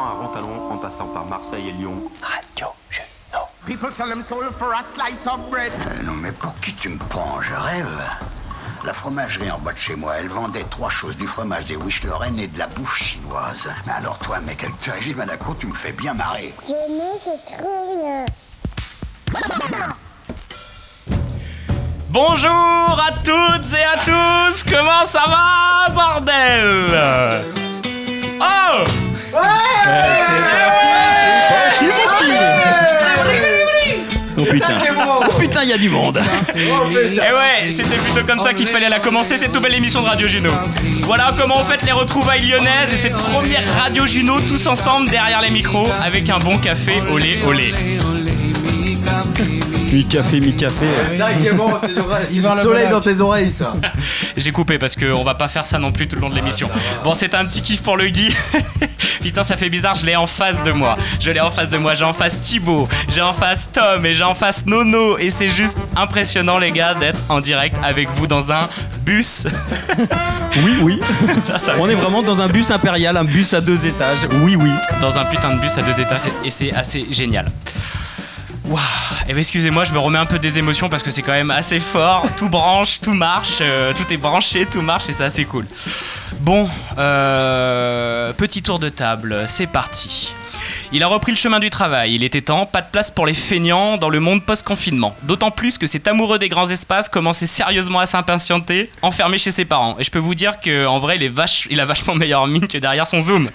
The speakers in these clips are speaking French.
Lyon à Rontalon en passant par Marseille et Lyon. Radio Juno. People sell them soul for a slice of bread. Euh, non mais pour qui tu me prends? Je rêve. La fromagerie en bas de chez moi, elle vendait trois choses, du fromage, des wish Lorraine et de la bouffe chinoise. Mais alors toi, mec, avec tes régimes à la con, tu me fais bien marrer. Je ne sais trop rien. Bonjour à toutes et à tous, comment ça va, bordel? Oh Oh putain. Oh putain, il y a du monde. Et ouais, c'était plutôt comme ça qu'il fallait la commencer cette nouvelle émission de Radio Juno. Voilà comment on fait les retrouvailles lyonnaises et cette première Radio Juno tous ensemble derrière les micros avec un bon café olé olé. Mi café, mi café. C'est ça qui est bon, c'est du, c'est du soleil dans tes oreilles, ça. J'ai coupé parce qu'on va pas faire ça non plus tout le long de l'émission. Bon, c'est un petit kiff pour le Guy. Putain, ça fait bizarre, je l'ai en face de moi. Je l'ai en face de moi. J'ai en face Thibaut, j'ai en face Tom et j'ai en face Nono. Et c'est juste impressionnant, les gars, d'être en direct avec vous dans un bus. Oui, oui. Ça- On est vraiment dans un bus impérial, un bus à deux étages. Oui, oui. dans un putain de bus à deux étages et c'est assez génial. Waouh Et ben excusez-moi, je me remets un peu des émotions parce que c'est quand même assez fort. Tout branche, tout marche, euh, tout est branché, tout marche et c'est assez cool. Bon, euh, petit tour de table, c'est parti. Il a repris le chemin du travail, il était temps, pas de place pour les feignants dans le monde post-confinement. D'autant plus que cet amoureux des grands espaces commençait sérieusement à s'impatienter, enfermé chez ses parents. Et je peux vous dire qu'en vrai, il, est a vachement meilleure mine que derrière son zoom.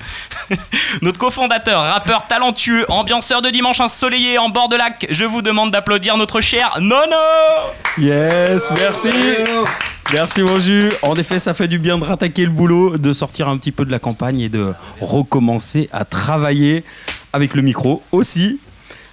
Notre cofondateur, rappeur talentueux, ambianceur de dimanche ensoleillé en bord de lac, je vous demande d'applaudir notre cher Nono Yes, merci. Merci mon. En effet, ça fait du bien de rattaquer le boulot, de sortir un petit peu de la campagne et de recommencer à travailler avec le micro aussi.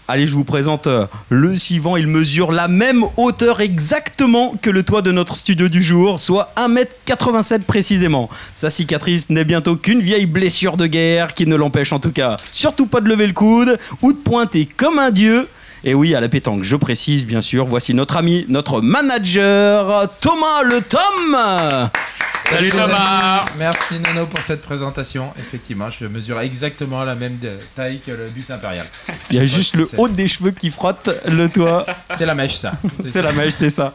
Allez, je vous présente euh, le suivant. Il mesure la même hauteur exactement que le toit de notre studio du jour, soit 1m87 précisément. Sa cicatrice n'est bientôt qu'une vieille blessure de guerre qui ne l'empêche en tout cas surtout pas de lever le coude ou de pointer comme un dieu. Et oui, à la pétanque, je précise bien sûr, voici notre ami, notre manager, Thomas le Tom Salut Thomas. Merci Nono pour cette présentation. Effectivement, je mesure exactement la même taille que le bus impérial. Il y a juste le haut des cheveux qui frotte le toit. C'est la mèche, ça. C'est la mèche, c'est ça.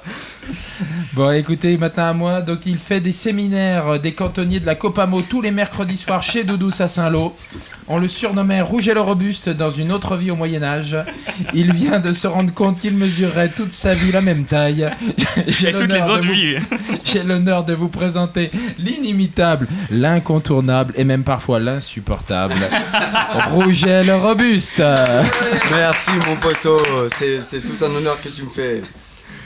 Bon, écoutez, maintenant à moi. Donc, il fait des séminaires des cantonniers de la Copamo tous les mercredis soirs chez Doudou à Saint-Lô. On le surnommait Rouge et le Robuste dans une autre vie au Moyen-Âge. Il vient de se rendre compte qu'il mesurerait toute sa vie la même taille. J'ai Et toutes les l'honneur de autres vous- vies J'ai l'honneur de vous présenter l'inimitable, l'incontournable et même parfois l'insupportable Rouget le Robuste. Merci, mon poteau. C'est, tout un honneur que tu me fais.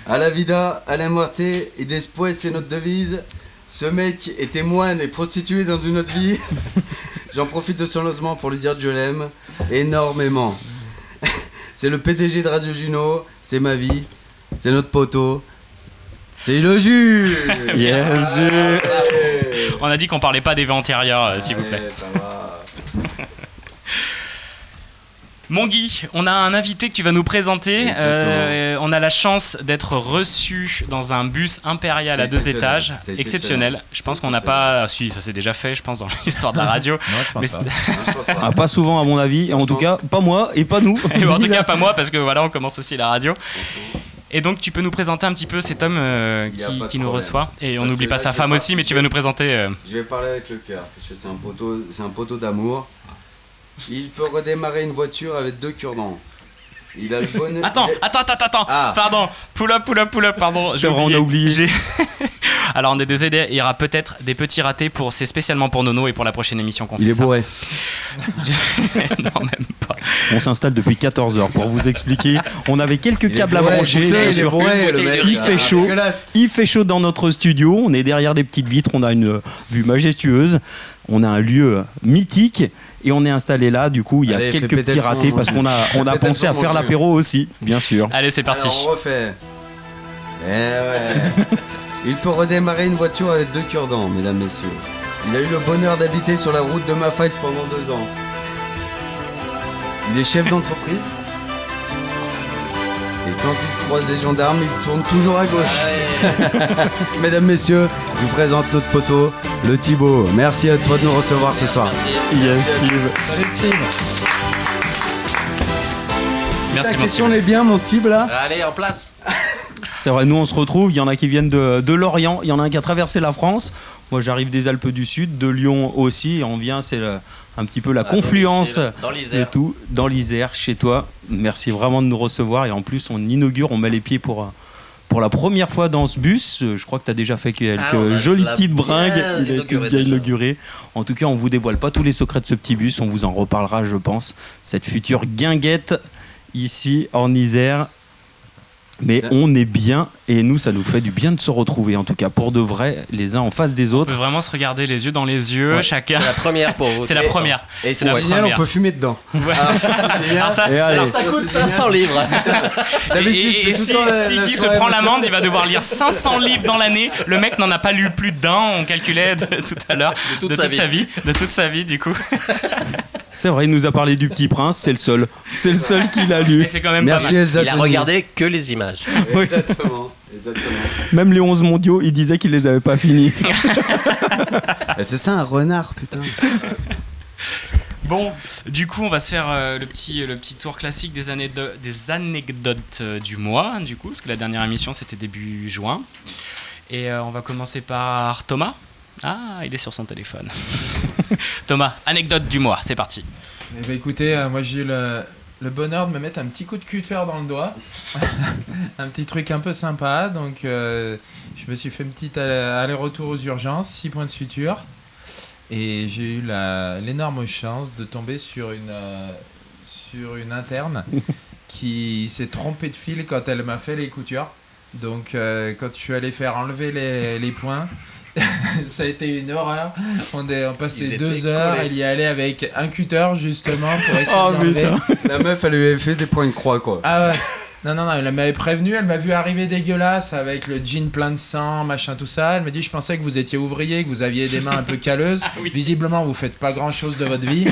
À la vida, à la muerte et después, c'est notre devise. Ce mec était moine et prostitué dans une autre vie. J'en profite de son lancement pour lui dire que je l'aime énormément. C'est le PDG de Radio Juno, c'est ma vie, c'est notre poteau. C'est le jus Yes, jus. On a dit qu'on parlait pas des vents antérieurs, euh, s'il vous plaît. Ouais, ça va. Mon Guy, on a un invité que tu vas nous présenter. Euh, on a la chance d'être reçu dans un bus impérial à deux exceptionnel. étages. C'est exceptionnel. exceptionnel. Je pense qu'on n'a pas. ah, Si, ça s'est déjà fait, je pense, dans l'histoire de la radio. Non, je pense Mais pas. c'est- Non, je pense pas. Ah, pas souvent à mon avis, et en tout cas, pas moi et pas nous. Et bon, en tout cas, pas moi, parce que voilà, on commence aussi la radio. Et donc, tu peux nous présenter un petit peu cet homme euh, qui, nous reçoit. Et on n'oublie pas là, sa femme aussi, mais tu vas nous présenter. euh, Je vais parler avec le cœur, parce que c'est un poteau, c'est un poteau d'amour. Il peut redémarrer une voiture avec deux cure-dents. Il a le bonnet. Attends, attends, attends, attends, Ah. pardon, pull up, pull up, pull up, pardon. C'est j'ai vrai, on a oublié. Alors on est désolé, il y aura peut-être des petits ratés pour, c'est spécialement pour Nono et pour la prochaine émission qu'on fait Il est ça. bourré. non, même pas. On s'installe depuis 14 heures pour vous expliquer. On avait quelques câbles à brancher. il est sûr. bourré, le mec. Il fait Ah, chaud. Il fait chaud dans notre studio. On est derrière des petites vitres. On a une vue majestueuse. On a un lieu mythique. Et on est installé là. Du coup, il y a Allez, quelques petits son, ratés parce qu'on a, on a pensé à faire l'apéro aussi, bien sûr. Allez, c'est parti. Alors, on refait. Eh ouais. Il peut redémarrer une voiture avec deux cure-dents, mesdames, messieurs. Il a eu le bonheur d'habiter sur la route de Mafate pendant deux ans. Il est chef d'entreprise. Et quand il croise les gendarmes, il tourne toujours à gauche. Mesdames, messieurs, je vous présente notre poteau, le Thibaut. Merci à toi de nous recevoir ce soir. Merci. Yes, Steve. Salut Tim. Merci, Ta mon question est bien, mon Thib, là Allez, en place. C'est vrai, nous on se retrouve. Il y en a qui viennent de, de Lorient, il y en a un qui a traversé la France. Moi j'arrive des Alpes du Sud, de Lyon aussi. Et on vient, c'est un petit peu la confluence Dans de tout dans l'Isère, chez toi. Merci vraiment de nous recevoir. Et en plus, on inaugure, on met les pieds pour. Pour la première fois dans ce bus, je crois que tu as déjà fait quelques Ah, jolies petites bringues. Il a été bien inauguré. En tout cas, on vous dévoile pas tous les secrets de ce petit bus. On vous en reparlera, je pense. Cette future guinguette ici en Isère. Mais on est bien et nous, ça nous fait du bien de se retrouver, en tout cas pour de vrai, les uns en face des On autres. peut vraiment se regarder les yeux dans les yeux, Ouais. chacun. C'est la première pour vous. C'est la Et- première. Et C'est la génial, on première. peut fumer dedans. Ouais. Bien. Alors ça, Et alors Ça coûte c'est génial. 500 livres. Et, D'habitude, et- et tout le si, si la Guy se prend l'amende, il va devoir lire 500 livres dans l'année. Le mec n'en a pas lu plus d'un, on calculait de- tout à l'heure. De toute sa vie. De toute sa vie, du coup. C'est vrai, il nous a parlé du petit prince, c'est le seul. C'est le seul qui l'a lu. Mais c'est quand même Merci pas mal. Elsa. Il a Tony. regardé que les images. Exactement. Exactement. Même les 11 mondiaux, il disait qu'il les avait pas finis. C'est ça un renard, putain. Bon, du coup, on va se faire euh, le, petit, le petit tour classique des, des anecdotes euh, du mois, du coup, parce que la dernière émission, c'était début juin. Et euh, on va commencer par Thomas. Ah, il est sur son téléphone. Thomas, anecdote du mois, c'est parti. Eh ben, écoutez, euh, moi j'ai eu le, le bonheur de me mettre un petit coup de cutter dans le doigt. un petit truc un peu sympa. Donc euh, je me suis fait une petite aller- aller-retour aux urgences, 6 points de suture. Et j'ai eu l'énorme chance de tomber sur une, euh, sur une interne qui s'est trompée de fil quand elle m'a fait les coutures. Donc quand je suis allé faire enlever les, les points, ça a été une horreur. On est on Ils passé étaient deux heures, collés. elle y allait avec un cutter justement pour essayer Oh. La meuf, elle lui avait fait des points de croix, quoi. Ah ouais. Non, non, non, elle m'avait prévenu, elle m'a vu arriver dégueulasse avec le jean plein de sang, machin, tout ça. Elle m'a dit, je pensais que vous étiez ouvrier, que vous aviez des mains un peu calleuses. Visiblement, vous faites pas grand chose de votre vie.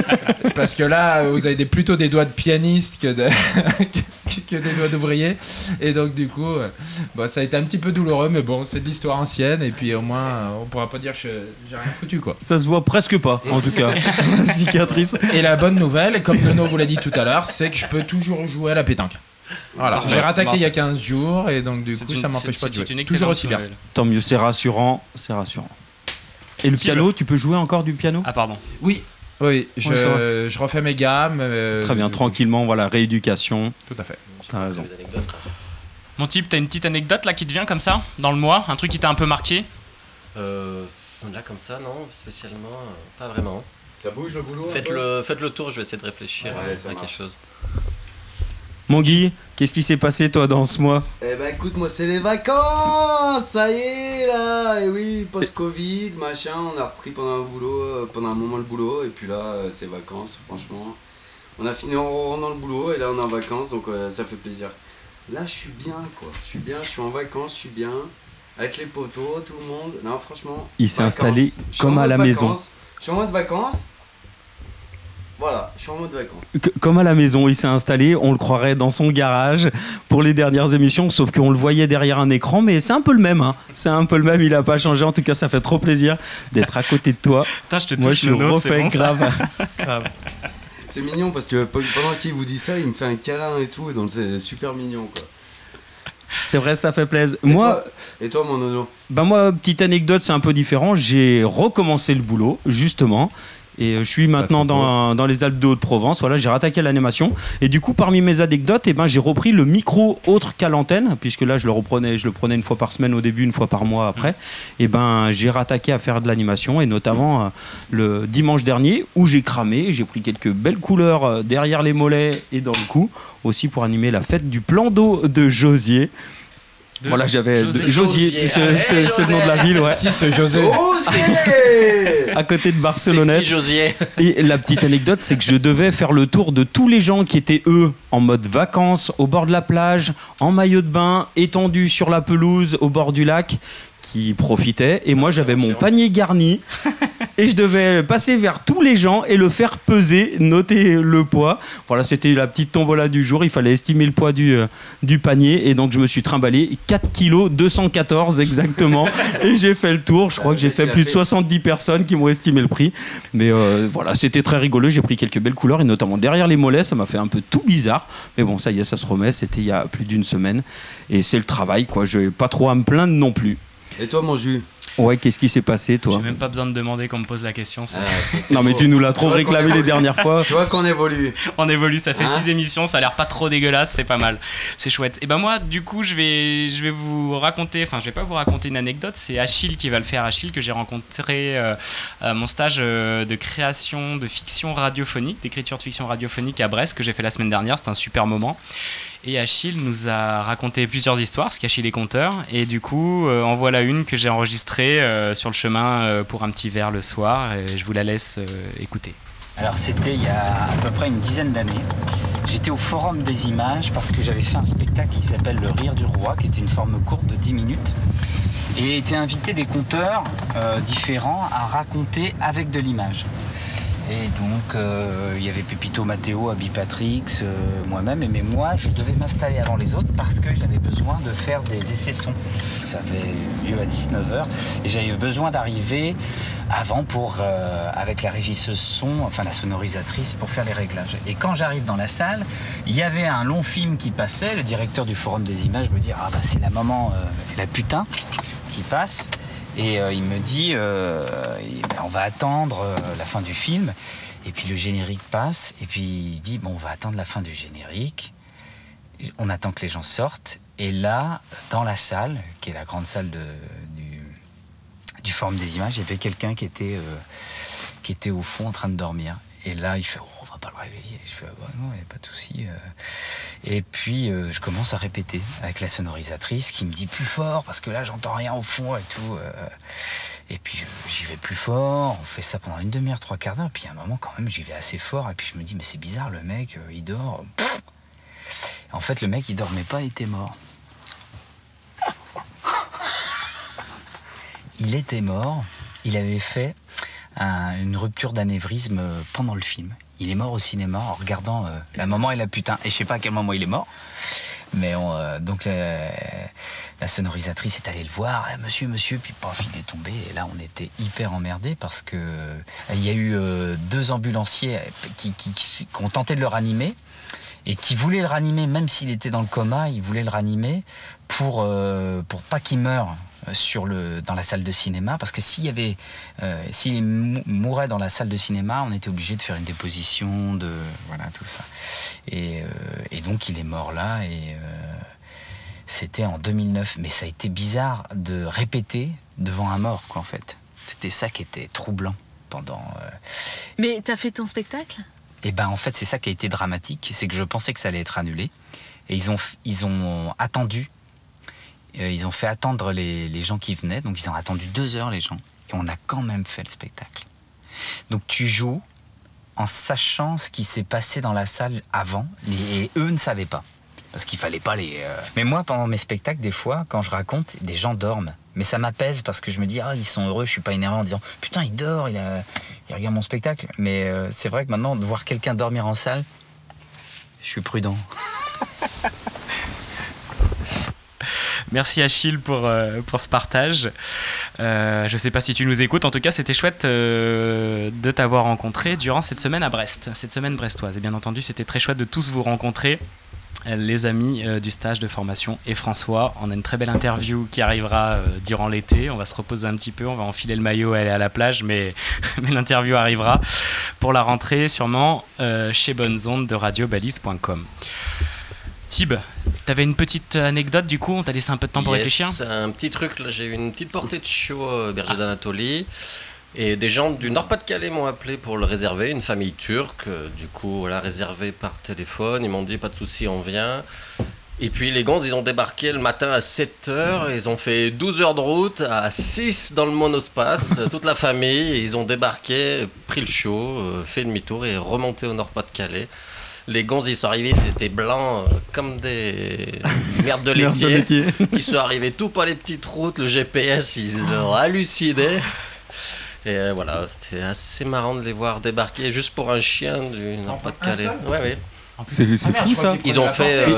Parce que là, vous avez des, plutôt des doigts de pianiste que, de- que, que des doigts d'ouvrier. Et donc, du coup, euh, bon, ça a été un petit peu douloureux, mais bon, c'est de l'histoire ancienne. Et puis, au moins, euh, on pourra pas dire que j'ai rien foutu, quoi. Ça se voit presque pas, en tout cas. Cicatrice. Et la bonne nouvelle, comme Nono vous l'a dit tout à l'heure, c'est que je peux toujours jouer à la pétanque. Voilà, j'ai rattaqué il y a Parfait. 15 jours et donc du coup une- ça m'empêche pas de jouer. C'est une toujours aussi bien. Tant mieux, c'est rassurant. C'est rassurant. Et le piano, tu peux jouer encore du piano? Ah, pardon. Oui, oui, je, Ouais, refais mes gammes. euh, Très bien, tranquillement, voilà, rééducation. Tout à fait. T'as raison. Mon type, t'as une petite anecdote là qui te vient comme ça, dans le mois? Un truc qui t'a un peu marqué? Euh, là, comme ça, non, spécialement, euh, pas vraiment. Ça bouge le boulot Faites le, faites le tour, je vais essayer de réfléchir Ouais, à quelque chose. Mon Guy, qu'est-ce qui s'est passé toi dans ce mois? Eh ben écoute, moi c'est les vacances, ça y est là, et oui, post-Covid, machin, on a repris pendant un boulot, euh, pendant un moment le boulot, et puis là euh, c'est vacances, franchement. On a fini en rentrant dans le boulot, et là on est en vacances, donc euh, ça fait plaisir. Là je suis bien quoi, je suis bien, je suis en vacances, je suis bien, avec les poteaux, tout le monde. Non franchement. Il s'est installé comme à la maison. Je suis en mode vacances. Voilà, je suis en mode vacances. Que- Comme à la maison, il s'est installé, on le croirait dans son garage pour les dernières émissions, sauf qu'on le voyait derrière un écran, mais c'est un peu le même, hein. c'est un peu le même, il a pas changé, en tout cas ça fait trop plaisir d'être à côté de toi. Putain, je te touche Moi je le nôtre, refais c'est bon, grave. grave. C'est mignon parce que pe- pendant qu'il vous dit ça, il me fait un câlin et tout, donc c'est super mignon quoi. C'est vrai, ça fait plaisir. Et Moi, toi, et toi mon nono? Ben moi, petite anecdote, c'est un peu différent. J'ai recommencé le boulot, justement. Et euh, je suis maintenant dans, dans les Alpes de Haute-Provence. Voilà, j'ai rattaqué l'animation. Et du coup, parmi mes anecdotes, eh ben, j'ai repris le micro autre qu'à l'antenne, puisque là, je le reprenais, je le prenais une fois par semaine au début, une fois par mois après. Et ben, j'ai rattaqué à faire de l'animation, et notamment euh, le dimanche dernier, où j'ai cramé. J'ai pris quelques belles couleurs euh, derrière les mollets et dans le cou, aussi pour animer la fête du plan d'eau de Josier. De- voilà, j'avais José- Josier, c'est le nom de la ville, ouais. Qui ce José à côté de Barcelonnette. qui, Josier? Et la petite anecdote, c'est que je devais faire le tour de tous les gens qui étaient, eux, en mode vacances, au bord de la plage, en maillot de bain, étendus sur la pelouse, au bord du lac, qui profitaient. Et moi, j'avais mon panier garni et je devais passer vers tous les gens et le faire peser, noter le poids. Voilà, c'était la petite tombola du jour. Il fallait estimer le poids du, euh, du panier et donc je me suis trimballé 4 kg 214 exactement et j'ai fait le tour. Je crois que j'ai fait plus de 70 personnes qui m'ont estimé le prix. Mais euh, voilà, c'était très rigolo. J'ai pris quelques belles couleurs et notamment derrière les mollets, ça m'a fait un peu tout bizarre. Mais bon, ça y est, ça se remet. C'était il y a plus d'une semaine et c'est le travail quoi. Je n'ai pas trop à me plaindre non plus. Et toi, mon jus? Ouais, qu'est-ce qui s'est passé, toi J'ai même pas besoin de demander qu'on me pose la question. Ah, Non, mais tu nous l'as trop réclamé les dernières fois. Tu vois qu'on évolue. On évolue, ça fait Hein 6 émissions, ça a l'air pas trop dégueulasse, c'est pas mal. C'est chouette. Et ben moi, du coup, je vais, je vais vous raconter, enfin, je vais pas vous raconter une anecdote, c'est Achille qui va le faire. Achille que j'ai rencontré euh, à mon stage euh, de création de fiction radiophonique, d'écriture de fiction radiophonique à Brest, que j'ai fait la semaine dernière. C'était un super moment. Et Achille nous a raconté plusieurs histoires, parce qu'Achille est conteur. Et du coup, euh, en voilà une que j'ai enregistrée euh, sur le chemin euh, pour un petit verre le soir. Et je vous la laisse écouter. Alors c'était il y a à peu près une dizaine d'années. J'étais au Forum des images parce que j'avais fait un spectacle qui s'appelle Le Rire du Roi, qui était une forme courte de 10 minutes. Et étaient invités des conteurs différents à raconter avec de l'image. Et donc euh, il y avait Pépito Matteo, Abby Patrix, euh, moi-même. Mais moi je devais m'installer avant les autres parce que j'avais besoin de faire des essais sons. Ça avait lieu à 19h. Et j'avais besoin d'arriver avant pour, euh, avec la régisseuse son, enfin la sonorisatrice, pour faire les réglages. Et quand j'arrive dans la salle, il y avait un long film qui passait. Le directeur du Forum des images me dit Ah bah c'est la maman, la putain, qui passe. Et euh, il me dit euh, ben, On va attendre euh, la fin du film. Et puis le générique passe. Et puis il dit Bon, on va attendre la fin du générique. On attend que les gens sortent. Et là, dans la salle, qui est la grande salle du, du Forum des images, il y avait quelqu'un qui était, qui était au fond en train de dormir. Et là, il fait oh, On va pas le réveiller. Je fais bah Non, il n'y a pas de souci. Et puis, euh, je commence à répéter avec la sonorisatrice qui me dit plus fort parce que là, j'entends rien au fond et tout. euh. Et puis, j'y vais plus fort. On fait ça pendant une demi-heure, trois quarts d'heure. Puis, à un moment, quand même, j'y vais assez fort. Et puis, je me dis Mais c'est bizarre, le mec, euh, il dort. En fait, le mec, il dormait pas, il était mort. Il était mort. Il avait fait un- une rupture d'anévrisme pendant le film. Il est mort au cinéma en regardant euh, La maman et la putain. Et je sais pas à quel moment il est mort. Mais on, euh, donc la, la sonorisatrice est allée le voir, Eh, monsieur, monsieur, puis paf, il est tombé. Et là, on était hyper emmerdés parce que euh, il y a eu euh, deux ambulanciers qui, qui- qui- ont tenté de le ranimer et qui voulaient le ranimer, même s'il était dans le coma, ils voulaient le ranimer pour, euh, pour pas qu'il meure euh, sur le, dans la salle de cinéma. Parce que s'il y avait, euh, s'il mou- mourait dans la salle de cinéma, on était obligé de faire une déposition, de voilà tout ça. Et, euh, et donc il est mort là et euh, c'était en 2009. Mais ça a été bizarre de répéter devant un mort, quoi, en fait. C'était ça qui était troublant pendant. euh, Mais t'as fait ton spectacle? Et ben en fait c'est ça qui a été dramatique, c'est que je pensais que ça allait être annulé et ils ont ils ont attendu, Euh, ils ont fait attendre les, gens qui venaient, donc ils ont attendu deux heures les gens et on a quand même fait le spectacle. Donc tu joues en sachant ce qui s'est passé dans la salle avant et, eux ne savaient pas parce qu'il fallait pas les. euh, Mais moi pendant mes spectacles des fois quand je raconte des gens dorment. Mais ça m'apaise parce que je me dis ah ils sont heureux, je suis pas énervé en disant putain il dort, il a regarde mon spectacle. Mais euh, c'est vrai que maintenant, de voir quelqu'un dormir en salle, je suis prudent. Merci Achille pour, euh, pour ce partage. Euh, je sais pas si tu nous écoutes. En tout cas, c'était chouette euh, de t'avoir rencontré durant cette semaine à Brest, cette semaine brestoise. Et bien entendu, c'était très chouette de tous vous rencontrer. Les amis du stage de formation et François, on a une très belle interview qui arrivera durant l'été. On va se reposer un petit peu, on va enfiler le maillot et aller à la plage, mais, mais l'interview arrivera pour la rentrée sûrement chez Bonnes Ondes de radiobalise.com. Tib, t'avais une petite anecdote du coup, on t'a laissé un peu de temps pour Yes, réfléchir un petit truc, là, j'ai eu une petite portée de chiot euh, berger d'Anatolie. Et des gens du Nord-Pas-de-Calais m'ont appelé pour le réserver, une famille turque. euh, Du coup, voilà, réservé par téléphone. Ils m'ont dit pas de souci, on vient. Et puis les gonzes, ils ont débarqué le matin à 7h. Ils ont fait 12 heures de route à 6 dans le monospace, toute la famille. Ils ont débarqué, pris le chiot, euh, fait demi-tour et remonté au Nord-Pas-de-Calais. Les gonzes, ils sont arrivés, ils étaient blancs euh, comme des merdes de Merde de laitier. laitier. Ils sont arrivés tout par les petites routes, le GPS, ils leur hallucinaient. Et euh, voilà, c'était assez marrant de les voir débarquer juste pour un chien du Nord-Pas-de-Calais. Ouais, ouais. C'est Ah fou ça. Ils ont fait, portée,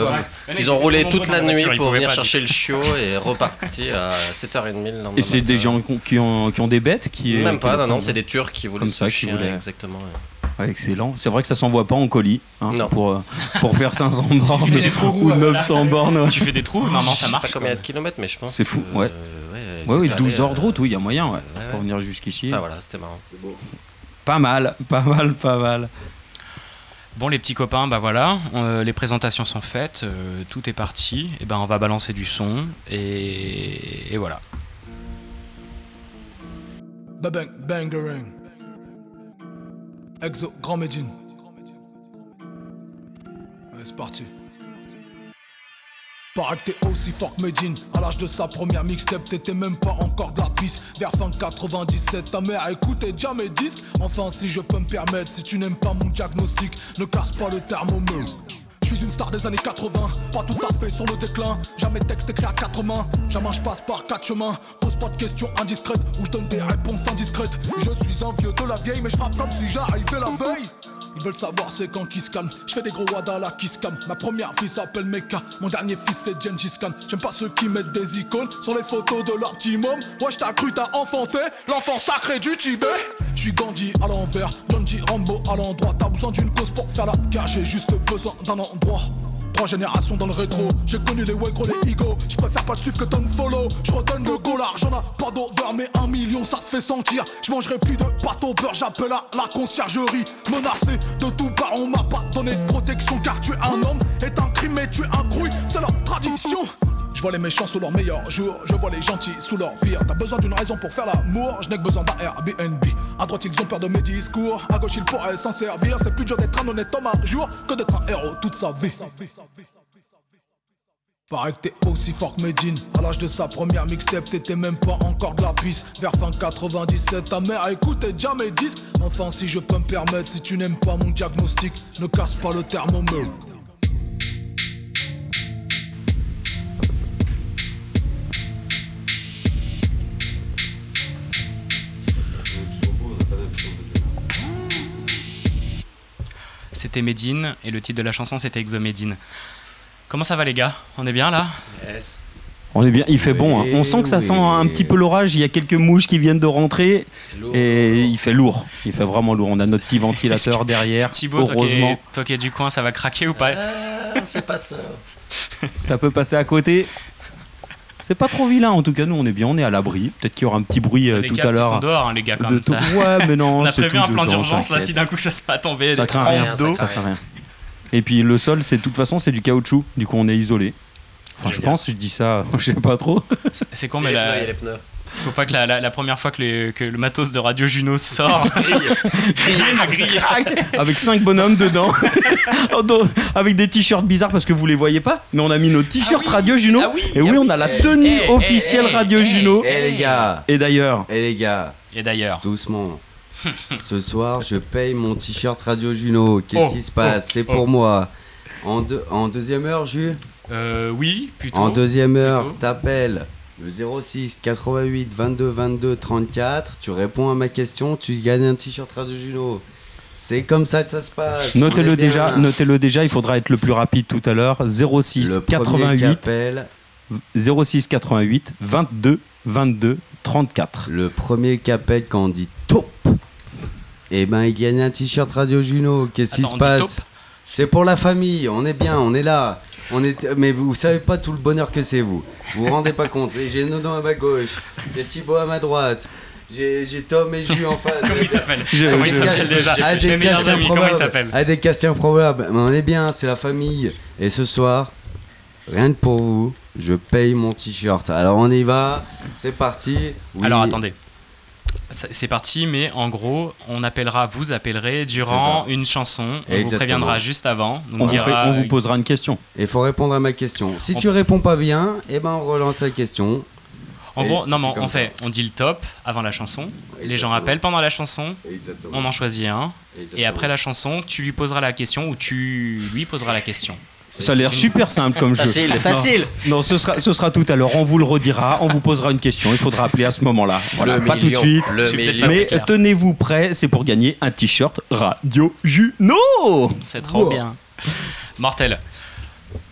euh, ils ont roulé toute la nuit pour venir pas, chercher le chiot et reparti à 7h30 le lendemain. Et c'est des gens qui ont, qui ont, des bêtes qui Même qui pas, non, non, c'est des Turcs qui voulaient Comme ce ça, qui chien, voulaient- exactement. ouais. Ouais, excellent. C'est vrai que ça s'envoie pas en colis hein, Non. pour, euh, pour faire 500 bornes fais des trous, ou euh, 900 bornes. Tu fais des trous, normalement ça Je sais marche. pas combien de kilomètres, mais je pense. C'est fou, que, ouais. euh, ouais, Ouais, oui, étaient 12 allés, heures de euh, route, oui, il y a moyen ouais, ouais, pour ouais. venir jusqu'ici. Enfin voilà, c'était marrant. Pas mal, pas mal, pas mal. Bon les petits copains, bah voilà, euh, les présentations sont faites, euh, tout est parti, et ben on va balancer du son et, et voilà. Babang, bangerang. Exo, Grand Medine. Ouais, c'est parti. Paraît que t'es aussi fort que Medine À l'âge de sa première mixtape t'étais même pas encore de la piste Vers fin 97 ta mère écoutait déjà mes disques Enfin si je peux me permettre Si tu n'aimes pas mon diagnostic Ne casse pas le thermomètre je suis une star des années 80, pas tout à fait sur le déclin. Jamais texte écrit à quatre mains, jamais je passe par quatre chemins. Pose pas de questions indiscrètes ou je donne des réponses indiscrètes. Je suis un vieux de la vieille, mais je frappe comme si j'arrivais la veille. Ils veulent savoir c'est quand qui se calme. Je fais des gros wadas là qui se. Ma première fille s'appelle Meka, mon dernier fils c'est Gengis Khan. J'aime pas ceux qui mettent des icônes sur les photos de leur petit môme. Ouais, t'as cru, t'as enfanté l'enfant sacré du Tibet. Je suis Gandhi à l'envers, John. Rambo à l'endroit. T'as besoin d'une cause pour faire la guerre, j'ai juste besoin d'un endroit. Trois générations dans le rétro, j'ai connu les Wegro, les Ego. Je préfère pas te suivre que ton follow. Je redonne le go, l'argent n'a pas d'odeur, mais un million ça se fait sentir. Je mangerai plus de pâte au beurre, j'appelle à la conciergerie. Menacé de tout part, on m'a pas donné de protection. Car tuer un homme est un crime, et tuer un crouille, c'est leur tradition. Je vois les méchants sous leur meilleur jour, je vois les gentils sous leur pire. T'as besoin d'une raison pour faire l'amour, je n'ai que besoin d'un Airbnb. À droite, ils ont peur de mes discours, à gauche, ils pourraient s'en servir. C'est plus dur d'être un honnête homme un jour que d'être un héros toute sa vie. Paraît que t'es aussi fort que Medine À l'âge de sa première mixtape t'étais même pas encore de la piste Vers fin 97 ta mère écoutait déjà mes disques Enfin si je peux me permettre Si tu n'aimes pas mon diagnostic Ne casse pas le thermomètre C'était Medine et le titre de la chanson c'était Exomedine. Comment ça va les gars? On est bien là? Yes. On est bien, il fait bon. hein. On sent que ça sent un petit peu l'orage. Il y a quelques mouches qui viennent de rentrer lourd. et il fait lourd. Il fait vraiment lourd. On a notre petit ventilateur derrière. Thibaut, toi qui, Heureusement, toi qui es du coin, ça va craquer ou pas? C'est pas ça. ça peut passer à côté. C'est pas trop vilain en tout cas. Nous, on est bien, on est à l'abri. Peut-être qu'il y aura un petit bruit euh, Les tout à qui sont l'heure. dehors, hein, les gars, quand de même. tout- ça. Ouais, mais non. On a c'est prévu un plan d'urgence là, si d'un coup ça se va tomber, Ça craint rien, ça craint rien. Et puis le sol, c'est de toute façon, c'est du caoutchouc. Du coup, on est isolé. Enfin, je pense, je dis ça, je sais pas trop. C'est con, mais il y a les pneus. Faut pas que la, la- la première fois que, les- que le matos de Radio Juno sort, griller ma grille. Avec cinq bonhommes dedans. Avec des t-shirts bizarres parce que vous les voyez pas. Mais on a mis nos t-shirts Radio Juno. Ah oui, Et oui, ah on a la tenue Eh, eh, officielle eh, Radio eh, Juno. Eh les gars, Et d'ailleurs, eh les gars, Et d'ailleurs, doucement. Ce soir, je paye mon t-shirt Radio Juno. Qu'est-ce Oh, qui se passe? oh, C'est oh. pour moi. En, deux- en deuxième heure, Jus euh, oui, plutôt. En deuxième heure, t'appelles le 06 88 22 22 34. Tu réponds à ma question, tu gagnes un t-shirt Radio Juno. C'est comme ça que ça se passe. Notez-le déjà, notez-le déjà, il faudra être le plus rapide tout à l'heure. 06 Le premier qui 88 appelle, 06 88 22 22 34. le premier qui appelle quand on dit top, et ben il gagne un t-shirt Radio Juno. Qu'est-ce qui se passe top? C'est pour la famille, on est bien, on est là. On est... Mais vous savez pas tout le bonheur que c'est vous. Vous vous rendez pas compte. J'ai Nono à ma gauche, j'ai Thibaut à ma droite, j'ai Tom et Jus en face. Comment il s'appelle Comment il s'appelle déjà à des amis, comment il improbables. s'appelle À des questions improbables. Mais on est bien, c'est la famille. Et ce soir, rien que pour vous, je paye mon t-shirt. Alors on y va, c'est parti. Oui. Alors attendez. C'est parti, mais en gros, on appellera, vous appellerez durant une chanson. On vous préviendra juste avant. On, On, vous- dira. on vous posera une question. Il faut répondre à ma question. Si On- tu réponds pas bien, eh ben on relance la question. En gros, non, mais on ça. fait, on dit le top avant la chanson. Les gens appellent pendant la chanson. Exactement. On en choisit un. Et après la chanson, tu lui poseras la question ou tu lui poseras la question. Ça a l'air super simple comme jeu. Facile, Non. facile. Non, ce, sera, ce sera tout à l'heure. On vous le redira. On vous posera une question. Il faudra appeler à ce moment-là. Voilà, Le pas tout de suite. Mais tenez-vous prêts. C'est pour gagner un t-shirt Radio Juno. C'est trop Wow. bien. Mortel.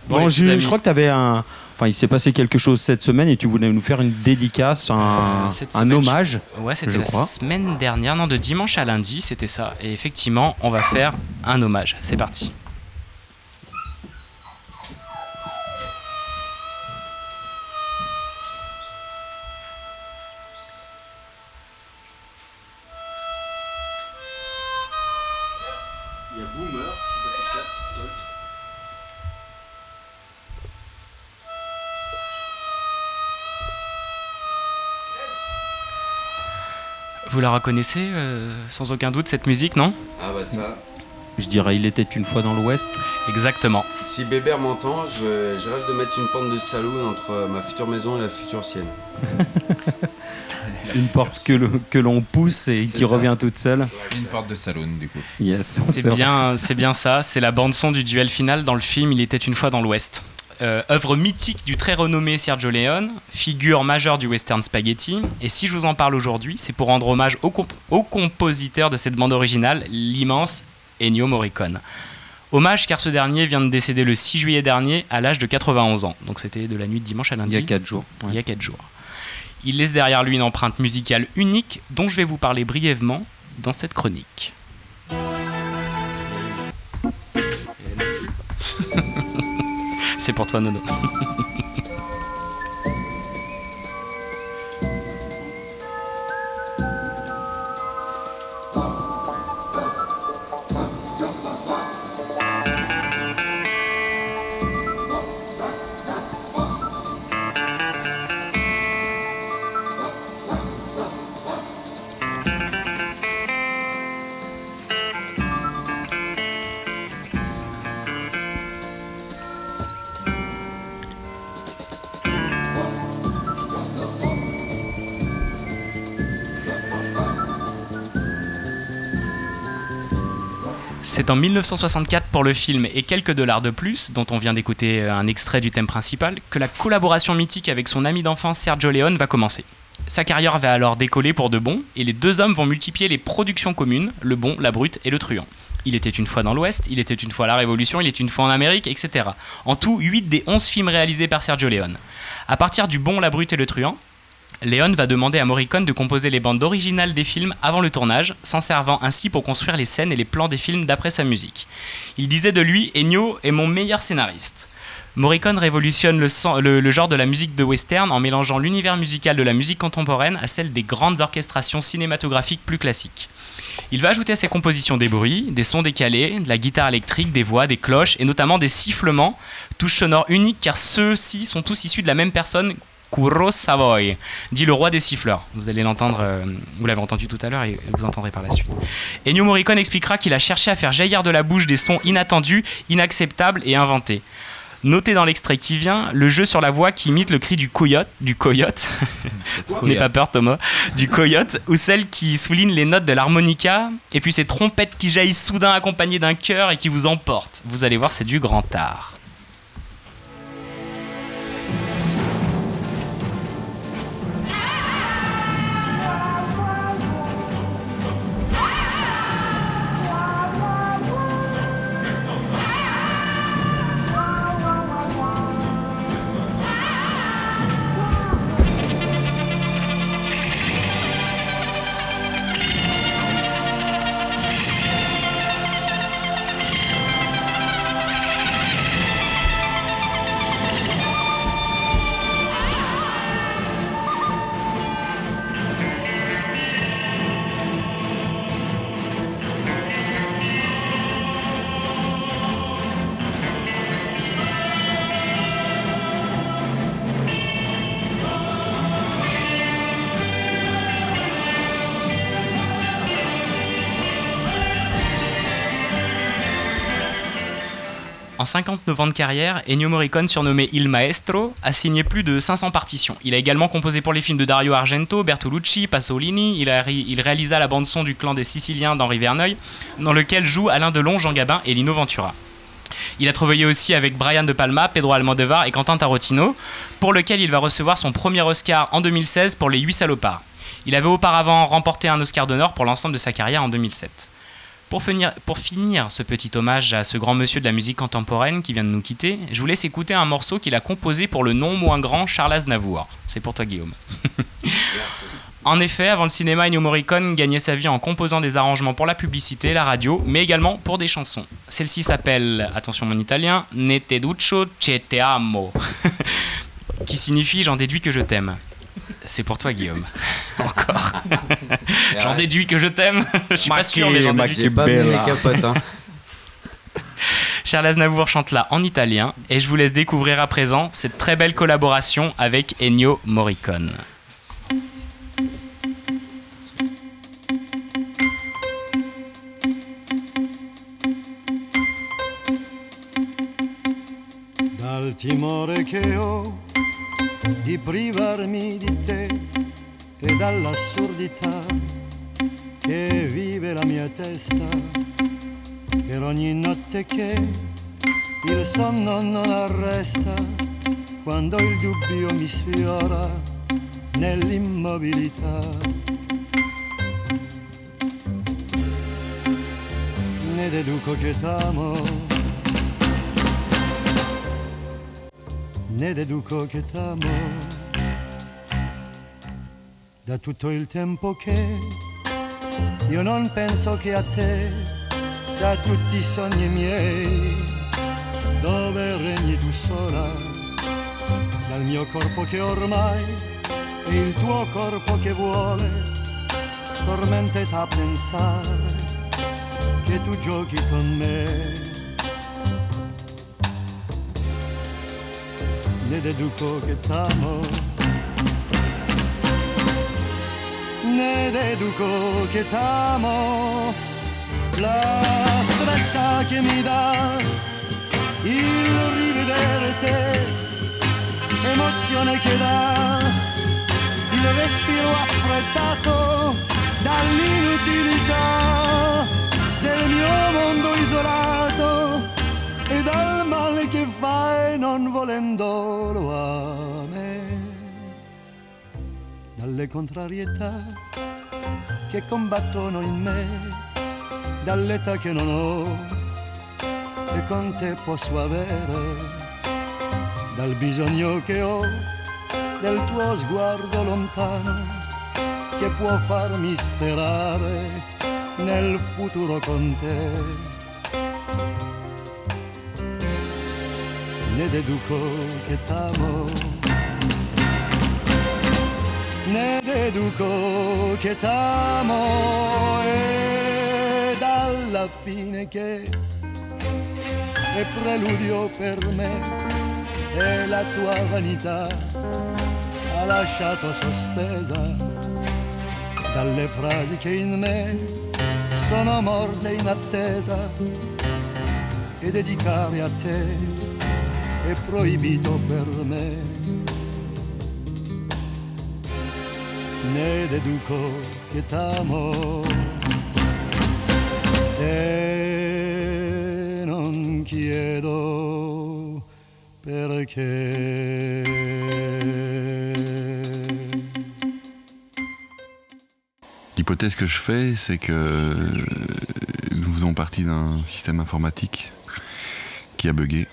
Bon, amis. je crois que tu avais un. Enfin, il s'est passé quelque chose cette semaine et tu voulais nous faire une dédicace, un, Cette un hommage. je- Ouais, c'était la crois. semaine dernière, non, de dimanche à lundi, c'était ça. Et effectivement, on va faire un hommage. C'est parti. Vous la reconnaissez euh, sans aucun doute cette musique, non? Ah bah ça. Je dirais, il était une fois dans l'Ouest. Exactement. Si Bébert m'entend, je, je rêve de mettre une pente de saloon entre ma future maison et la future sienne. Une porte que le- que l'on pousse et qui ça. revient toute seule. Une porte de saloon, du coup. Yes. C'est bien, c'est bien ça. C'est la bande son du duel final dans le film Il était une fois dans l'Ouest. Euh, œuvre mythique du très renommé Sergio Leone, figure majeure du western spaghetti. Et si je vous en parle aujourd'hui, c'est pour rendre hommage au, comp- au compositeur de cette bande originale, l'immense Ennio Morricone. Hommage car ce dernier vient de décéder le 6 juillet dernier à l'âge de 91 ans. Donc c'était de la nuit de dimanche à lundi. Il y a 4 jours. Il y a 4 jours. Il laisse derrière lui une empreinte musicale unique dont je vais vous parler brièvement dans cette chronique. C'est pour toi, Nono. C'est en 1964 pour le film et quelques dollars de plus, dont on vient d'écouter un extrait du thème principal, que la collaboration mythique avec son ami d'enfance Sergio Leone va commencer. Sa carrière va alors décoller pour de bon, et les deux hommes vont multiplier les productions communes, le bon, la brute et le truand. Il était une fois dans l'Ouest, il était une fois la Révolution, il était une fois en Amérique, etc. En tout, 8 des 11 films réalisés par Sergio Leone. À partir du bon, la brute et le truand, Léon va demander à Morricone de composer les bandes originales des films avant le tournage, s'en servant ainsi pour construire les scènes et les plans des films d'après sa musique. Il disait de lui Ennio est mon meilleur scénariste. Morricone révolutionne le, genre de la musique de western en mélangeant l'univers musical de la musique contemporaine à celle des grandes orchestrations cinématographiques plus classiques. Il va ajouter à ses compositions des bruits, des sons décalés, de la guitare électrique, des voix, des cloches et notamment des sifflements, touches sonores uniques car ceux-ci sont tous issus de la même personne, Kuro Savoy, dit le roi des siffleurs. Vous allez l'entendre, euh, vous l'avez entendu tout à l'heure et vous entendrez par la suite. Ennio Morricone expliquera qu'il a cherché à faire jaillir de la bouche des sons inattendus, inacceptables et inventés. Notez dans l'extrait qui vient le jeu sur la voix qui imite le cri du coyote, du coyote, n'aie pas peur Thomas, du coyote, ou celle qui souligne les notes de l'harmonica, et puis ces trompettes qui jaillissent soudain accompagnées d'un chœur et qui vous emportent. Vous allez voir, c'est du grand art. 59 ans de carrière, Ennio Morricone, surnommé Il Maestro, a signé plus de 500 partitions. Il a également composé pour les films de Dario Argento, Bertolucci, Pasolini. Il, a réalisa la bande-son du clan des Siciliens d'Henri Verneuil, dans lequel jouent Alain Delon, Jean Gabin et Lino Ventura. Il a travaillé aussi avec Brian De Palma, Pedro Almodovar et Quentin Tarantino, pour lequel il va recevoir son premier Oscar en 2016 pour Les 8 salopards. Il avait auparavant remporté un Oscar d'honneur pour l'ensemble de sa carrière en 2007. Pour finir, ce petit hommage à ce grand monsieur de la musique contemporaine qui vient de nous quitter, je vous laisse écouter un morceau qu'il a composé pour le non moins grand Charles Aznavour. C'est pour toi Guillaume. En effet, avant le cinéma, Ennio Morricone gagnait sa vie en composant des arrangements pour la publicité, la radio, mais également pour des chansons. Celle-ci s'appelle, attention mon italien, Ne te duccio che te amo, qui signifie j'en déduis que je t'aime. C'est pour toi Guillaume. Encore. j'en déduis que je t'aime. je suis pas sûr, mais j'en déduis. J'ai pas capotes, hein. Charles Aznavour chante là en italien et je vous laisse découvrir à présent cette très belle collaboration avec Ennio Morricone. dal timore che ho di privarmi di te e dall'assurdità che vive la mia testa per ogni notte che il sonno non arresta quando il dubbio mi sfiora nell'immobilità. Ne deduco che t'amo ne deduco che t'amo da tutto il tempo che io non penso che a te, da tutti i sogni miei, dove regni tu sola, dal mio corpo che ormai è il tuo corpo che vuole, tormenta a pensare che tu giochi con me. Ne deduco che t'amo. Ne deduco che t'amo, la stretta che mi dà il rivedere te, emozione che dà il respiro affrettato dall'inutilità del mio mondo isolato non volendolo a me, dalle contrarietà che combattono in me, dall'età che non ho e con te posso avere, dal bisogno che ho del tuo sguardo lontano che può farmi sperare nel futuro con te. Ne deduco che t'amo. Ne deduco che t'amo e dalla fine che è preludio per me e la tua vanità ha lasciato sospesa dalle frasi che in me sono morte in attesa e dedicare a te è proibito per me. Ne deduco che t'amo e non chiedo perché. L'hypothèse que je fais, c'est que nous faisons partie d'un système informatique qui a bugué,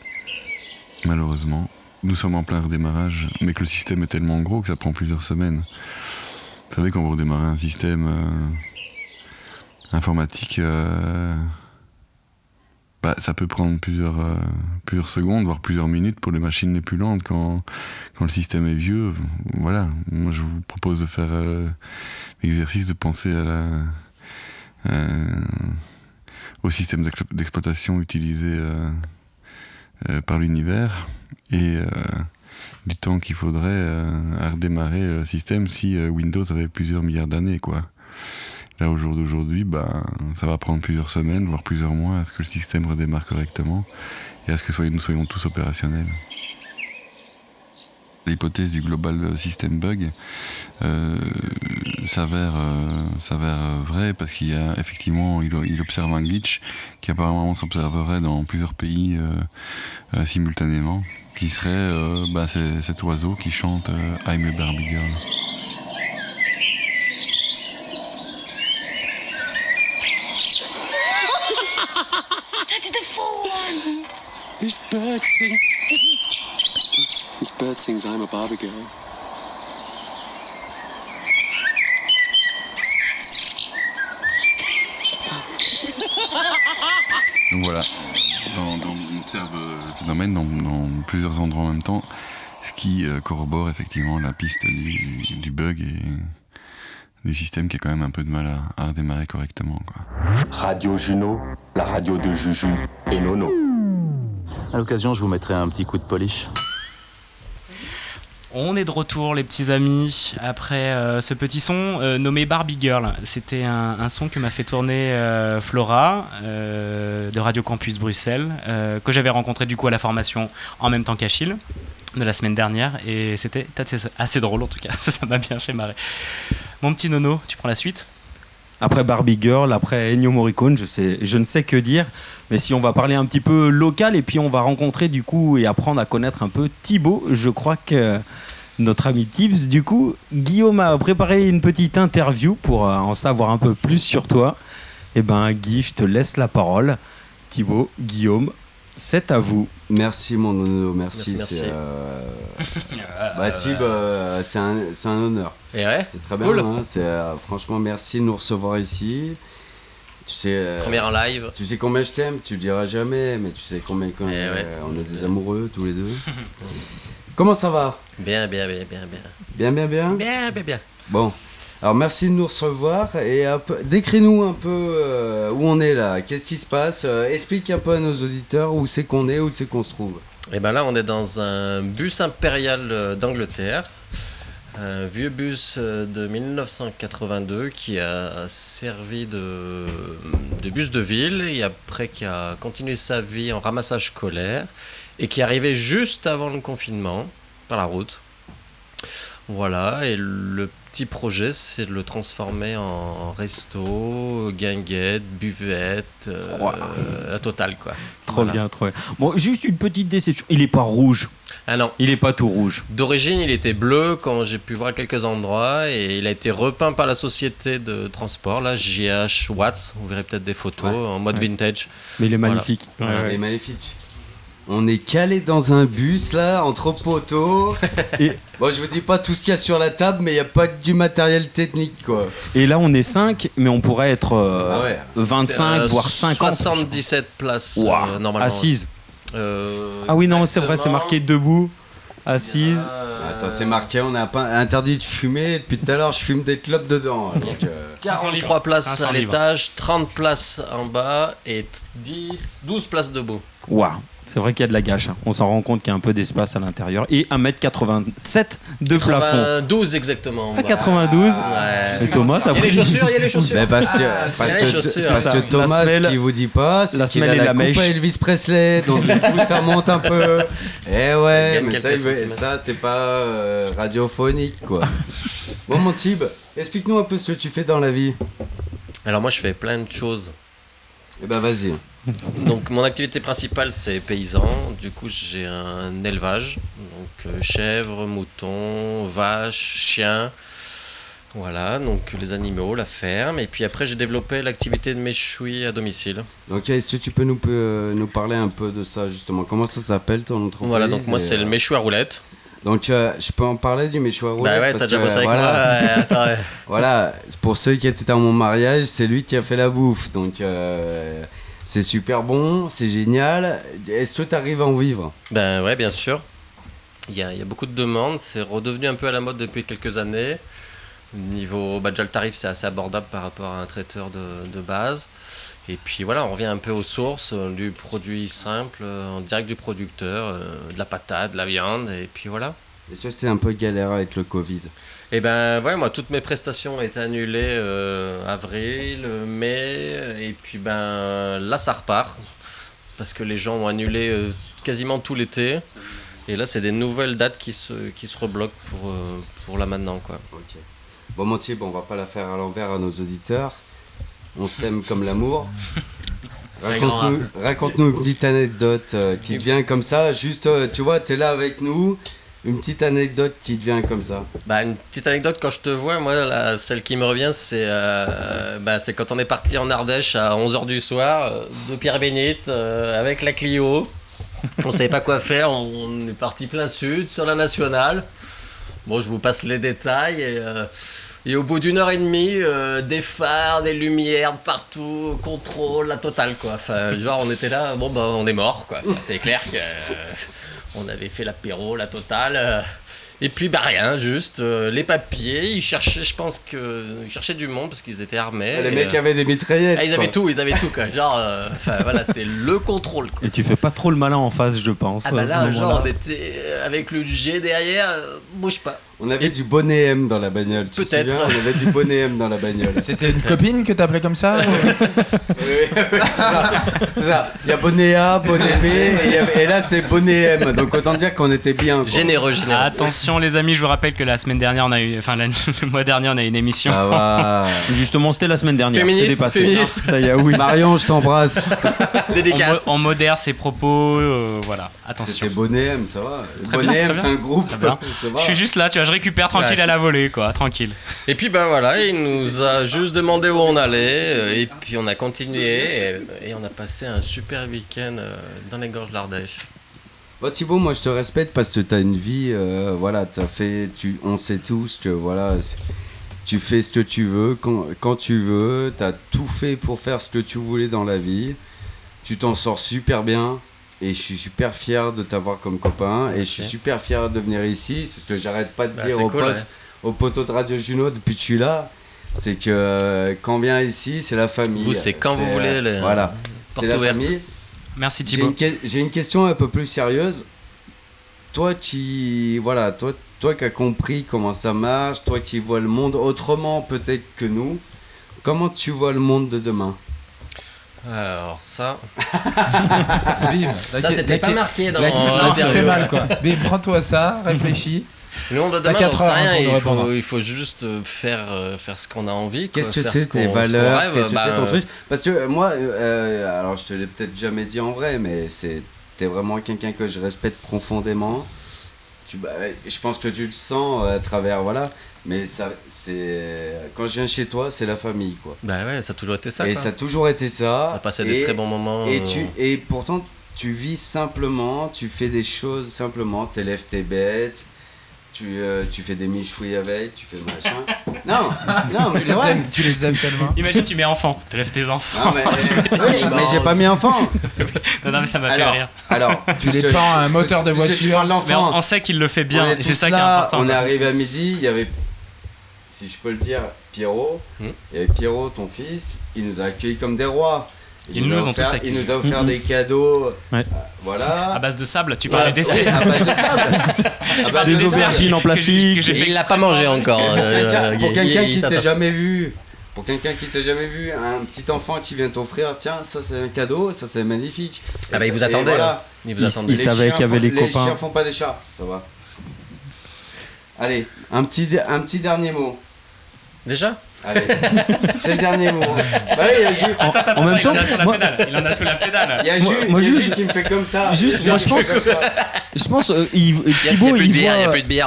malheureusement. Nous sommes en plein redémarrage, mais que le système est tellement gros que ça prend plusieurs semaines. Vous savez, quand vous redémarrez un système euh, informatique, euh, bah, ça peut prendre plusieurs, euh, plusieurs secondes, voire plusieurs minutes pour les machines les plus lentes. Quand, quand le système est vieux, voilà. Moi, je vous propose de faire l'exercice de penser à la, au système d'explo- d'exploitation utilisé par l'univers et euh, du temps qu'il faudrait euh, à redémarrer le système si euh, Windows avait plusieurs milliards d'années, quoi. Là, au jour d'aujourd'hui, ben, ça va prendre plusieurs semaines, voire plusieurs mois à ce que le système redémarre correctement et à ce que nous soyons tous opérationnels. L'hypothèse du global system bug euh, s'avère euh, s'avère vrai parce qu'il y a effectivement il, il observe un glitch qui apparemment s'observerait dans plusieurs pays euh, euh, simultanément qui serait euh, bah, cet oiseau qui chante euh, I'm a Barbie Girl. That's the full one. This bird sings. This bird sings I'm a Barbie girl. Donc voilà, Dans- dans- on observe euh, le phénomène dans, dans plusieurs endroits en même temps, ce qui euh, corrobore effectivement la piste du, du bug et du système qui a quand même un peu de mal à, à redémarrer correctement. Quoi. Radio Juno, la radio de Juju et Nono. À l'occasion, je vous mettrai un petit coup de polish. On est de retour, les petits amis, après euh, ce petit son euh, nommé Barbie Girl. C'était un, son que m'a fait tourner euh, Flora de Radio Campus Bruxelles, que j'avais rencontré du coup à la formation en même temps qu'Achille de la semaine dernière, et c'était assez, assez drôle en tout cas. Ça m'a bien fait marrer. Mon petit Nono, tu prends la suite? Après Barbie Girl, après Ennio Morricone, je, ne sais que dire. Mais si on va parler un petit peu local et puis on va rencontrer du coup et apprendre à connaître un peu Thibaut, je crois que notre ami Tibbs, du coup, Guillaume a préparé une petite interview pour euh, en savoir un peu plus sur toi. Eh ben Guy, je te laisse la parole. Thibaut, Guillaume, c'est à vous. Merci mon nono, merci. Merci, c'est, merci. euh, Bah Thib, euh, c'est un, c'est un honneur. Et ouais, C'est très bien. cool. hein, c'est, euh, franchement, merci de nous recevoir ici. Tu sais, euh, Première en live. Tu sais combien je t'aime, tu le diras jamais, mais tu sais combien quand Eh ouais. on est des amoureux tous les deux. Comment ça va? Bien, bien, bien, bien, bien. Bien, bien, bien? Bien, bien, bien. Bon, alors merci de nous recevoir et décris-nous un peu euh, où on est là, qu'est-ce qui se passe, euh, explique un peu à nos auditeurs où c'est qu'on est, où c'est qu'on se trouve. Et ben là, on est dans un bus impérial euh, d'Angleterre. Un vieux bus de 1982 qui a servi de, de bus de ville et après qui a continué sa vie en ramassage scolaire et qui est arrivé juste avant le confinement par la route. Voilà, et le petit projet, c'est de le transformer en resto, guinguette, buvette, euh, la totale quoi. Trop Voilà. bien, trop bien. Bon, juste une petite déception. Il est pas rouge. Ah non. Il est pas tout rouge. D'origine, il était bleu quand j'ai pu voir à quelques endroits et il a été repeint par la société de transport, là, JH Watts. Vous verrez peut-être des photos Ouais. en mode Ouais. vintage. Mais il est Voilà. magnifique. Voilà. Il est magnifique. On est calé dans un bus là, entre poteaux. Et- Bon, je vous dis pas tout ce qu'il y a sur la table, mais il n'y a pas que du matériel technique quoi. Et là, on est 5, mais on pourrait être euh, Ah ouais. 25, Euh, voire 50. 77 places euh, normalement. assises. Euh, Ah oui, non, c'est vrai, c'est marqué debout, assise. Attends, c'est marqué, on n'a pas interdit de fumer. Depuis tout à l'heure, je fume des clopes dedans. Donc, euh, 43 places 500 à l'étage, 30 places en bas et 10, 12 places debout. Waouh, c'est vrai qu'il y a de la gâche. hein. On s'en rend compte qu'il y a un peu d'espace à l'intérieur. Et 1m87 de plafond. 12 exactement. bas. 92. Ouais. Et Thomas, t'as Il y a les pris- chaussures, il y a les chaussures. Mais parce que, Ah, parce il y a les que, chaussures. parce que. Thomas, La semelle- ce qu'il vous dit pas, c'est la qu'il a semelle et la, la coupe mèche. à Elvis Presley, donc du coup ça monte un peu. Eh ouais, mais ça, ça c'est pas euh, radiophonique quoi. bon mon Tib, explique-nous un peu ce que tu fais dans la vie. Alors moi je fais plein de choses. Eh ben vas-y. Donc mon activité principale c'est paysan. Du coup j'ai un élevage, donc euh, chèvres, moutons, vaches, chiens. Voilà, donc les animaux, la ferme. Et puis après j'ai développé l'activité de méchoui à domicile. Donc est-ce que tu peux nous, euh, nous parler un peu de ça justement? Comment ça s'appelle ton entreprise? Voilà, donc moi c'est le euh, méchoui à roulette. Donc euh, je peux en parler du méchoui à roulette? Bah ouais, t'as déjà bossé avec voilà. moi. ouais, attends, ouais. Voilà, pour ceux qui étaient à mon mariage, c'est lui qui a fait la bouffe. Donc euh, c'est super bon, c'est génial. Est-ce que tu arrives à en vivre? Ben ouais, bien sûr. Il y a, il y a beaucoup de demandes. C'est redevenu un peu à la mode depuis quelques années. Niveau, bah déjà le tarif c'est assez abordable par rapport à un traiteur de, de base. Et puis voilà, on revient un peu aux sources euh, du produit simple, euh, en direct du producteur, euh, de la patate, de la viande, et puis voilà. Est-ce que c'était un peu galère avec le Covid? Et ben ouais, moi toutes mes prestations ont été annulées euh, avril, mai, et puis ben là ça repart parce que les gens ont annulé euh, quasiment tout l'été. Et là, c'est des nouvelles dates qui se, qui se rebloquent pour, euh, pour là maintenant. Quoi. Bon, mon type, on va pas la faire à l'envers à nos auditeurs. On s'aime comme l'amour. Raconte-nous raconte-nous une petite anecdote qui te vient comme ça. Juste, tu vois, t'es là avec nous. Une petite anecdote qui te vient comme ça. Bah, une petite anecdote, quand je te vois, moi, celle qui me revient, c'est euh, bah, c'est quand on est parti en Ardèche à 11h du soir, euh, de Pierre Bénite, euh, avec la Clio. On savait pas quoi faire, on, est parti plein sud, sur la nationale. Bon, je vous passe les détails. Et, au bout d'une heure et demie, des phares, des lumières partout, contrôle, la totale, quoi. Genre, on était là, bon, bah, on est mort, quoi. C'est clair que. On avait fait l'apéro, la totale. euh, et puis, bah rien, juste euh, les papiers. Ils cherchaient, je pense que. Ils cherchaient du monde parce qu'ils étaient armés. les et, mecs euh, avaient des mitraillettes. ah, ils avaient tout, ils avaient tout, quoi. Genre, euh, enfin voilà, c'était le contrôle, quoi. Et tu fais pas trop le malin en face, je pense. Ah bah à ce là, genre, moment-là. on était avec le G derrière, euh, bouge pas. On avait du bonnet M dans la bagnole. Peut-être. On avait du bonnet M dans la bagnole. C'était une copine que t'appelais comme ça ça. C'est ça. Il y a bonnet A, bonnet B, et, là c'est bonnet M. Donc autant dire qu'on était bien. quoi. Généreux, généreux. Attention les amis, je vous rappelle que la semaine dernière, on a eu, enfin la- le mois dernier, on a eu une émission. Ça va. Justement, c'était la semaine dernière. C'est dépassé. féministe. Ça y est, oui. Marion, je t'embrasse. Dédicace. On, on modère ses propos, euh, voilà. Attention. C'était bonnet M, ça va. Très bonnet bien, M, c'est un groupe. Très bien. Ça va. Je suis juste là, tu vois, je récupère tranquille Ouais. à la volée, quoi, tranquille. Et puis ben voilà, il nous a juste demandé où on allait, euh, et puis on a continué, et, et on a passé un super week-end euh, dans les gorges de l'Ardèche. Bah, Thibaut, moi je te respecte parce que tu as une vie, euh, voilà, t'as fait, tu, on sait tous que voilà, tu fais ce que tu veux, quand, quand tu veux, tu as tout fait pour faire ce que tu voulais dans la vie, tu t'en sors super bien et je suis super fier de t'avoir comme copain et je suis super fier de venir ici, c'est ce que j'arrête pas de Bah, dire aux, cool, potes, ouais. aux poteaux de Radio Juno depuis que je suis là, c'est que euh, quand on vient ici, c'est la famille. Vous, c'est quand vous euh, voulez, les- voilà, c'est la famille. Merci J'ai Thibaut. une, que- j'ai une question un peu plus sérieuse. Toi qui voilà, toi toi qui as compris comment ça marche, toi qui vois le monde autrement peut-être que nous, comment tu vois le monde de demain? Alors ça, Bim. Ça, c'était pas marqué dans question, ça fait mal quoi. Bim, prends-toi ça, réfléchis. le monde de demain, hein, rien, il, faut, il faut juste euh, faire, euh, faire ce qu'on a envie. Qu'est-ce que c'est ce tes valeurs Qu'est-ce que bah, c'est ton truc Parce que euh, moi, euh, alors je te l'ai peut-être jamais dit en vrai, mais c'est t'es vraiment quelqu'un que je respecte profondément. Tu, bah, je pense que tu le sens euh, à travers voilà, mais ça c'est quand je viens chez toi, c'est la famille quoi. Bah ouais, ça a toujours été ça. et quoi. ça a toujours été ça. On a passé des très bons moments. Et, euh, tu, et pourtant, tu vis simplement, tu fais des choses simplement, t'élèves tes bêtes, tu, euh, tu fais des michouilles avec, tu fais machin. non, non, mais Tu c'est les vrai. aimes- Tu les aimes tellement. Imagine, tu mets enfant, tu lèves tes enfants. Non, mais, oui, mais j'ai pas mis enfant. non, non, mais ça m'a fait Alors, rire. alors, Tu les pends à un moteur de voiture. Mais on, sait qu'il le fait bien, et c'est ça qui est là, important. On est arrivé à midi, il y avait, si je peux le dire, Pierrot. Hmm. Il avait Pierrot, ton fils, il nous a accueillis comme des rois. Ils nous a ont offert, Il nous a offert Mhm. des cadeaux. Ouais. euh, voilà. À base de sable, tu Ouais, parlais des oui, à base de sable. À base Des de sable. aubergines en plastique. Et il l'a pas mangé encore. Pour euh, quelqu'un- pour il- quelqu'un il- qui il t'a jamais vu, pour quelqu'un qui t'a jamais vu, un petit enfant qui vient t'offrir, tiens, ça c'est un cadeau, ça c'est magnifique. Ah bah, Et il vous et attendait, voilà. hein. Il vous Il- attendait. il Les savait qu'il y avait font- les Les copains. chiens font pas des chats, ça va. Allez, un petit, un petit dernier mot. Déjà Allez, c'est le dernier mot. Bah oui, il y a Jules, Attends, attends, En même attends, il en temps, a sur la moi- pédale. Il en a sous la pédale. il y a Moi- Jules, moi, il y a Jules, Jules qui me fait comme ça. Juste, Jules moi, qui je me pense- fait comme ça. Je pense euh, il, y a- Thibaut, il voit,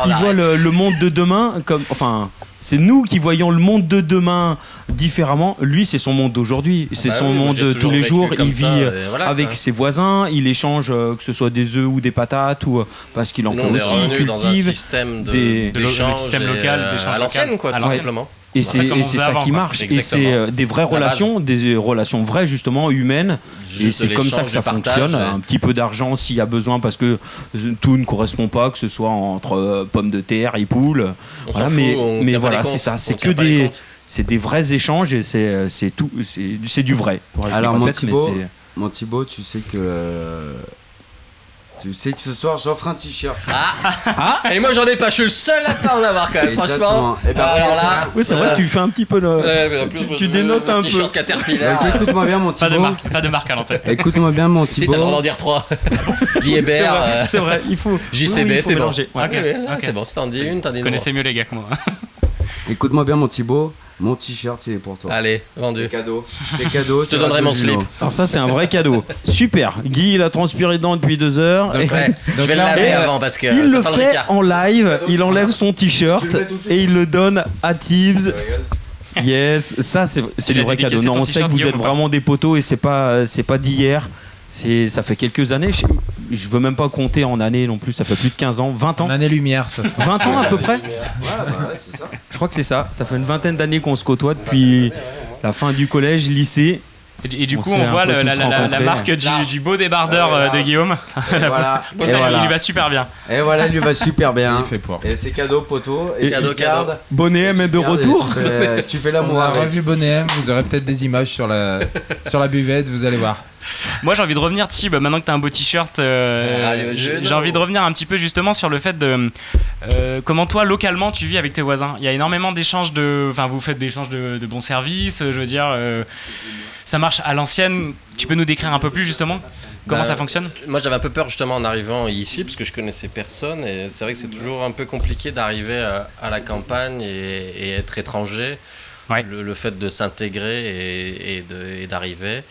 il le monde de demain comme, enfin, c'est nous qui voyons le monde de demain différemment. Lui, c'est son monde d'aujourd'hui, c'est bah son oui, monde de tous les jours. Il vit euh, voilà, avec ses voisins, il échange euh, que ce soit des œufs ou des patates ou euh, parce qu'il en faut aussi, il revenu dans un cultive. système de, des- De le système local, euh, d'échange à l'ancienne, quoi, tout simplement. Et En c'est fait, ça avant, qui quoi. marche. Et c'est euh, des vraies La base. relations, des relations vraies justement humaines. Et c'est comme ça que ça partage, fonctionne. ouais. Un petit peu d'argent s'il y a besoin parce que euh, tout ne correspond pas, que ce soit entre euh, pommes de terre et poules. On Voilà, mais fout, mais voilà, c'est ça. C'est que des c'est des vrais échanges et c'est euh, c'est tout c'est c'est du vrai. Alors mon Thibaut, c'est- mon Thibaut, tu sais que euh, Tu sais que ce soir j'offre un t-shirt. Ah. Et moi j'en ai pas, je suis le seul à pas en avoir quand même, franchement. Exactement. Eh ben, Alors là. Oui, c'est vrai, euh, tu fais un petit peu le. ouais, mais en plus, tu, moi, tu dénotes un peu. Caterpillar. Ok, Écoute-moi bien mon Pas de Thibaut. marque, pas de marque à l'antenne. Écoute-moi bien mon Si t'as le droit d'en Thibaut. dire trois. C'est Liébert, vrai, euh, c'est vrai, il faut. JCB, oui, il faut c'est bon. mélanger. Ouais. Ok, ouais, ok. c'est bon, si t'en dis une, t'en dis Vous une. connaissez mieux les gars que moi. Écoute-moi bien mon Thibaut. Mon t-shirt il est pour toi. Allez, C'est vendu. cadeau. C'est cadeau. Je te donnerai mon slip. Alors ça c'est un vrai cadeau. Super. Guy il a transpiré dedans depuis deux heures. Donc, Et- Ouais, je vais le laver euh, avant parce que il ça le sent le fait en live, il enlève son t-shirt le et il le donne à Tibbs. Yes, ça c'est c'est l'as vrai cadeau. Non, on sait que vous êtes vraiment des poteaux et c'est pas c'est pas d'hier. C'est ça fait quelques années. Je, je veux même pas compter en années non plus. Ça fait plus de 15 ans, 20 ans. En année lumière, ça se 20 ans à peu près. Ouais, bah ouais, c'est ça. Je crois que c'est ça. Ça fait une vingtaine d'années qu'on se côtoie depuis la fin du collège, lycée. Et, du- et du On coup, on voit le- la, tous la- la- la rencontrés. marque du, du beau débardeur euh, voilà. de Guillaume. Et voilà. Et il- voilà. Il lui va super bien. Et voilà, il lui va super bien. Il fait pour. Et c'est cadeau poteau. Et, Cadeau, cadeau. Bonnet M est de retour. Tu fais, tu fais On l'amour a avec. revu Bonnet, vous aurez peut-être des images sur la, sur la buvette, vous allez voir. Moi j'ai envie de revenir Thib, maintenant que t'as un beau t-shirt, euh, j'ai envie de revenir un petit peu justement sur le fait de euh, comment toi localement tu vis avec tes voisins. Il y a énormément d'échanges de, enfin vous faites des échanges de, de bons services, je veux dire, euh, ça marche à l'ancienne. Tu peux nous décrire un peu plus justement comment Bah, ça fonctionne? Moi j'avais un peu peur justement en arrivant ici parce que je connaissais personne et c'est vrai que c'est toujours un peu compliqué d'arriver à, à la campagne et, et être étranger. Ouais. Le, le fait de s'intégrer et d'arriver.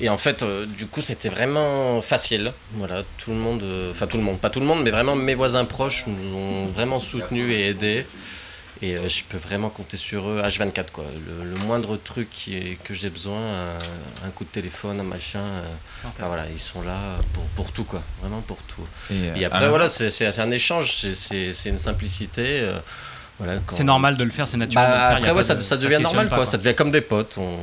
Et en fait, euh, du coup, c'était vraiment facile. Voilà, tout le monde, euh, enfin tout le monde, pas tout le monde, mais vraiment mes voisins proches nous ont vraiment soutenus et aidés. Et euh, je peux vraiment compter sur eux H24 quoi. Le, le moindre truc qui est- que j'ai besoin, un coup de téléphone, un machin, euh, enfin, voilà, ils sont là pour, pour tout quoi, vraiment pour tout. Et, Et après voilà, c'est un échange, c'est- une simplicité. euh, voilà, quand- C'est normal de le faire, c'est naturel Bah, de le faire. y a après ouais, ça, de- ça se devient normal pas, quoi. ça devient comme des potes. On,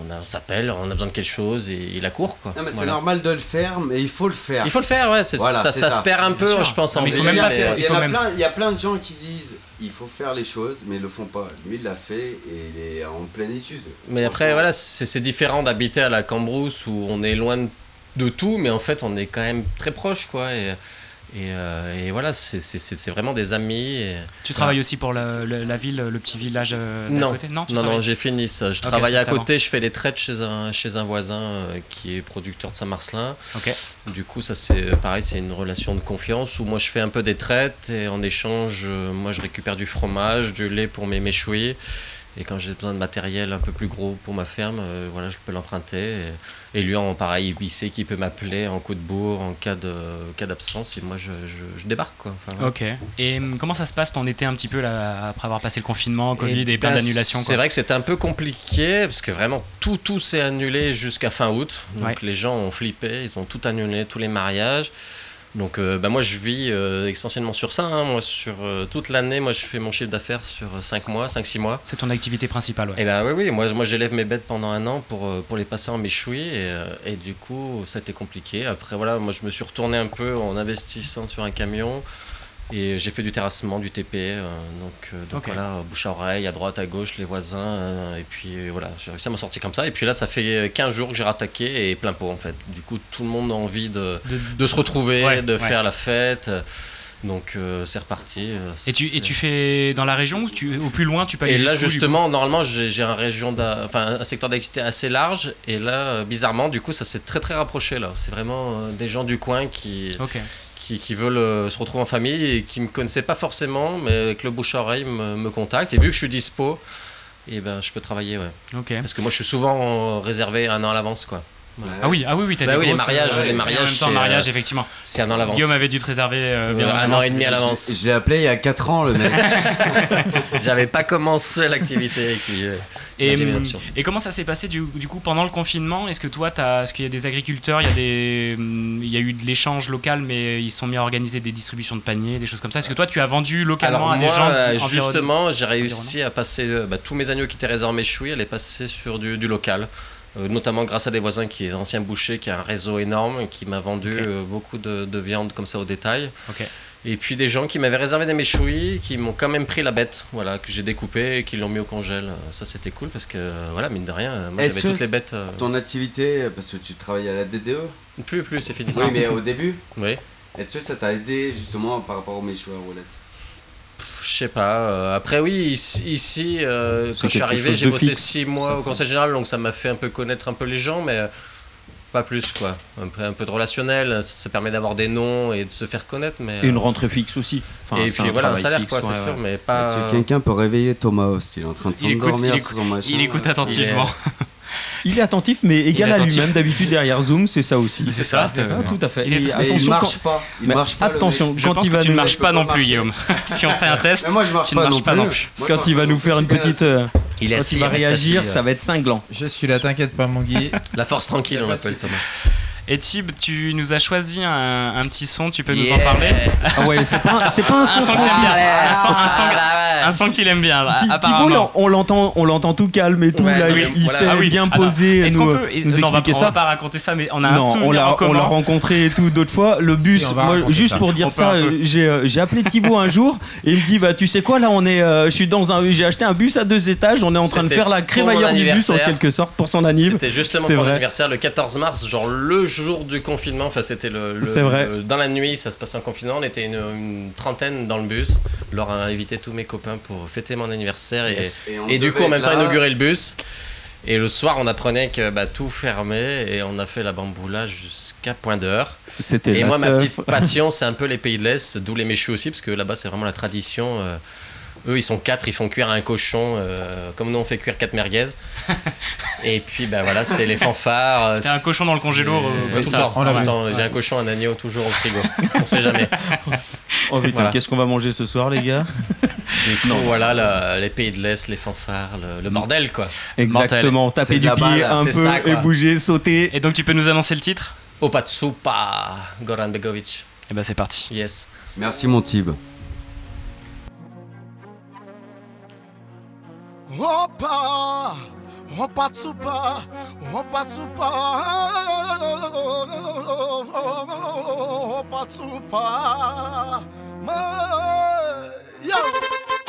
on, a- on s'appelle, on a besoin de quelque chose et il a court quoi. Non, mais c'est normal de le faire, mais il faut le faire. Il faut le faire, ouais. c'est- Voilà, ça, c'est ça ça. se perd un peu, je pense, Mais il faut ville, même pas il y a, en même- plein, il y a plein de gens qui disent il faut faire les choses, mais ils le font pas. Lui, il l'a fait et il est en plénitude. Mais après, voilà, c'est c'est différent d'habiter à la Cambrousse où on est loin de- de tout, mais en fait, on est quand même très proche, quoi. Et, et, euh, et voilà, c'est- vraiment des amis. et- Tu travailles aussi pour la, la- la ville, le petit village euh, d'à Non, côté Non, non, non, j'ai fini ça. Je travaille à avant. côté, je fais les traites chez un, chez un voisin euh, qui est producteur de Saint-Marcelin. Du coup, ça c'est pareil, c'est une relation de confiance où moi je fais un peu des traites et en échange, moi je récupère du fromage, du lait pour mes méchouis. Et quand j'ai besoin de matériel un peu plus gros pour ma ferme, euh, voilà, je peux l'emprunter. Et, et lui, en pareil, il sait qu'il peut m'appeler en coup de bourre, en cas d'absence, et moi je, je- je débarque quoi. Enfin. Ok. Et hum, comment ça se passe ton été un petit peu là, après avoir passé le confinement, Covid et, Eh plein ben, d'annulations C'est vrai que c'était un peu compliqué parce que vraiment tout tout s'est annulé jusqu'à fin août. Donc Ouais. les gens ont flippé, ils ont tout annulé, tous les mariages. Donc euh, bah, moi je vis euh, essentiellement sur ça. hein. Moi sur euh, toute l'année, moi je fais mon chiffre d'affaires sur 5 mois, 5-6 mois. C'est ton activité principale, ouais. Et ben oui, oui, moi, moi j'élève mes bêtes pendant un an pour, euh, pour les passer en méchoui et, euh, et du coup ça a été compliqué. Après voilà, moi je me suis retourné un peu en investissant sur un camion et j'ai fait du terrassement, du TP. euh, donc euh, donc voilà, bouche à oreille, à droite, à gauche, les voisins. euh, et puis voilà, j'ai réussi à m'en sortir comme ça. Et puis là, ça fait 15 jours que j'ai rattaqué et plein pot en fait. Du coup, tout le monde a envie de, De- de se retrouver, Ouais, de ouais. faire la fête. Donc c'est reparti. Et tu, et tu fais dans la région ou tu, au plus loin tu peux aller et là justement, normalement, j'ai un région, enfin un secteur d'activité assez large. Et là, bizarrement, du coup, ça s'est très très rapproché là. C'est vraiment des gens du coin qui. Qui, qui veulent euh, se retrouver en famille et qui me connaissaient pas forcément, mais avec le bouche à oreille me, me contactent. Et vu que je suis dispo, et ben je peux travailler, ouais. Parce que moi, je suis souvent réservé un an à l'avance, quoi. Ah oui, ah oui, oui, t'as Bah des oui, les mariages, euh, les mariages, En même temps, c'est, mariage, euh, effectivement. c'est un an à l'avance. Guillaume avait dû te réserver euh, bien Ouais, en un an et demi à l'avance. Je l'ai appelé il y a 4 ans, le mec. J'avais pas commencé l'activité et puis. euh, Et, hum, et comment ça s'est passé du, du coup pendant le confinement? Est-ce que toi, est-ce qu'il y a des agriculteurs, il y a des, hum, il y a eu de l'échange local, mais ils se sont mis à organiser des distributions de paniers, des choses comme ça? Est-ce que toi, tu as vendu localement Alors à des gens euh, justement, j'ai réussi à passer bah, tous mes agneaux qui étaient réservés en méchoui, à les passer sur du, du local. Euh, notamment grâce à des voisins qui est ancien boucher, qui a un réseau énorme, et qui m'a vendu euh, beaucoup de, de viande comme ça au détail. Et puis des gens qui m'avaient réservé des méchouis, qui m'ont quand même pris la bête, voilà, que j'ai découpé et qui l'ont mis au congèle. Ça c'était cool parce que euh, voilà, mine de rien, euh, moi j'avais toutes les bêtes. euh, Ton activité, parce que tu travailles à la DDE Plus, plus, c'est fini. Oui, ça. mais au début Oui. Est-ce que ça t'a aidé justement par rapport aux méchouis à roulettes? Je sais pas. euh, après, oui, ici, euh, quand je suis arrivé, j'ai bossé fixe, 6 mois au conseil général, donc ça m'a fait un peu connaître un peu les gens, mais pas plus, quoi. Un peu, un peu de relationnel, ça permet d'avoir des noms et de se faire connaître, mais. Et une euh, rentrée fixe aussi. Enfin, et puis un voilà, un salaire, fixe, quoi, c'est ouais, sûr, ouais. mais Est-ce pas. que quelqu'un peut réveiller Thomas Host? Il est en train de s'endormir il sur écoute- son machin. il écoute attentivement. Il est attentif, mais égal est à lui-même. D'habitude, derrière Zoom, c'est ça aussi. C'est ça, Ah, tout à fait. Il est il attention marche quand- pas. Il Mais marche pas. attention, quand pense il que va tu ne marches pas non plus, Guillaume. si on fait un test, moi, je marche tu ne pas marches non pas plus. non plus. Moi, Quand il va nous faire une petite. euh, Il est Quand il va réagir, assis, ça euh. va être cinglant. Je suis là, t'inquiète pas, mon Guy. La force tranquille, on l'appelle souci. Et Tib, tu nous as choisi un, un petit son, tu peux nous en parler Ah ouais, c'est pas, c'est pas un son Un son qu'il aime bien. Un son- un son- Ah, un son qu'il aime bien, là, apparemment. on l'entend, on l'entend tout calme et tout. Ouais, là, oui, il, il voilà. s'est Ah oui, bien posé, Est-ce nous, qu'on euh, peut nous non, on va, expliquer on va ça. pas raconter ça, mais on a un Non, on souvenir l'a, en on l'a rencontré et tout d'autres fois. Le bus, Si, va moi, juste ça. pour dire On ça, euh, j'ai, j'ai appelé Thibaut un jour et il me dit bah tu sais quoi là on est, euh, je suis dans un, j'ai acheté un bus à deux étages, on est en train de faire la crémaillère du bus en anniversaire. quelque sorte pour son anniv. C'était justement C'est pour l'anniversaire le 14 mars, genre le jour du confinement. Enfin, c'était le, le- C'est vrai. le- dans la nuit, ça se passait en confinement. On était une, une trentaine dans le bus. Laure a invité tous mes copains pour fêter mon anniversaire et, Yes. Et du coup en même temps là. inaugurer le bus. Et le soir, on apprenait que bah, tout fermait et on a fait la bamboula jusqu'à point d'heure. C'était Et moi, ma petite passion, c'est un peu les pays de l'Est, d'où les méchus aussi, parce que là-bas, c'est vraiment la tradition. euh, eux, ils sont quatre, ils font cuire un cochon, euh, comme nous, on fait cuire quatre merguez. Et puis, ben voilà, c'est les fanfares. T'as un cochon dans le congélo, euh, tout comme le ça. temps, le. J'ai un cochon, un agneau, toujours au frigo. on sait jamais. Oh putain, Voilà. qu'est-ce qu'on va manger ce soir les gars? Du coup, voilà, la- les pays de l'Est, les fanfares, le, le bordel, quoi. Exactement, taper du la pied balle, un peu ça, et bouger, sauter. Et donc tu peux nous annoncer le titre? Opatsupa, Goran Begovic. Et bah c'est parti. Yes. Merci mon Tib. Opa, opa tsupa, opa tsupa, opa tsupa, yo.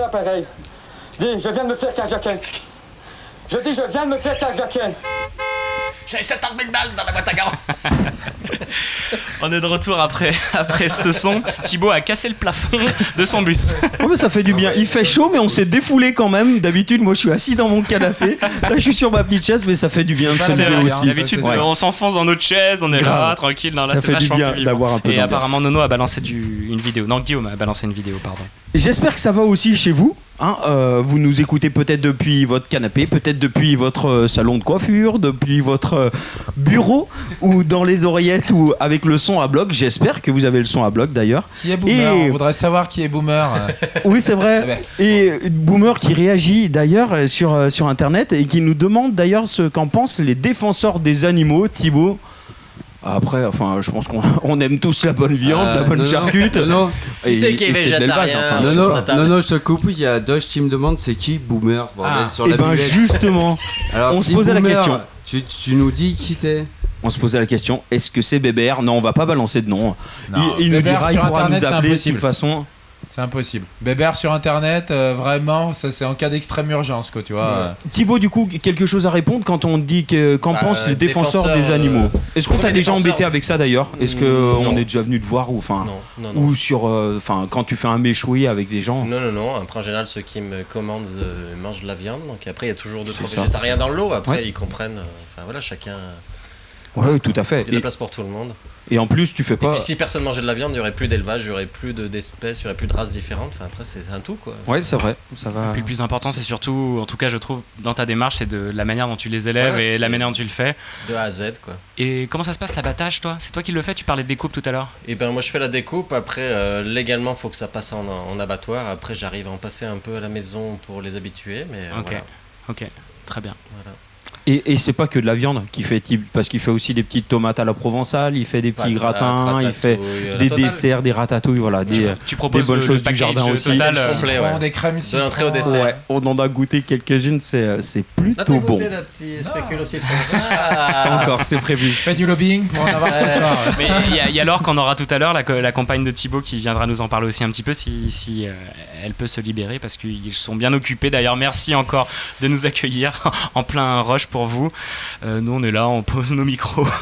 L'appareil. Dis, je viens de me faire carjacker. Je dis, je viens de me faire carjacker. J'ai 70 000 balles dans la boîte à gants. On est de retour après, après ce son. Thibaut a cassé le plafond de son bus. Oh, mais ça fait du bien. Il fait chaud, mais on s'est défoulé quand même. D'habitude, moi, je suis assis dans mon canapé. Là, je suis sur ma petite chaise, mais ça fait du bien de se C'est lever vrai, aussi. D'habitude, Ouais. on s'enfonce dans notre chaise, on est là, Grave. tranquille. Non, là, Ça c'est fait du bien d'avoir un peu Et apparemment, Nono a balancé du- une vidéo. Non, Guillaume a balancé une vidéo, pardon. J'espère que ça va aussi chez vous. hein. Euh, vous nous écoutez peut-être depuis votre canapé, peut-être depuis votre euh, salon de coiffure, depuis votre euh, bureau ou dans les oreillettes ou avec le son à bloc. J'espère que vous avez le son à bloc d'ailleurs. Qui est boomer Et- On voudrait savoir qui est boomer. Oui, c'est vrai. Et Boomer qui réagit d'ailleurs sur, sur Internet et qui nous demande d'ailleurs ce qu'en pensent les défenseurs des animaux, Thibaut. Après, enfin, je pense qu'on on aime tous la bonne viande, Euh, la bonne non, non, charcute. non, non. Et- et c'est de l'élevage, enfin, je non, non, non, non, je te coupe. Il y a Doge qui me demande c'est qui Boomer bordel, Ah. sur Eh la ben, buvette. justement, Alors, on si se posait la question. Tu, tu nous dis qui t'es On se posait la question est-ce que c'est Bébert? Non, on va pas balancer de nom. Non, il il nous dira, il pourra Internet, nous appeler de toute façon. C'est impossible. Bébert sur internet, euh, vraiment, ça c'est en cas d'extrême urgence, quoi, tu vois. euh. Thibaut, du coup, quelque chose à répondre quand on dit que qu'en Bah, pensent les défenseurs, défenseur, des animaux? Euh, Est-ce qu'on t'a déjà embêté avec ça d'ailleurs? Est-ce que Mm, on non. est déjà venu te voir ou enfin non, non. ou sur euh, enfin quand tu fais un méchoui avec des gens? Non, non, non. Après, en général, ceux qui me commandent euh, mangent de la viande. Donc après, il y a toujours deux, C'est trois végétariens dans le lot. Après, Ouais. ils comprennent. euh, Enfin, voilà, chacun. Ouais, tout à fait. Il y a de la place pour tout le monde. Et en plus, tu fais Et pas. puis, si personne mangeait de la viande, il n'y aurait plus d'élevage, il n'y aurait plus de- d'espèces, il n'y aurait plus de races différentes. Enfin, après, c'est un tout, quoi. Ouais, c'est vrai. Ça va. Puis le plus important, c'est surtout, en tout cas, je trouve, dans ta démarche, c'est de la manière dont tu les élèves Voilà, et la manière dont tu le fais. De A à Z, quoi. Et comment ça se passe l'abattage, toi? C'est toi qui le fais? Tu parlais de découpe tout à l'heure. Et ben moi je fais la découpe, après euh, légalement faut que ça passe en, en abattoir, après j'arrive à en passer un peu à la maison pour les habituer, mais euh, Ok. voilà. Ok, très bien. Voilà. Et, et c'est pas que de la viande qui fait parce qu'il fait aussi des petites tomates à la provençale, il fait des petits Patate, gratins, il fait la des desserts, des ratatouilles, voilà, des, tu proposes des bonnes le- le choses du jardin aussi. total, euh, Complet, Citron, ouais. des crèmes De l'entrée au dessert. Ouais, on en a goûté quelques-unes, c'est c'est T'as plutôt bon. goûté Pas encore, c'est prévu. Fais du lobbying pour en avoir ce soir. Mais il y, a- a Laure qu'on aura tout à l'heure, la, la compagne de Thibaut, qui viendra nous en parler aussi un petit peu si, si, euh, elle peut se libérer parce qu'ils sont bien occupés. D'ailleurs, merci encore de nous accueillir en plein rush pour vous. Euh, nous, on est là, on pose nos micros.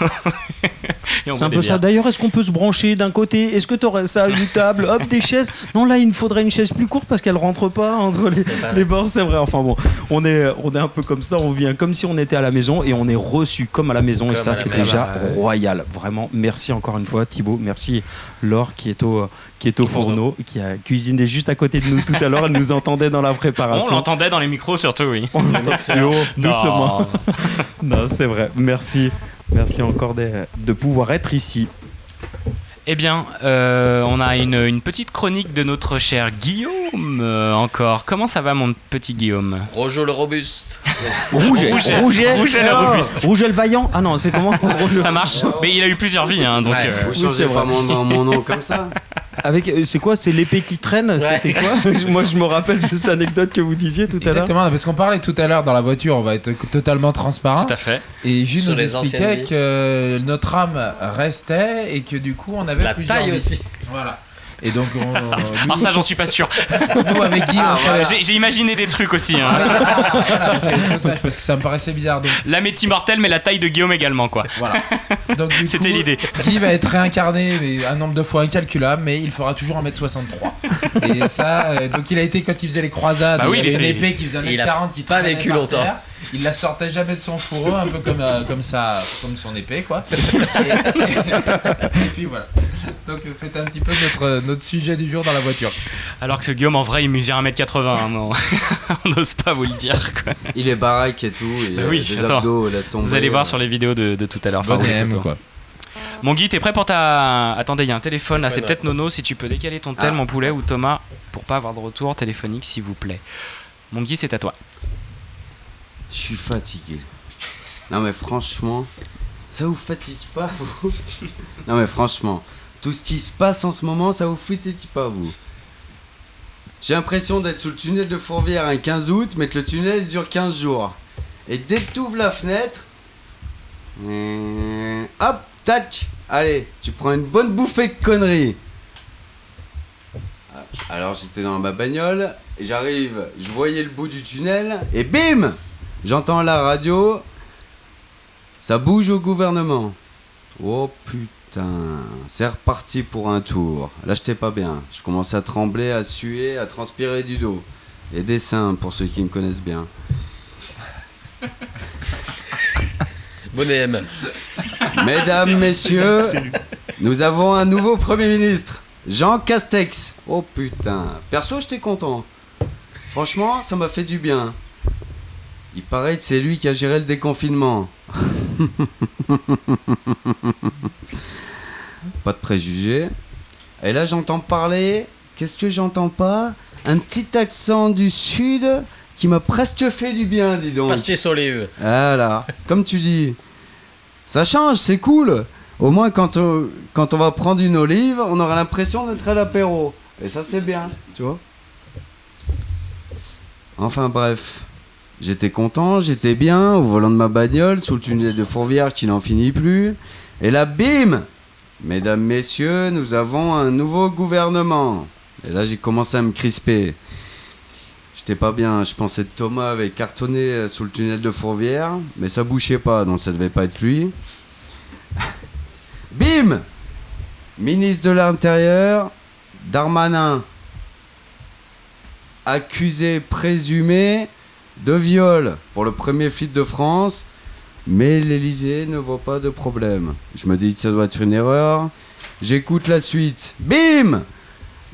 C'est un peu ça. D'ailleurs, est-ce qu'on peut se brancher d'un côté? Est-ce que tu aurais ça, une table? Hop, des chaises? Non, là, il nous faudrait une chaise plus courte parce qu'elle rentre pas entre les, les bords. C'est vrai. Enfin bon, on est, on est un peu comme ça. On vient comme si on était à la maison et on est reçu comme à la maison. et ça, c'est déjà Ouais. royal. Vraiment, merci encore une fois, Thibaut. Merci Laure qui est au, qui est au fourneau, qui a cuisiné juste à côté de nous tout à l'heure. Elle nous entendait dans la On préparation. l'entendait dans les micros surtout, oui. Et oh, doucement. non, c'est vrai. Merci. Merci encore de, de pouvoir être ici. Eh bien, euh, on a une, une petite chronique de notre cher Guillaume euh, encore. Comment ça va, mon petit Guillaume? Rojo le robuste? Rouget, Rouget. Rouget, Rouget le Oh, robuste. Rouget le vaillant. Ah non, c'est comment? Rouget- Ça marche Mais il a eu plusieurs vies, hein, donc. Ouais. euh, Vous Oui, changez c'est pas mon nom comme ça Avec, euh, c'est quoi? C'est l'épée qui traîne? C'était quoi? Moi, je me rappelle de cette anecdote que vous disiez tout à l'heure. Exactement, parce qu'on parlait tout à l'heure dans la voiture, on va être totalement transparent. Tout à fait. Et Jules Sur nous expliquait que notre âme restait et que du coup on avait La plusieurs taille vies. aussi. Voilà. Et donc on, Alors ça, j'en suis pas sûr. nous avec Guy, on savait- J'ai j'ai imaginé des trucs aussi. hein. Ah, voilà, parce, que, ça, parce que ça me paraissait bizarre. Donc, La métier mortelle, mais la taille de Guillaume également, quoi. voilà. Donc, du C'était coup, l'idée. Guy va être réincarné mais un nombre de fois incalculable, mais il fera toujours 1m63. Et ça, euh, donc il a été quand il faisait les croisades, Bah oui, il y il avait une était- épée qui faisait 1m40 il a qui pas vécu longtemps. terre. Il la sortait jamais de son fourreau, un peu comme, euh, comme ça, comme son épée, quoi. Et, et puis voilà. Donc c'est un petit peu notre, notre sujet du jour dans la voiture. Alors que ce Guillaume, en vrai, il mesure 1m80. hein, non. on n'ose pas vous le dire, quoi. Il est baraque et tout. Et, Bah euh, oui, attends. abdos, laisse tomber. Vous allez voir sur les vidéos de, de tout à l'heure. enfin, les photos. quoi. Mon Guy, t'es prêt pour ta. Attendez, il y a un téléphone là, c'est peut-être Nono. Si tu peux décaler ton tel, Ah. mon poulet, ou Thomas, pour pas avoir de retour téléphonique, s'il vous plaît. Mon Guy, c'est à toi. Je suis fatigué. Non mais franchement, ça vous fatigue pas vous? Non mais franchement, tout ce qui se passe en ce moment, ça vous fatigue pas vous? J'ai l'impression d'être sous le tunnel de Fourvière un 15 août, mais que le tunnel dure 15 jours. Et dès que tu ouvres la fenêtre, Mmh, Hop, tac Allez, tu prends une bonne bouffée de conneries. Alors j'étais dans ma bagnole, j'arrive, je voyais le bout du tunnel, et bim J'entends la radio, ça bouge au gouvernement. Oh putain, c'est reparti pour un tour. Là j'étais pas bien, je commençais à trembler, à suer, à transpirer du dos. Et des seins pour ceux qui me connaissent bien. Bonnet M. Mesdames, messieurs, nous avons un nouveau Premier ministre, Jean Castex. Oh putain, perso j'étais content. Franchement, ça m'a fait du bien. Il paraît que c'est lui qui a géré le déconfinement. pas de préjugés. Et là j'entends parler, qu'est-ce que j'entends pas? Un petit accent du sud qui m'a presque fait du bien, dis donc. Pastis soleil. Voilà, comme tu dis. Ça change, c'est cool. Au moins, quand on, quand on va prendre une olive, on aura l'impression d'être à l'apéro. Et ça, c'est bien, tu vois. Enfin, bref. J'étais content, j'étais bien, au volant de ma bagnole, sous le tunnel de Fourvière qui n'en finit plus. Et là, bim Mesdames, messieurs, nous avons un nouveau gouvernement. Et là, j'ai commencé à me crisper. J'étais pas bien, je pensais que Thomas avait cartonné euh, sous le tunnel de Fourvière, mais ça bouchait pas, donc ça devait pas être lui. Bim Ministre de l'Intérieur, Darmanin, accusé présumé de viol pour le premier flic de France, mais l'Elysée ne voit pas de problème. Je me dis que ça doit être une erreur. J'écoute la suite. Bim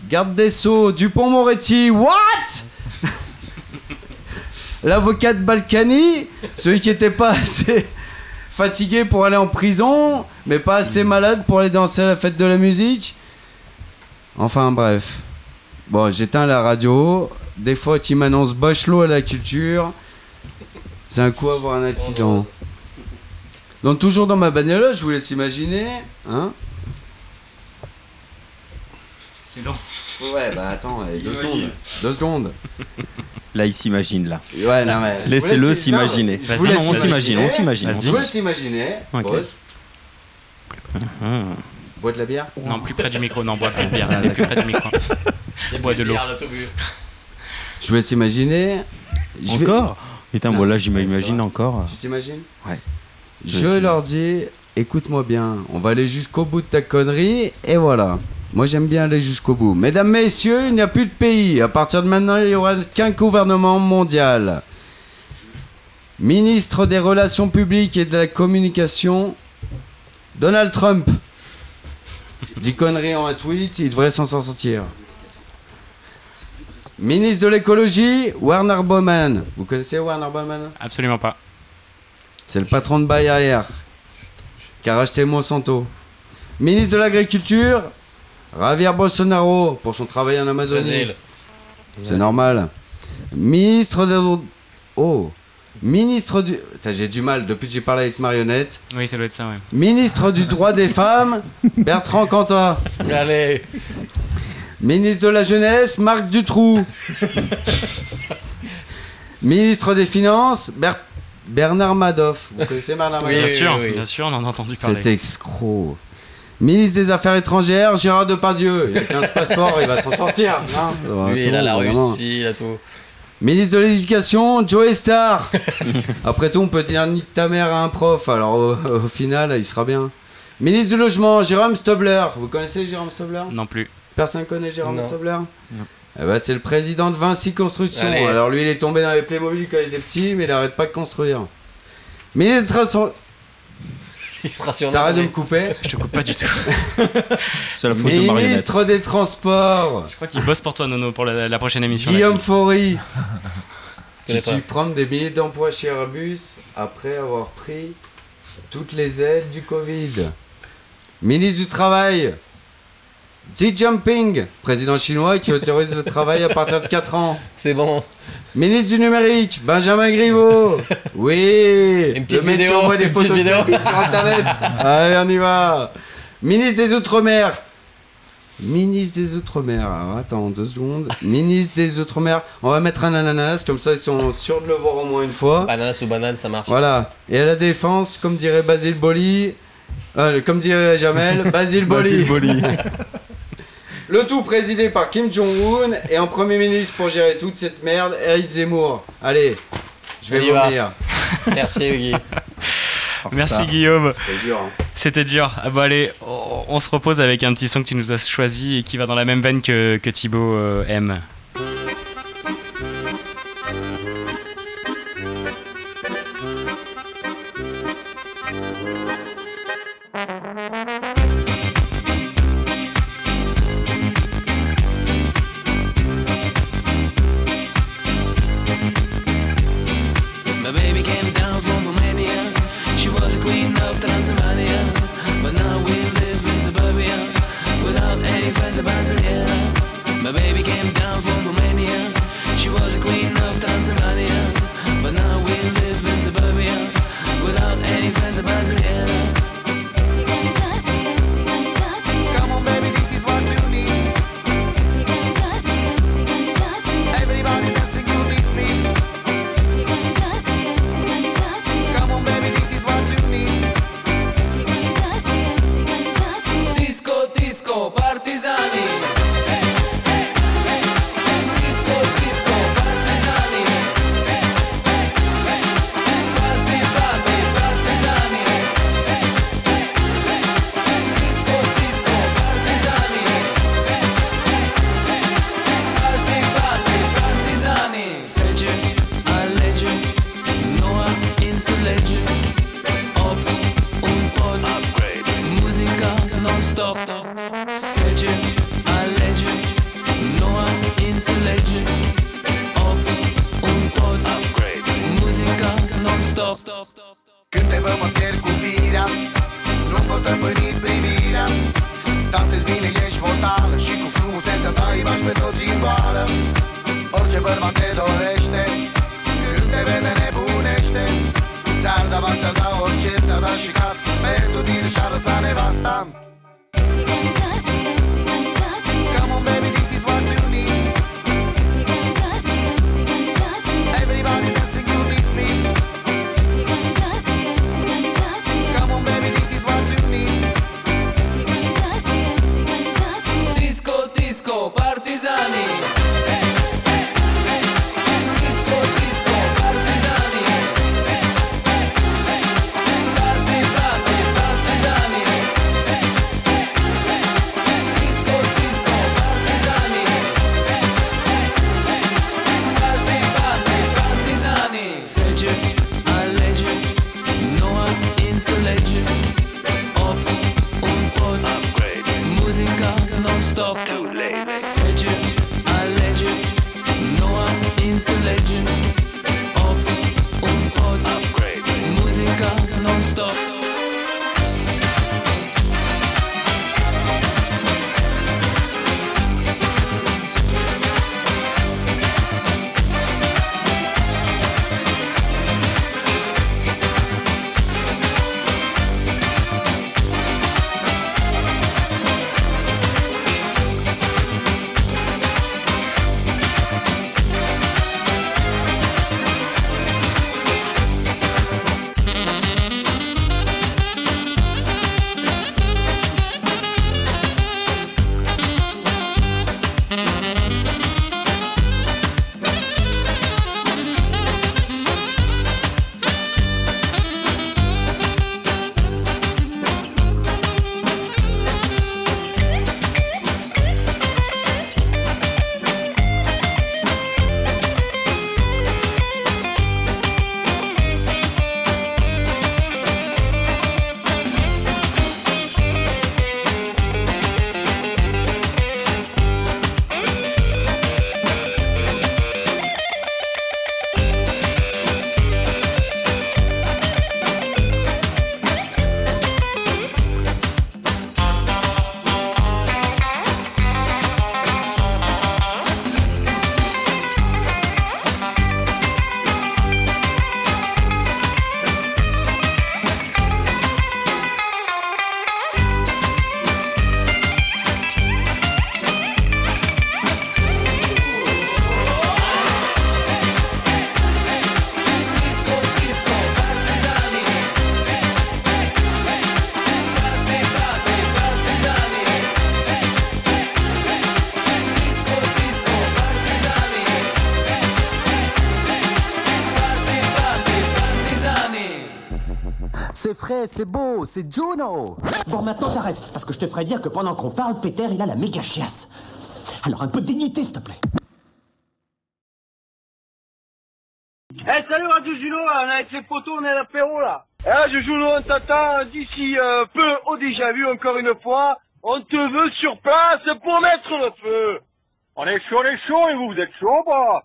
Garde des Sceaux, Dupont-Moretti, what? L'avocat de Balkany, celui qui était pas assez fatigué pour aller en prison, mais pas assez malade pour aller danser à la fête de la musique. Enfin bref. Bon, j'éteins la radio. Des fois, qui m'annonce Bachelot à la culture. C'est un coup avoir un accident. Donc toujours dans ma bagnole, je vous laisse imaginer, hein C'est long. Ouais, bah attends, allez, deux Imagine. secondes. Deux secondes. Là, il s'imagine, là. Ouais, non, mais. Laissez-le s'imaginer. laisse on s'imagine, on s'imagine. Je vous laisse imaginer. Boss. Ah. Bois de la bière Non, plus près du micro, non, bois plus de bière. Plus près du micro. Bois de l'eau. Je vous laisse imaginer. Je vais- Encore Putain, bon, là, j'imagine encore. Tu t'imagines Ouais. Je leur dis, écoute-moi bien, on va aller jusqu'au bout de ta connerie, et voilà. Moi j'aime bien aller jusqu'au bout. Mesdames, messieurs, il n'y a plus de pays. À partir de maintenant, il n'y aura qu'un gouvernement mondial. Ministre des Relations publiques et de la Communication, Donald Trump. Dit connerie en un tweet, il devrait s'en sortir. Ministre de l'écologie, Werner Baumann. Vous connaissez Werner Baumann Absolument pas. C'est le patron de Bayer hier, qui a racheté Monsanto. Ministre de l'Agriculture, Javier Bolsonaro, pour son travail en Amazonie. C'est normal. Ministre de... Oh Ministre du... J'ai du mal, depuis que j'ai parlé avec Marionnette. Oui, ça doit être ça, ouais. Ministre du droit des femmes, Bertrand Cantat. Allez Ministre de la Jeunesse, Marc Dutroux. Ministre des Finances, Ber- Bernard Madoff. Vous connaissez Bernard Madoff bien sûr, bien sûr, on en a entendu parler. Cet escroc. Ministre des Affaires étrangères, Gérard Depardieu. Il a 15 passeports, il va s'en sortir. Il a la vraiment. Russie, il a tout. Ministre de l'Éducation, Joe Star. Après tout, on peut dire ni ta mère à un prof, alors au, au final, il sera bien. Ministre du Logement, Jérôme Stobler. Vous connaissez Jérôme Stobler? Non plus. Personne connaît Jérôme Non. Stobler? Eh ben, c'est le président de Vinci Construction. Allez. Alors lui, il est tombé dans les Playmobil quand il était petit, mais il arrête pas de construire. Ministre... T'arrêtes de me couper Je te coupe pas du tout. C'est la faute de Marionnette. Ministre des Transports, Je crois qu'il bosse pour toi, Nono, pour la, la prochaine émission. Guillaume Faury, qui suit prendre des milliers d'emplois chez Airbus après avoir pris toutes les aides du Covid. Ministre du Travail, Xi Jinping, président chinois qui autorise le travail à partir de 4 ans. C'est bon. Ministre du numérique, Benjamin Griveaux. Oui. Une petite le vidéo, envoie des photos de sur Internet. Allez, on y va. Ministre des Outre-mer. Ministre des Outre-mer. Attends, deux secondes. Ministre des Outre-mer. On va mettre un ananas, comme ça ils sont sûrs de le voir au moins une fois. Ananas ou banane, ça marche. Voilà. Et à la défense, comme dirait Basile Boli. Euh, comme dirait Jamel, Basile Boli. Basile Boli. Le tout présidé par Kim Jong-un et en premier ministre pour gérer toute cette merde, Eric Zemmour. Allez, je vais vomir. Merci Guy. Merci. Guillaume. C'était dur. Hein. C'était dur. Ah bon allez, on, se repose avec un petit son que tu nous as choisi et qui va dans la même veine que, que Thibaut euh, aime. casc Pentru tine și-a răsat nevasta c'est Juno Bon, maintenant t'arrêtes, parce que je te ferai dire que pendant qu'on parle, Peter, il a la méga chiasse. Alors un peu de dignité, s'il te plaît. Eh salut Radio Juno, là, on est avec les potos, on est à l'apéro là. Eh là, je joue le t'attend d'ici euh, peu au déjà vu encore une fois. On te veut sur place pour mettre le feu. On est chaud, on est chaud et vous, vous êtes chaud pas?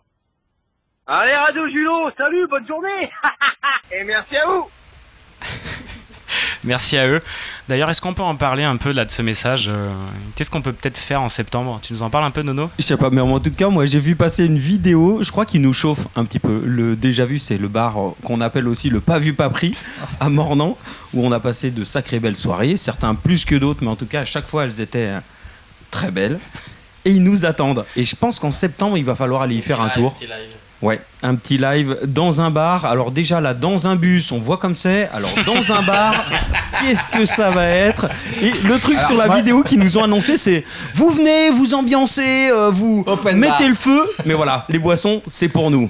Allez Radio Juno, salut, bonne journée Et merci à vous Merci à eux. D'ailleurs, est-ce qu'on peut en parler un peu là de ce message euh, Qu'est-ce qu'on peut peut-être faire en septembre? Tu nous en parles un peu, Nono? Je sais pas, mais en tout cas, moi j'ai vu passer une vidéo, je crois qu'il nous chauffe un petit peu. Le déjà vu, c'est le bar euh, qu'on appelle aussi le pas vu pas pris à Mornan, où on a passé de sacrées belles soirées, certains plus que d'autres, mais en tout cas, à chaque fois, elles étaient euh, très belles. Et ils nous attendent. Et je pense qu'en septembre, il va falloir aller y faire un tour. Ouais, un petit live dans un bar. Alors déjà là, dans un bus, on voit comme c'est. Alors dans un bar, qu'est-ce que ça va être? Et le truc Alors, sur la moi- vidéo qu'ils nous ont annoncé, c'est vous venez, vous ambiancez, euh, vous mettez bar. le feu. Mais voilà, les boissons, c'est pour nous.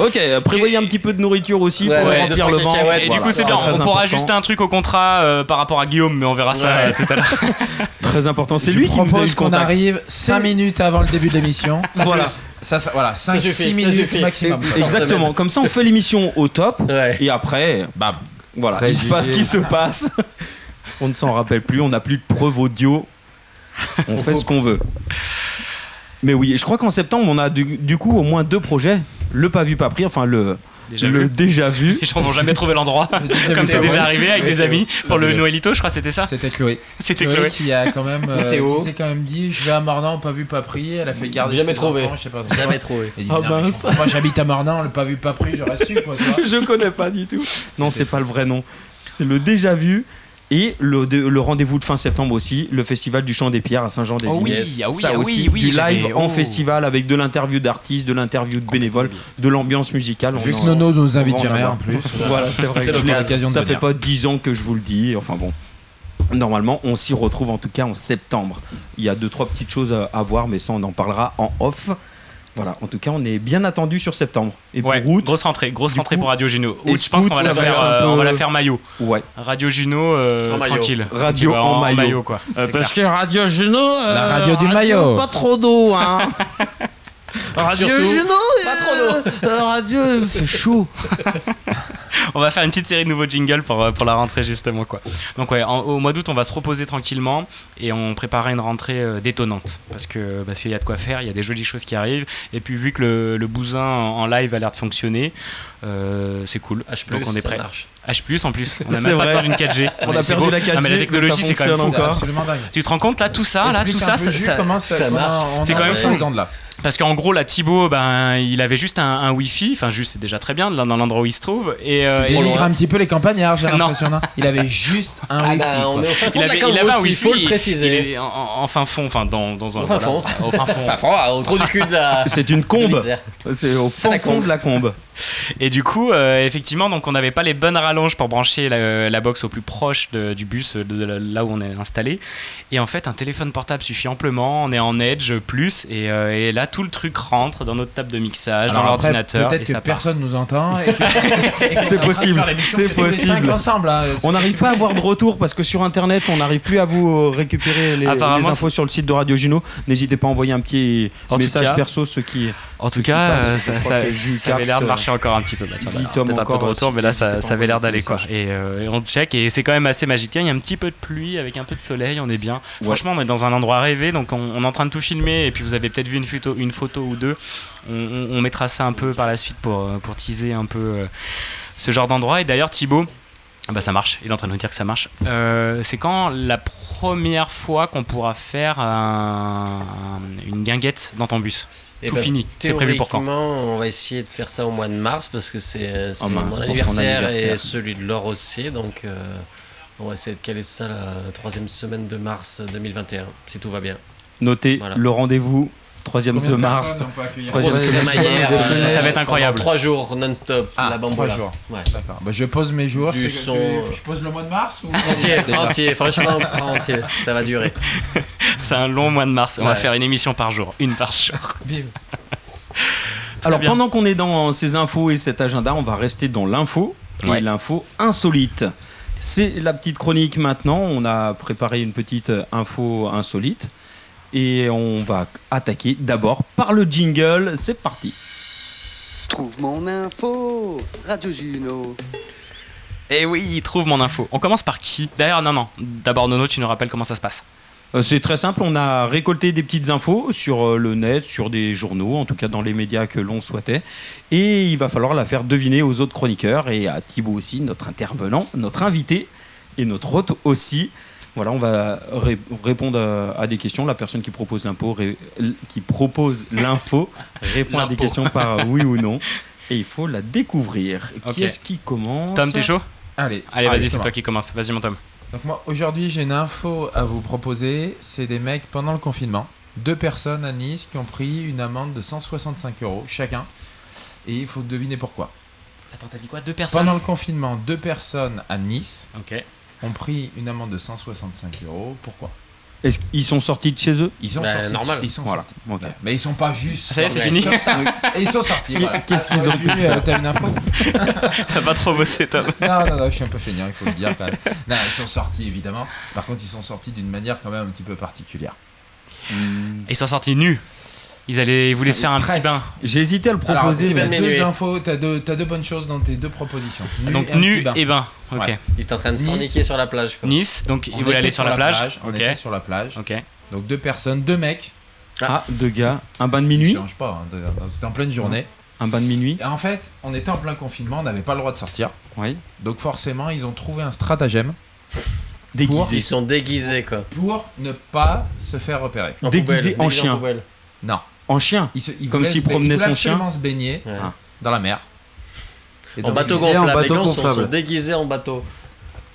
Ok, euh, prévoyez un petit peu de nourriture aussi Ouais, pour ouais, remplir le ventre. Et du coup, c'est bien. On pourra important. ajuster un truc au contrat euh, par rapport à Guillaume, mais on verra ça Ouais. tout à l'heure. Très important. C'est lui qui nous a eu propose qu'on arrive 5 minutes avant le début de l'émission. Voilà. Ça, ça- voilà, 5 suffit, 6 ça minutes suffit. maximum. Exactement. Comme ça, on fait l'émission au top. Et après, bam. Voilà. Il se passe ce qui se passe. on ne s'en rappelle plus. On n'a plus de preuves audio. On fait ce qu'on veut. Mais oui, je crois qu'en septembre, on a du, du coup au moins deux projets. Le pas vu, pas pris. Enfin, le Déjà le vu. déjà vu. Les gens vont jamais trouver l'endroit, comme c'est déjà arrivé avec des amis vrai. pour le. Noëlito, je crois, c'était ça C'était Chloé. C'était Chloé. qui a quand même, euh, C'est qui haut. s'est quand même dit, je vais à Mornan, pas vu, pas pris. Elle a fait garder Jamais ses trouvé. enfants, je sais pas. Jamais trouvé. Ah mince. Moi j'habite à Mornan, le pas vu, pas pris, j'aurais su quoi. je connais pas du tout. Non, c'est pas le vrai nom. C'est le déjà vu. Et le, de- le rendez-vous de fin septembre aussi, le festival du Chant des Pierres à Saint-Jean-des-Vignes. Oh oui, ah oui, Ça ah oui, aussi, oui, du live en oh. festival avec de l'interview d'artistes, de l'interview de bénévoles, de l'ambiance musicale. Vu On que Nono nous invite jamais, en plus. Voilà, c'est vrai. C'est que je- l'occasion de Ça fait pas 10 ans que je vous le dis. Enfin bon. Normalement, on s'y retrouve en tout cas en septembre. Il y a deux trois petites choses à, à voir, mais ça on en parlera en off. Voilà, en tout cas, on est bien attendu sur septembre. Et pour août, grosse rentrée, grosse rentrée coup, pour Radio Juno. Août, je pense qu'on va la faire, euh, un on va peu- la faire maillot. Ouais. Radio Juno, euh, En maillot. tranquille. Radio en ouais, maillot. quoi. Euh, C'est parce clair. que Radio Juno, euh, La radio du maillot. Pas trop d'eau, hein. Radio Surtout, Juno, pas trop d'eau. euh, Radio, fait chaud. On va faire une petite série de nouveaux jingles pour, euh, la rentrée justement quoi. Donc ouais, au mois d'août on va se reposer tranquillement et on préparera une rentrée euh, détonnante parce que parce qu'il y a de quoi faire, il y a des jolies choses qui arrivent et puis vu que le, le bousin en live a l'air de fonctionner, euh, c'est cool. H+, Donc on est prêt. H+ en plus, on a même pas vrai. perdu une 4G. On a Mais c'est perdu beau. la 4G, Non, mais la technologie c'est quand même fou. dingue. Tu te rends compte là tout ça là tout ça ça- ça- ça, marche. on C'est a quand même fou. Parce qu'en gros, là, Thibaut, ben, il avait juste un, un Wi-Fi, enfin, juste, c'est déjà très bien dans l'endroit où il se trouve. Et, euh, et- dénigre un petit peu les campagnards, j'ai l'impression. Il avait juste un Ah wifi. bah, on quoi. est au fin fond il de la avait, il avait un il Wi-Fi. faut le préciser. il est en, en- fin fond, enfin, dans, dans un. Au fin voilà, fond. Au fin fond. Au trou du cul de la. C'est une combe. C'est au fond, la fond de la combe. Et du coup, euh, effectivement, donc on n'avait pas les bonnes rallonges pour brancher la, la box au plus proche de- du bus, de, de là où on est installé. Et en fait, un téléphone portable suffit amplement. On est en Edge plus, et, euh, et là, tout le truc rentre dans notre table de mixage, Alors dans l'ordinateur, et Peut-être que ça personne nous entend. C'est possible, c'est possible. ensemble. là. On n'arrive pas à avoir de retour parce que sur internet, on n'arrive plus à vous euh, récupérer les, les infos sur le site de Radio Juno. N'hésitez pas à envoyer un petit En message cas- perso, ceux qui. En tout cas, euh, ça, avait l'air de marcher encore un petit peu. Bah, peut-être un peu de retour, mais là, ça, avait l'air d'aller quoi. Et, euh, et on check, et c'est quand même assez magique. Tiens, Il y a un petit peu de pluie avec un peu de soleil, on est bien. Franchement, on est dans un endroit rêvé, donc on, on est en train de tout filmer. Et puis vous avez peut-être vu une photo, une photo ou deux. On, on- on mettra ça un peu par la suite pour, euh, pour teaser un peu euh, ce genre d'endroit. Et d'ailleurs, Thibaut. ah Bah ça marche, il est en train de nous dire que ça marche. Euh, c'est quand la première fois qu'on pourra faire un- une guinguette dans ton bus? Eh Tout ben, fini, c'est prévu pour quand On va essayer de faire ça au mois de mars parce que c'est Oh mince, mon anniversaire, anniversaire. et celui de Laure aussi. Donc euh, on va essayer de caler ça la troisième semaine de mars 2021, si tout va bien. Notez Voilà. le rendez-vous, 3 Combien de de mars. Troisième euh, Ça va être pendant incroyable. Trois jours non-stop, Ah, la trois bamboula. jours. Ouais. D'accord. Bah, je pose mes jours. Du son, que- euh, Je pose le mois de mars ou Entier, entier, franchement, entier, ça va durer. C'est un long mois de mars. On va faire une émission par jour, une par jour. Alors bien. pendant qu'on est dans ces infos et cet agenda, on va rester dans l'info et l'info insolite. C'est la petite chronique maintenant. On a préparé une petite info insolite. Et on va attaquer d'abord par le jingle. C'est parti. Trouve mon info, Radio Juno. Eh oui, trouve mon info. On commence par qui? D'ailleurs, non, non. D'abord, Nono, tu nous rappelles comment ça se passe. Euh, C'est très simple, on a récolté des petites infos sur euh, le net, sur des journaux, en tout cas dans les médias que l'on souhaitait. Et il va falloir la faire deviner aux autres chroniqueurs et à Thibaut aussi, notre intervenant, notre invité et notre hôte aussi. Voilà, on va ré- répondre à, à des questions. La personne qui propose l'info, ré- qui propose l'info répond à des L'impôt. questions par oui ou non. Et il faut la découvrir. Ok. Qui est-ce qui commence Tom, t'es chaud? Allez. Allez, Allez, vas-y, c'est toi qui commence. Vas-y, mon Tom. Donc moi aujourd'hui j'ai une info à vous proposer. C'est des mecs pendant le confinement, deux personnes à Nice qui ont pris une amende de 165 euros chacun. Et il faut deviner pourquoi. Attends, t'as dit quoi? Deux personnes? Pendant le confinement, deux personnes à Nice Ok. Ont pris une amende de 165 euros. Pourquoi? Est-ce qu'ils sont sortis de chez eux? Ils sont Bah, sortis. normal. Ils sont Voilà. sortis. Mais ils sont pas juste. Ça y est, c'est fini comme ça. Et ils sont sortis. voilà. Qu'est-ce qu'ils ont T'aurais pu, euh, T'as une info T'as pas trop bossé, Tom. Non, non, non, je suis un peu feignant, il faut le dire quand même. Non, ils sont sortis évidemment. Par contre, ils sont sortis d'une manière quand même un petit peu particulière. Ils sont sortis nus. Ils, allaient, ils voulaient se faire un petit bain. J'ai hésité à le proposer. tu mais- as deux infos, t'as deux, t'as deux bonnes choses dans tes deux propositions. Nu Donc et nu bain. et bain. Ok. Ouais. Il est en train de Nice. forniquer sur la plage. Quoi. Nice, donc On ils voulaient aller sur la plage. On était sur la plage. Ok. Donc deux personnes, deux mecs. Ah, deux gars. Un bain de Ils minuit changent pas, hein, c'était en pleine journée. Un bain de minuit Et en fait, on était en plein confinement, on n'avait pas le droit de sortir. Oui. Donc forcément, ils ont trouvé un stratagème Déguisé. Ils sont déguisés quoi. pour ne pas se faire repérer. En Déguisés poubelle, en déguisés chien. Non. En chien Ils se- Comme s'il promenait son chien absolument se baigner Ouais. Ah. dans la mer. Et En donc, bateau en gonflable. Les bateau gens sont, gonflable. sont déguisés en bateau.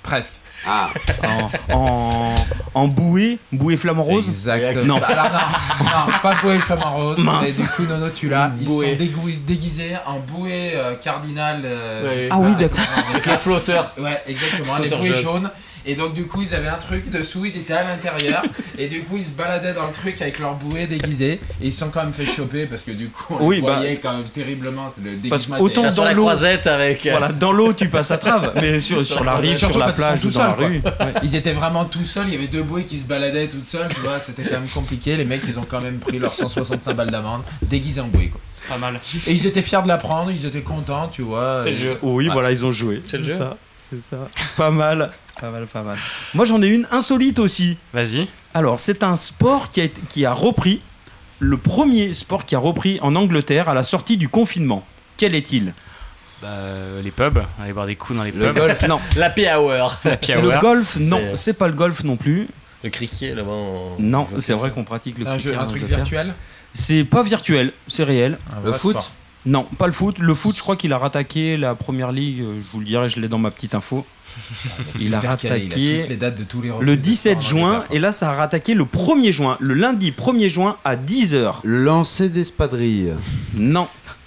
Presque. Ah, en, en, en bouée Bouée flamant rose Exactement. Non. Alors non, non, pas bouée flamant rose. Mince. Et du coup, Nono, tu l'as. Ils Bouée. sont dégou- déguisés en bouée euh, cardinal. euh, Ah pas. oui, d'accord. Avec le flotteur. Ouais, exactement. Les Flotteur bouées jaune. jaunes. Et donc, du coup, ils avaient un truc dessous, ils étaient à l'intérieur. et du coup, ils se baladaient dans le truc avec leur bouée déguisée. Et ils se sont quand même fait choper parce que du coup, on Oui, les bah, voyait quand même terriblement. Le déguisement sur dans la croisette avec. euh, Voilà, dans l'eau tu passes à trave, mais sur, sur la rive, Surtout sur la plage ou dans la rue. ouais. Ils étaient vraiment tout seuls, il y avait deux bouées qui se baladaient toutes seules, tu vois, c'était quand même compliqué. Les mecs, ils ont quand même pris leurs 165 balles d'amende, déguisés en bouée, quoi. Pas mal. Et ils étaient fiers de l'apprendre, ils étaient contents, tu vois. C'est le jeu. Oui, Ouais. voilà, ils ont joué. C'est le C'est jeu. ça, c'est ça. Pas mal, pas mal, pas mal. Moi j'en ai une insolite aussi. Vas-y. Alors, c'est un sport qui a, été- qui a repris, le premier sport qui a repris en Angleterre à la sortie du confinement. Quel est-il? Bah, euh, les pubs. Aller boire des coups dans les Le pubs. golf. Non. La hour. La Le golf, non, C'est- pas le golf non plus. Le cricket là-bas. Non, c'est vrai qu'on pratique le un, jeu, cricket en un truc virtuel? C'est pas virtuel, c'est réel. Un Le foot? sport. Non, pas le foot. Le foot, je crois qu'il a rattaqué la première ligue. euh, Je vous le dirai, je l'ai dans ma petite info. Il a il rattaqué les dates de tous les le reprises de 17 sport en juin. Et là, ça a rattaqué le 1er juin. Le lundi 1er juin à 10h. lancer d'espadrilles. Non.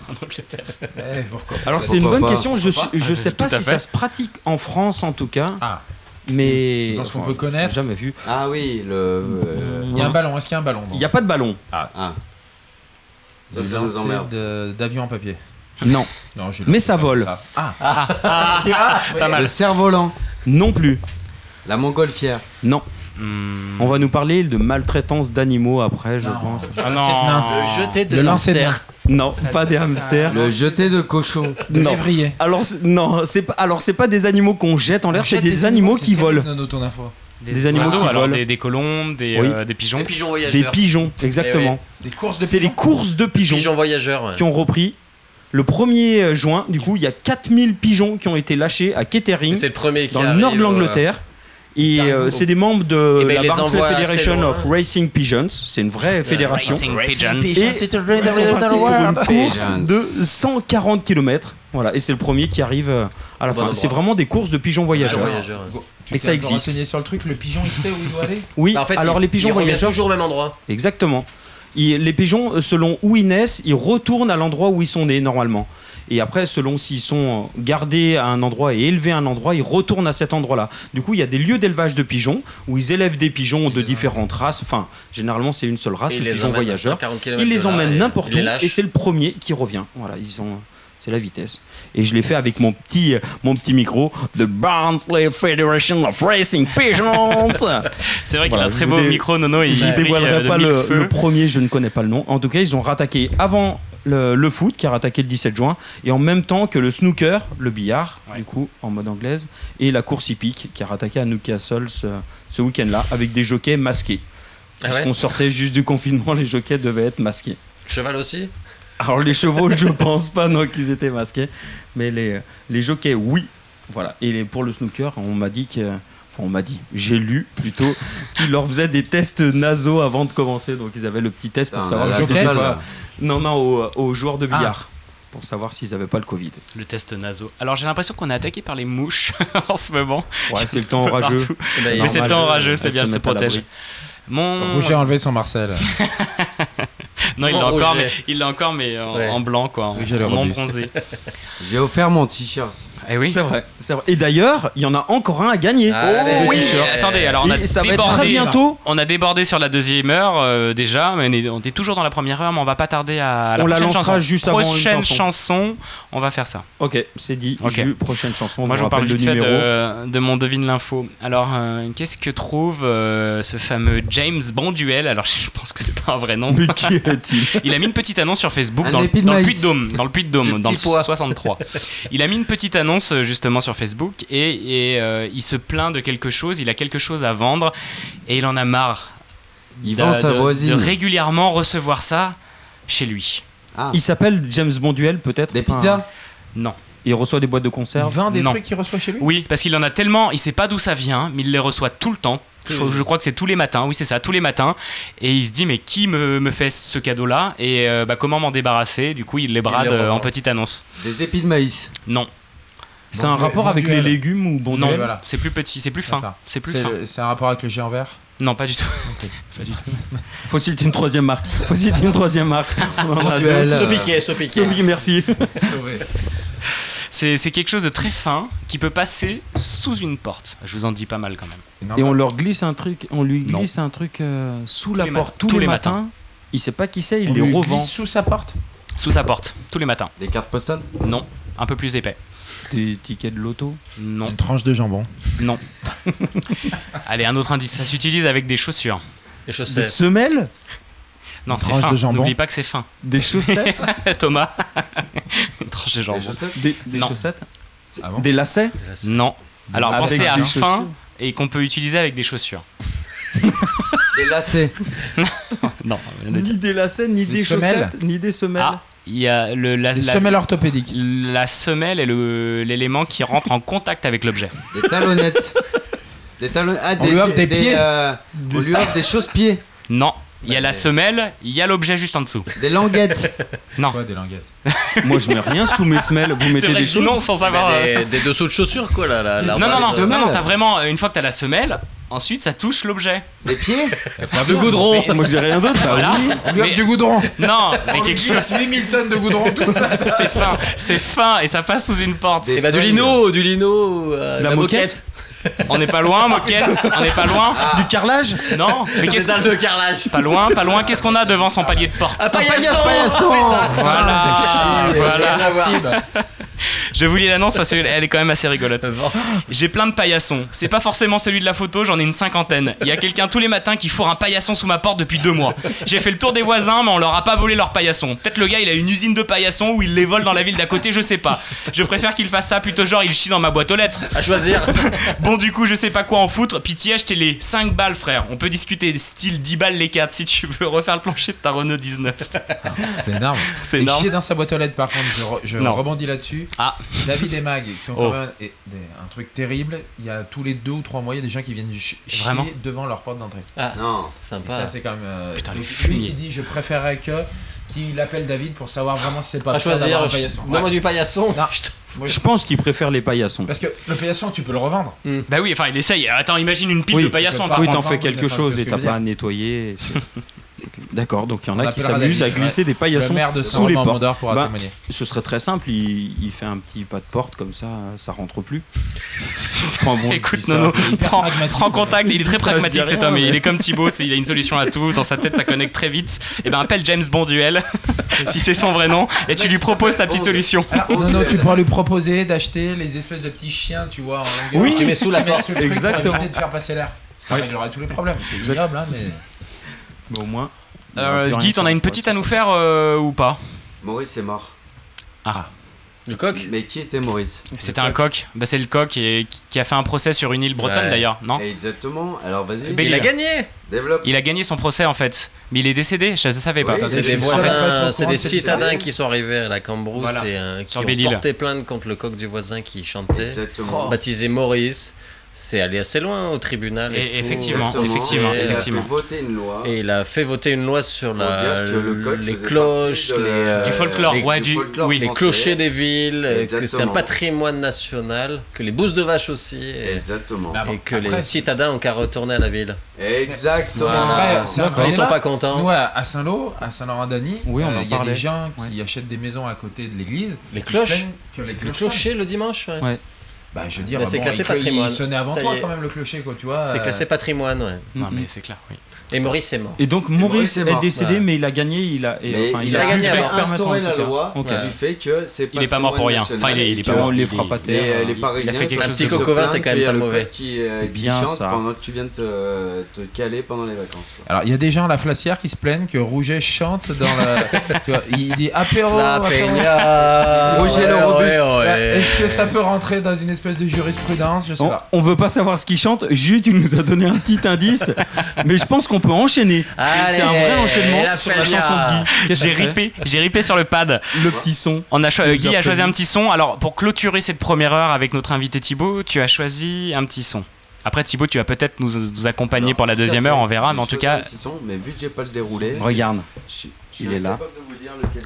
En Angleterre. quoi. Eh, Alors, c'est une bonne pas question. Je, Pourquoi sais- Ah, pas si fait. ça se pratique en France, en tout cas. Ah, Mais. Tu penses qu'on peut connaître Jamais vu. Ah oui, le. euh, il y a un ballon, est-ce qu'il y a un ballon Il n'y a pas de ballon. Ah. Ça, ça nous emmerde. d'avion en papier. Non. Non, Mais le- ça vole. Ah, Ah, vois pas Le mal. cerf-volant. Non plus. La montgolfière. Non. Hmm. On va nous parler de maltraitance d'animaux après, je Non. pense. Ah non. Le jeté de Le hamster. Non, pas des hamsters. Le jeté de cochon. Non. lévrier. Alors c'est- non, c'est pas alors c'est pas des animaux qu'on jette en l'air, c'est des, animaux qui volent. Nono, ton info. Des animaux oiseaux, qui alors volent. des, des colombes, des, Oui. euh, des pigeons. Pigeons Des voyageurs. pigeons, exactement. Des courses de C'est les pigeons. courses de pigeons Pigeons voyageurs. ouais. qui ont repris. Le 1er juin, du coup, il y a 4000 pigeons qui ont été lâchés à Kettering, C'est le premier qui dans le arrive, nord de voilà. l'Angleterre. Et euh, c'est des membres de Eh ben, la Barnsley Federation of Racing Pigeons. C'est une vraie fédération. Racing pigeon. Et ils sont partis pour une course Pigeons. de 140 km. Voilà, et c'est le premier qui arrive euh, à la fin. C'est vraiment des courses de pigeons voyageurs. Pigeons voyageurs. Tu Et ça existe. renseigné sur le truc, le pigeon il sait où il doit aller Oui, Bah, en fait, alors les pigeons voyageurs, toujours au même endroit. exactement. Ils- les pigeons, euh, selon où ils naissent, ils retournent à l'endroit où ils sont nés normalement. Et après, selon s'ils sont gardés à un endroit et élevés à un endroit, ils retournent à cet endroit-là. Du coup, il y a des lieux d'élevage de pigeons où ils élèvent des pigeons de différentes races. Enfin, généralement, c'est une seule race, Et les pigeon emmènent à voyageur. 140 kilomètres Ils les emmènent n'importe où et c'est le premier qui revient. Voilà, ils ont c'est la vitesse. Et je l'ai fait avec mon petit, mon petit micro, The Barnsley Federation of Racing Pigeons. C'est vrai qu'il a un très beau dé- micro, Nono. Il Je ne dévoilerai pas le, le premier, je ne connais pas le nom. En tout cas, ils ont rattaqué avant le, le foot, qui a rattaqué le 17 juin, et en même temps que le snooker, le billard, du coup, en mode anglaise, et la course hippique, qui a rattaqué à Newcastle ce, ce week-end-là, avec des jockeys masqués. Ah Parce ouais qu'on sortait juste du confinement, les jockeys devaient être masqués. Cheval aussi Alors les chevaux, je pense pas non qu'ils étaient masqués, mais les, les jockeys, oui. Voilà. Et les- pour le snooker, on m'a dit que, on m'a dit, j'ai lu plutôt qu'ils leur faisaient des tests nasaux avant de commencer, donc ils avaient le petit test pour savoir si c'était pas. Non non, aux, aux joueurs de billard. Ah. Pour savoir s'ils avaient pas le Covid. Le test naso. Alors j'ai l'impression qu'on est attaqué par les mouches en ce moment. Ouais, c'est le temps orageux. Eh ben, Mais c'est le temps orageux, c'est bien, se se protéger. Mon... Roger a enlevé son Marcel. Non, il l'a encore, mais, il l'a encore, mais en, Ouais. en blanc, quoi, en, non bronzé. J'ai offert mon t-shirt. Eh oui. C'est vrai. Et d'ailleurs, il y en a encore un à gagner. Oh Le oui, attendez, alors on a ça va être débordé. très bientôt. On a débordé sur la deuxième heure euh, déjà, mais on est, on est toujours dans la première heure, mais on va pas tarder à, à la On la prochaine lancera chanson. juste avant une prochaine chanson. chanson, on va faire ça. Ok, c'est dit. Jus, prochaine chanson. on Moi, je vous parle vite fait de, de mon devine l'info. Alors, euh, qu'est-ce que trouve euh, ce fameux James Bonduel? Alors, je pense que c'est pas un vrai nom. Mais qui est-il Il a mis une petite annonce sur Facebook Un dans, le- dans le. Puy-de-Dôme, dans le Puy-de-Dôme, dans le petit pois. 63. Il a mis une petite annonce euh, justement sur Facebook et, et, euh, il se plaint de quelque chose. Il a quelque chose à vendre et il en a marre. Il de- vend sa de- voisine. De régulièrement recevoir ça chez lui. Il s'appelle James Bonduel peut-être Des Enfin, pizzas Non. Il reçoit des boîtes de conserve. Il vend des Non. trucs qu'il reçoit chez lui? Oui, parce qu'il en a tellement, il sait pas d'où ça vient, mais il les reçoit tout le temps. Je, je crois que c'est tous les matins, oui c'est ça, tous les matins. Et il se dit mais qui me, me fait ce cadeau-là Et euh, bah, comment m'en débarrasser Du coup il les brade euh, en petite annonce. Des épis de maïs. Non. C'est un rapport avec les légumes ou Non, Bonduel voilà. c'est plus petit, c'est plus fin. C'est plus C'est fin. le- C'est un rapport avec le géant vert Non, pas du tout. Pas du tout. Faut citer une troisième marque. Faut citer une troisième marque. On en a deux. Sopiquet, Sopiquet. Sopiquet, merci. C'est c'est quelque chose de très fin qui peut passer sous une porte. Je vous en dis pas mal quand même. Et on leur glisse un truc, on lui Non. glisse un truc euh, sous la porte tous, Tous les les matins. matins. Il sait pas qui c'est, il On les lui revend. glisse sous sa porte Sous sa porte, tous les matins. Des cartes postales Non, un peu plus épais. Des tickets de loto. Non, Une tranche de jambon. non. Allez, un autre indice, ça s'utilise avec des chaussures. Des chaussettes. semelles, Non, c'est fin. N'oublie pas que c'est fin. des chaussettes, Thomas. Une tranche de jambon. Des chaussettes des, des chaussettes, Ah bon des lacets. Non. Alors Avec pensez à des fin chaussures. et qu'on peut utiliser avec des chaussures. Des lacets. Non. Ni des lacets, ni Des des semelles. chaussettes, ni des semelles. Ah, il y a le, la, Des la- semelles orthopédiques. la semelle est le- l'élément qui rentre en contact avec l'objet. Des talonnettes. Des talonnettes. Ah, On lui offre des pieds. euh, on lui offre des chausse-pieds. Non. Il y a la semelle, il y a l'objet juste en dessous. Des languettes. Non. Quoi, des languettes Moi, je mets rien sous mes semelles. Vous C'est mettez des choses. sans savoir. euh, Des, des dessous de chaussures, quoi, là. La Non, non, non, non, non, t'as vraiment. Une fois que t'as la semelle, ensuite ça touche l'objet. Des pieds. De goudron. Moi, j'ai rien d'autre. Bah Voilà. oui. On lui Mais- du goudron. Non, mais quelque chose. 8000 tonnes de goudron. tout. C'est fin, c'est fin et ça passe sous une porte. Des Et bah, du lino, du lino. euh, La moquette. On n'est pas loin, moquette. On n'est pas loin. Du carrelage Non, mais qu'est-ce dalles de carrelage. Pas loin, pas loin. Qu'est-ce qu'on a devant son palier de porte Un paillasson. paillasson. Voilà, voilà. Je vous lis l'annonce parce qu'elle est quand même assez rigolote. J'ai plein de paillassons. C'est pas forcément celui de la photo, j'en ai une cinquantaine. Il y a quelqu'un tous les matins qui fourre un paillasson sous ma porte depuis deux mois. J'ai fait le tour des voisins, mais on leur a pas volé leur paillasson. Peut-être le gars il a une usine de paillassons ou il les vole dans la ville d'à côté, je sais pas. Je préfère qu'il fasse ça plutôt genre il chie dans ma boîte aux lettres. À choisir. Bon, du coup, je sais pas quoi en foutre. Pitié, achetez les 5 balles, frère. On peut discuter style 10 balles les 4 si tu veux refaire le plancher de ta Renault 19. C'est énorme. C'est énorme. chier dans sa boîte aux lettres, par contre, je, re- je rebondis là-dessus. Ah. David et Mag, qui ont Oh. quand même un truc terrible. Il y a tous les deux ou trois mois, il y a des gens qui viennent ch- chier devant leur porte d'entrée. Ah, Non. Et sympa. ça, c'est quand même. euh, Putain, les. Lui qui dit je préférerais que. Qui appelle David pour savoir vraiment si c'est pas À choisir. un paillasson. Ouais. du paillasson. Non. Je je- pense qu'ils préfèrent les paillassons. Parce que le paillasson, tu peux le revendre. Bah oui, enfin, il essaye. Attends, imagine une pile Oui, de paillassons par oui, t'en fais quelque chose et t'as pas à nettoyer. D'accord, donc il y en a qui s'amusent à glisser ouais. des paillassons Le maire de sous les portes. Bah, ce serait très simple, il, il fait un petit pas de porte comme ça, ça rentre plus. Bon, Écoute, Hyper prends, contact. Il est très Ça, pragmatique cet homme. mais- Il est comme Thibaut, il a une solution à tout. Dans sa tête, ça connecte très vite. Et ben appelle James Bonduel, si c'est son vrai nom, et tu lui proposes ta petite solution. Non, non, tu pourras lui proposer d'acheter les espèces de petits chiens, tu vois, en longueur. Oui, tu mets sous la porte, exactement. de faire passer l'air. Ça Oui. réglerait tous les problèmes. C'est ignoble, hein, mais. Mais au moins. Euh, Guy, t'en as une petite à nous faire euh, ou pas? Maurice est mort. Ah. Le coq? Mais qui était Maurice? C'était un coq. Bah, c'est le coq et, qui- a fait un procès sur une île bretonne Ouais. d'ailleurs, non? Exactement. Alors vas-y. Belle île. Développe. Il a gagné son procès en fait, mais il est décédé. Je ne savais pas. C'est des voisins, c'est des citadins qui sont arrivés à la Cambrousse Voilà. et euh, qui Sur ont Belle-Île. porté plainte contre le coq du voisin qui chantait, Exactement. baptisé Maurice. C'est allé assez loin au tribunal. Et effectivement, Exactement. effectivement, Et effectivement. Il a fait voter une loi. Et il a fait voter une loi sur la, le les cloches, les, euh, Du folklore, les, ouais, du- folklore oui. les clochers des villes, euh, que c'est un patrimoine national, que les bousses de vache aussi, et, Exactement. et que après- les citadins ont qu'à retourner à la ville. Exactement. C'est un vrai- Ils sont pas contents. Nous, à à Saint-Lô, à Saint-Laurent-d'Agny, Oui, on euh, en il y a parlait. des gens Ouais. qui achètent des maisons à côté de l'église. Les cloches que les Le cloches clocher le dimanche, ouais. Bah, je veux dire, Bah, c'est bon, classé il- patrimoine. Il sonnait avant Ça toi quand même le clocher, quoi, tu vois. C'est euh, classé patrimoine, ouais. Non, mais c'est clair, oui. Et Maurice est mort. Et donc Maurice Maurice est est, décédé, Ouais. mais il a gagné. Il a, et, Mais enfin, il, a, a gagné instaurer en la loi Ok. qui fait que c'est Il est pas mort pour rien. Enfin, il est- il est pas mort. les il est- frappes à terre. Euh, euh, les Parisiens, fait quelque chose Petit c'est quand même a pas mauvais. Qui, euh, C'est qui bien, chante ça. pendant que tu viens de te, te caler pendant les vacances. quoi. Alors, il y a des gens à la flacière qui se plaignent que Rouget chante dans la. il dit apéro. La. Peña. Roger le Robuste. ouais, ouais. Est-ce que ça peut rentrer dans une espèce de jurisprudence? Je sais On, pas. on veut pas savoir ce qu'il chante. Jus, tu nous as donné un petit indice, mais je pense qu'on peut enchaîner. C'est- un vrai enchaînement sur la chanson de Guy. J'ai ripé, j'ai ripé sur le pad. Le petit son. On a Guy a choisi un petit son. Alors, pour clôturer cette première heure avec notre invité Thibaut, tu as choisi un petit son. Après, Thibaut, tu vas peut-être nous, nous accompagner pour la deuxième heure, on verra. Mais en tout choisi cas, un petit son, mais vu que j'ai pas le déroulé, Regarde. Il est là.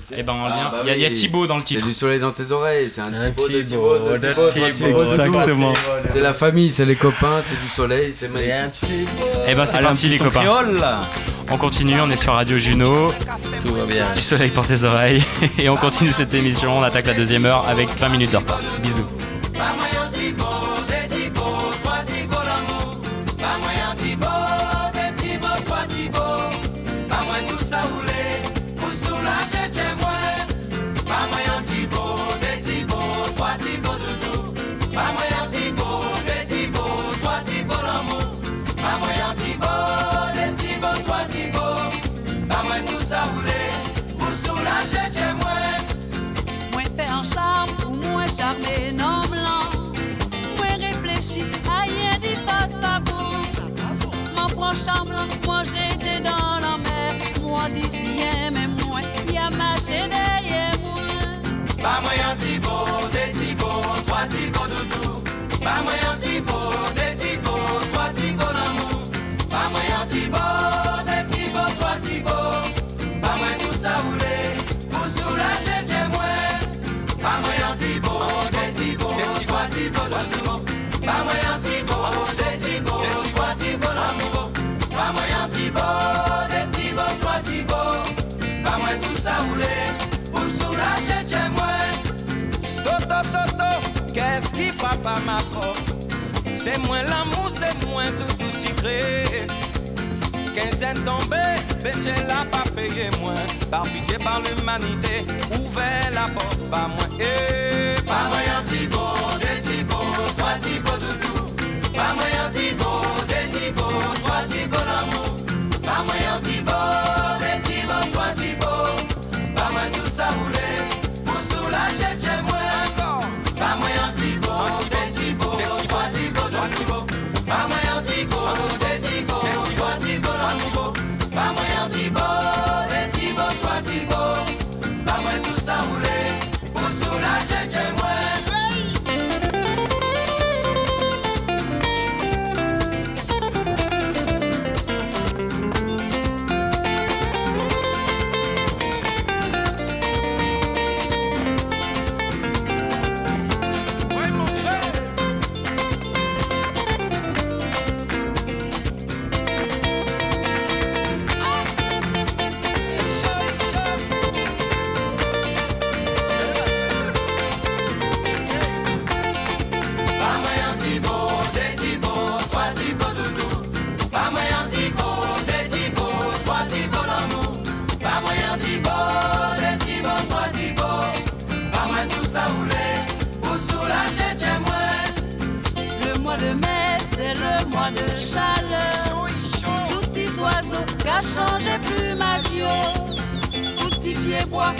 c'est. eh ben, en Ah, lien- bah il y, a- il. Thibaut dans le C'est titre. du soleil dans tes oreilles, c'est un Thibaut Thibaut, Thibaut, Thibaut, Thibaut, Thibaut, Exactement. C'est la famille, c'est les copains, c'est du soleil, c'est Et magnifique. petit Eh ben, c'est parti, petit les copains. On continue, on est sur Radio Juno, Tout va bien. du soleil pour tes oreilles. Et on continue cette émission. On attaque la deuxième heure avec 20 minutes de. Bisous. Mwen fè an charm ou mwen charme nan blan Mwen réfléchi a rien di fas pa bon Mwen pran charm lan, mwen jete dans la mer. Mwen di si yeme mwen, ya mache deye mwen Ba mwen yon tibo, de tibo, swa tibo doudou Ba mwen yon tibo, de tibo, swa tibo l'amou Ba mwen yon tibo, de tibo, swa tibo Ba mwen tout sa oule, pou soulaje swa tibo doudou Ba mwen yon tibo, de tibo, swa tibo l'amou Ba mwen yon tibo, de tibo, swa tibo Ba mwen tout sa oule, pou soulaje dje mwen Toto, toto, qu'est-ce qui frappe à ma porte? C'est moins l'amour, c'est moins tout tout sucré Quinzaine tombée, Bétier l'a pas payé moins Par pitié, par l'humanité, ouvert la porte, pas moi Eh, pas moi Thibaut, des Thibaut, soit Thibaut doudou Pas moi un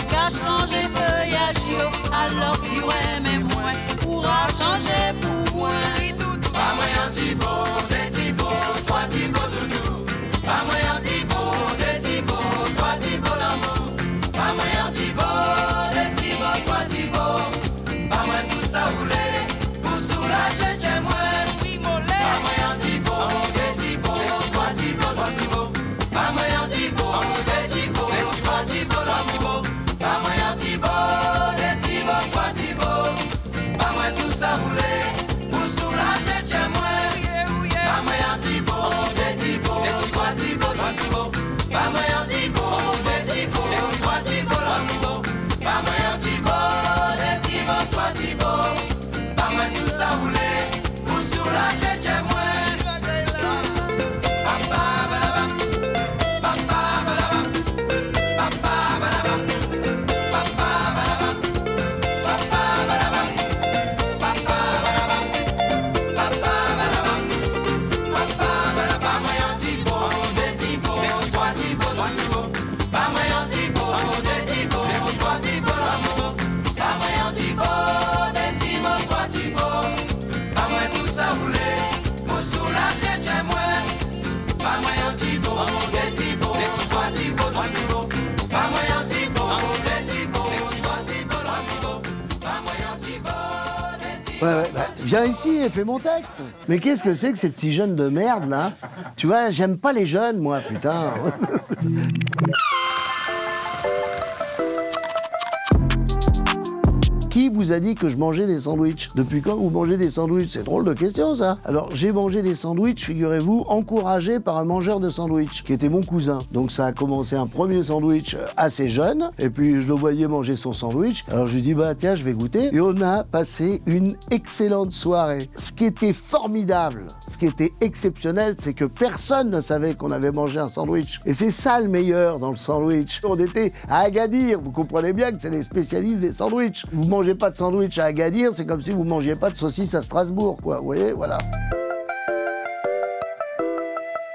qu'a changé feuillage. Alors si ouais mais moi pourra changer pour moi. Pas moyen Thibaut, c'est Thibaut, toi Thibaut. Pas moyen Saúl. Viens ici et fais mon texte. Mais qu'est-ce que c'est que ces petits jeunes de merde là? Tu vois, j'aime pas les jeunes, moi, putain. vous a dit que je mangeais des sandwichs Depuis quand vous mangez des sandwichs? C'est drôle de question ça. Alors j'ai mangé des sandwichs, figurez-vous, encouragé par un mangeur de sandwichs qui était mon cousin. Donc ça a commencé un premier sandwich euh, assez jeune, et puis je le voyais manger son sandwich. Alors je lui dis bah tiens je vais goûter. Et on a passé une excellente soirée. Ce qui était formidable, ce qui était exceptionnel, c'est que personne ne savait qu'on avait mangé un sandwich. Et c'est ça le meilleur dans le sandwich. On était à Agadir, vous comprenez bien que c'est les spécialistes des sandwichs. Vous mangez pas de sandwich à Agadir, c'est comme si vous mangiez pas de saucisse à Strasbourg, quoi. Vous voyez, voilà.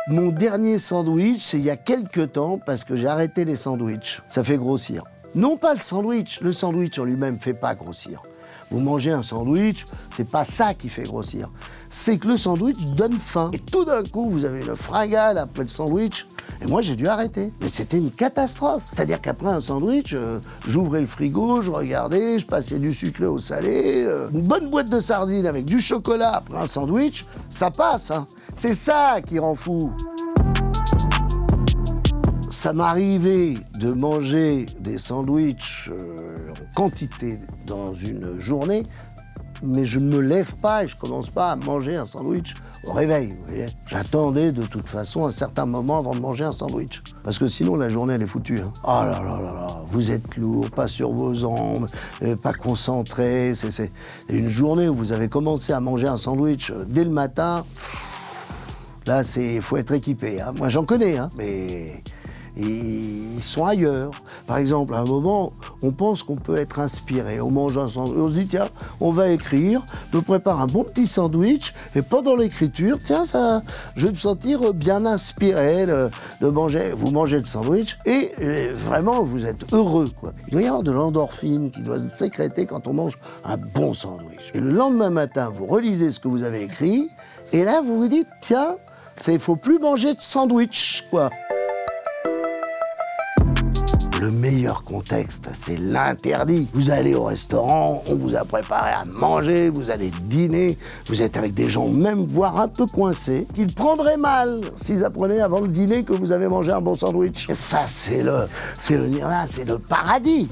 Mon dernier sandwich, c'est il y a quelques temps, parce que j'ai arrêté les sandwichs. Ça fait grossir. Non pas le sandwich, le sandwich en lui-même fait pas grossir. Vous mangez un sandwich, c'est pas ça qui fait grossir. C'est que le sandwich donne faim. Et tout d'un coup, vous avez une fringale après le sandwich. Et moi, j'ai dû arrêter. Mais c'était une catastrophe. C'est-à-dire qu'après un sandwich, euh, j'ouvrais le frigo, je regardais, je passais du sucré au salé. euh, une bonne boîte de sardines avec du chocolat après un sandwich, ça passe. hein. C'est ça qui rend fou. Ça m'arrivait de manger des sandwichs euh, en quantité dans une journée, mais je ne me lève pas et je commence pas à manger un sandwich au réveil. J'attendais de toute façon un certain moment avant de manger un sandwich. Parce que sinon, la journée, elle est foutue. hein. Oh là là là là, vous êtes lourd, pas sur vos jambes, euh, pas concentré. C'est une journée où vous avez commencé à manger un sandwich euh, dès le matin. Là, c'est faut être équipé. hein. Moi, j'en connais, hein, mais ils sont ailleurs. Par exemple, à un moment, on pense qu'on peut être inspiré. On mange un sandwich, on se dit tiens, on va écrire, je prépare un bon petit sandwich, et pendant l'écriture, tiens, ça, je vais me sentir bien inspiré de, manger. Vous mangez le sandwich et vraiment, vous êtes heureux. Quoi. Il doit y avoir de l'endorphine qui doit se sécréter quand on mange un bon sandwich. Et le lendemain matin, vous relisez ce que vous avez écrit, et là, vous vous dites tiens, il faut plus manger de sandwich, quoi. Le meilleur contexte, c'est l'interdit. Vous allez au restaurant, on vous a préparé à manger, vous allez dîner, vous êtes avec des gens même voire un peu coincés, qu'ils prendraient mal s'ils apprenaient avant le dîner que vous avez mangé un bon sandwich. Et ça, c'est le, c'est le nirvana, c'est le paradis.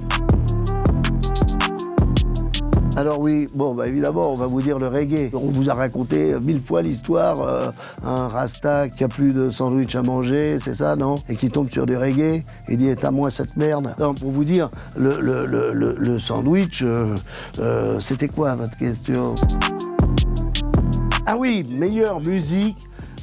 Alors oui, bon, bah évidemment, on va vous dire le reggae. On vous a raconté mille fois l'histoire, euh, un rasta qui a plus de sandwich à manger, c'est ça, non? Et qui tombe sur du reggae et dit, à moi cette merde. Non, pour vous dire, le sandwich, euh, euh, c'était quoi votre question? Ah oui, meilleure musique.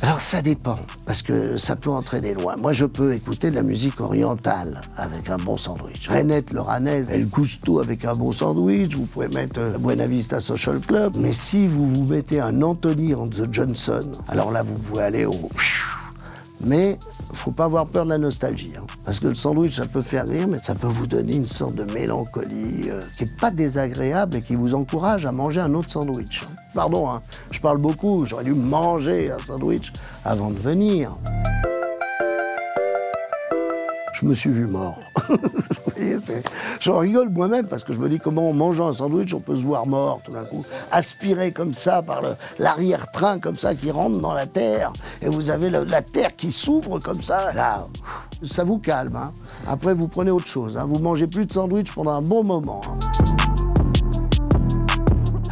Alors ça dépend, parce que ça peut entraîner loin. Moi, je peux écouter de la musique orientale avec un bon sandwich. Renette Loranaise, El Gusto avec un bon sandwich. Vous pouvez mettre euh, Buena Vista Social Club. Mais si vous vous mettez un Anthony and the Johnson, alors là, vous pouvez aller au... Mais faut pas avoir peur de la nostalgie. hein. Parce que le sandwich, ça peut faire rire, mais ça peut vous donner une sorte de mélancolie euh, qui est pas désagréable et qui vous encourage à manger un autre sandwich. Pardon, hein, je parle beaucoup, j'aurais dû manger un sandwich avant de venir. Je me suis vu mort. J'en rigole moi-même parce que je me dis comment en mangeant un sandwich on peut se voir mort tout d'un coup, aspiré comme ça par l'arrière-train comme ça qui rentre dans la terre et vous avez la terre qui s'ouvre comme ça. Là, ça vous calme. hein. Après vous prenez autre chose. hein. Vous mangez plus de sandwich pendant un bon moment. hein.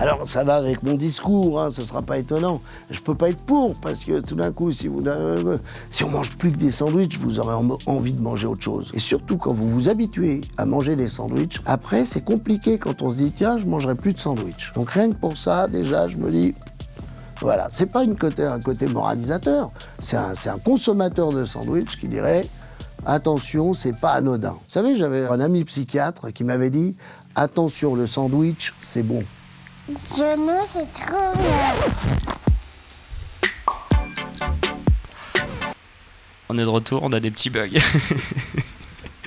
Alors ça va avec mon discours, hein, ce sera pas étonnant. Je peux pas être pour parce que tout d'un coup, si on mange plus que des sandwichs, vous aurez en- envie de manger autre chose. Et surtout quand vous vous habituez à manger des sandwichs, après c'est compliqué quand on se dit tiens, je mangerai plus de sandwichs. Donc rien que pour ça, déjà, je me dis voilà, c'est pas une côté, un côté moralisateur, c'est un, c'est un consommateur de sandwich qui dirait attention, c'est pas anodin. Vous savez, j'avais un ami psychiatre qui m'avait dit attention, le sandwich, c'est bon. Genou, c'est trop bien. On est de retour, on a des petits bugs.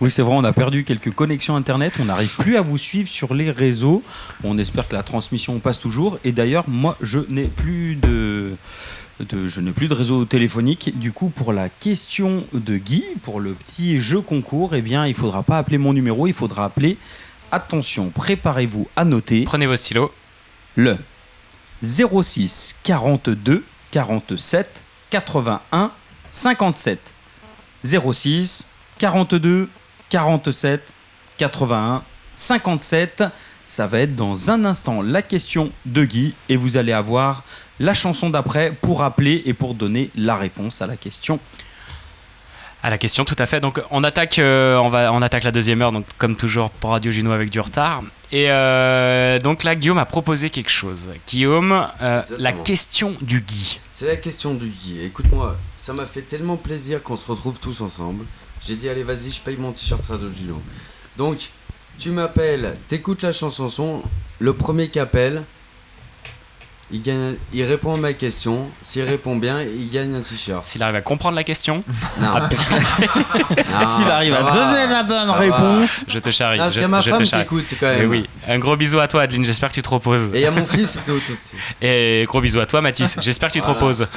Oui, c'est vrai, on a perdu quelques connexions Internet, on n'arrive plus à vous suivre sur les réseaux. On espère que la transmission passe toujours. Et d'ailleurs, moi, je n'ai plus de... de- je n'ai plus de réseau téléphonique. Du coup, pour la question de Guy, pour le petit jeu concours, eh bien, il faudra pas appeler mon numéro, il faudra appeler. Attention, préparez-vous à noter. Prenez vos stylos. Le 06 42 47 81 57. 06 42 47 81 57. Ça va être dans un instant la question de Guy et vous allez avoir la chanson d'après pour appeler et pour donner la réponse à la question. À la question, tout à fait. Donc, on attaque, euh, on va, on attaque la deuxième heure, donc comme toujours pour Radio Gino avec du retard. Et euh, donc là, Guillaume a proposé quelque chose. Guillaume, euh, la question du Guy. C'est la question du Guy. Écoute-moi, ça m'a fait tellement plaisir qu'on se retrouve tous ensemble. J'ai dit, allez, vas-y, je paye mon t-shirt Radio Gino. Donc, tu m'appelles, t'écoutes la chanson son, le premier qui appelle, il, gagne, il répond à ma question. S'il répond bien, il gagne un t-shirt. S'il arrive à comprendre la question Non. Ah, Non, S'il arrive à donner la bonne réponse. Je te charrie. Non, je, s'il y a ma je femme te qui charrie. écoute, quand même. Oui, un gros bisou à toi, Adeline. J'espère que tu te reposes. Et il y a mon fils qui écoute aussi. Et gros bisou à toi, Mathis. J'espère que tu te reposes.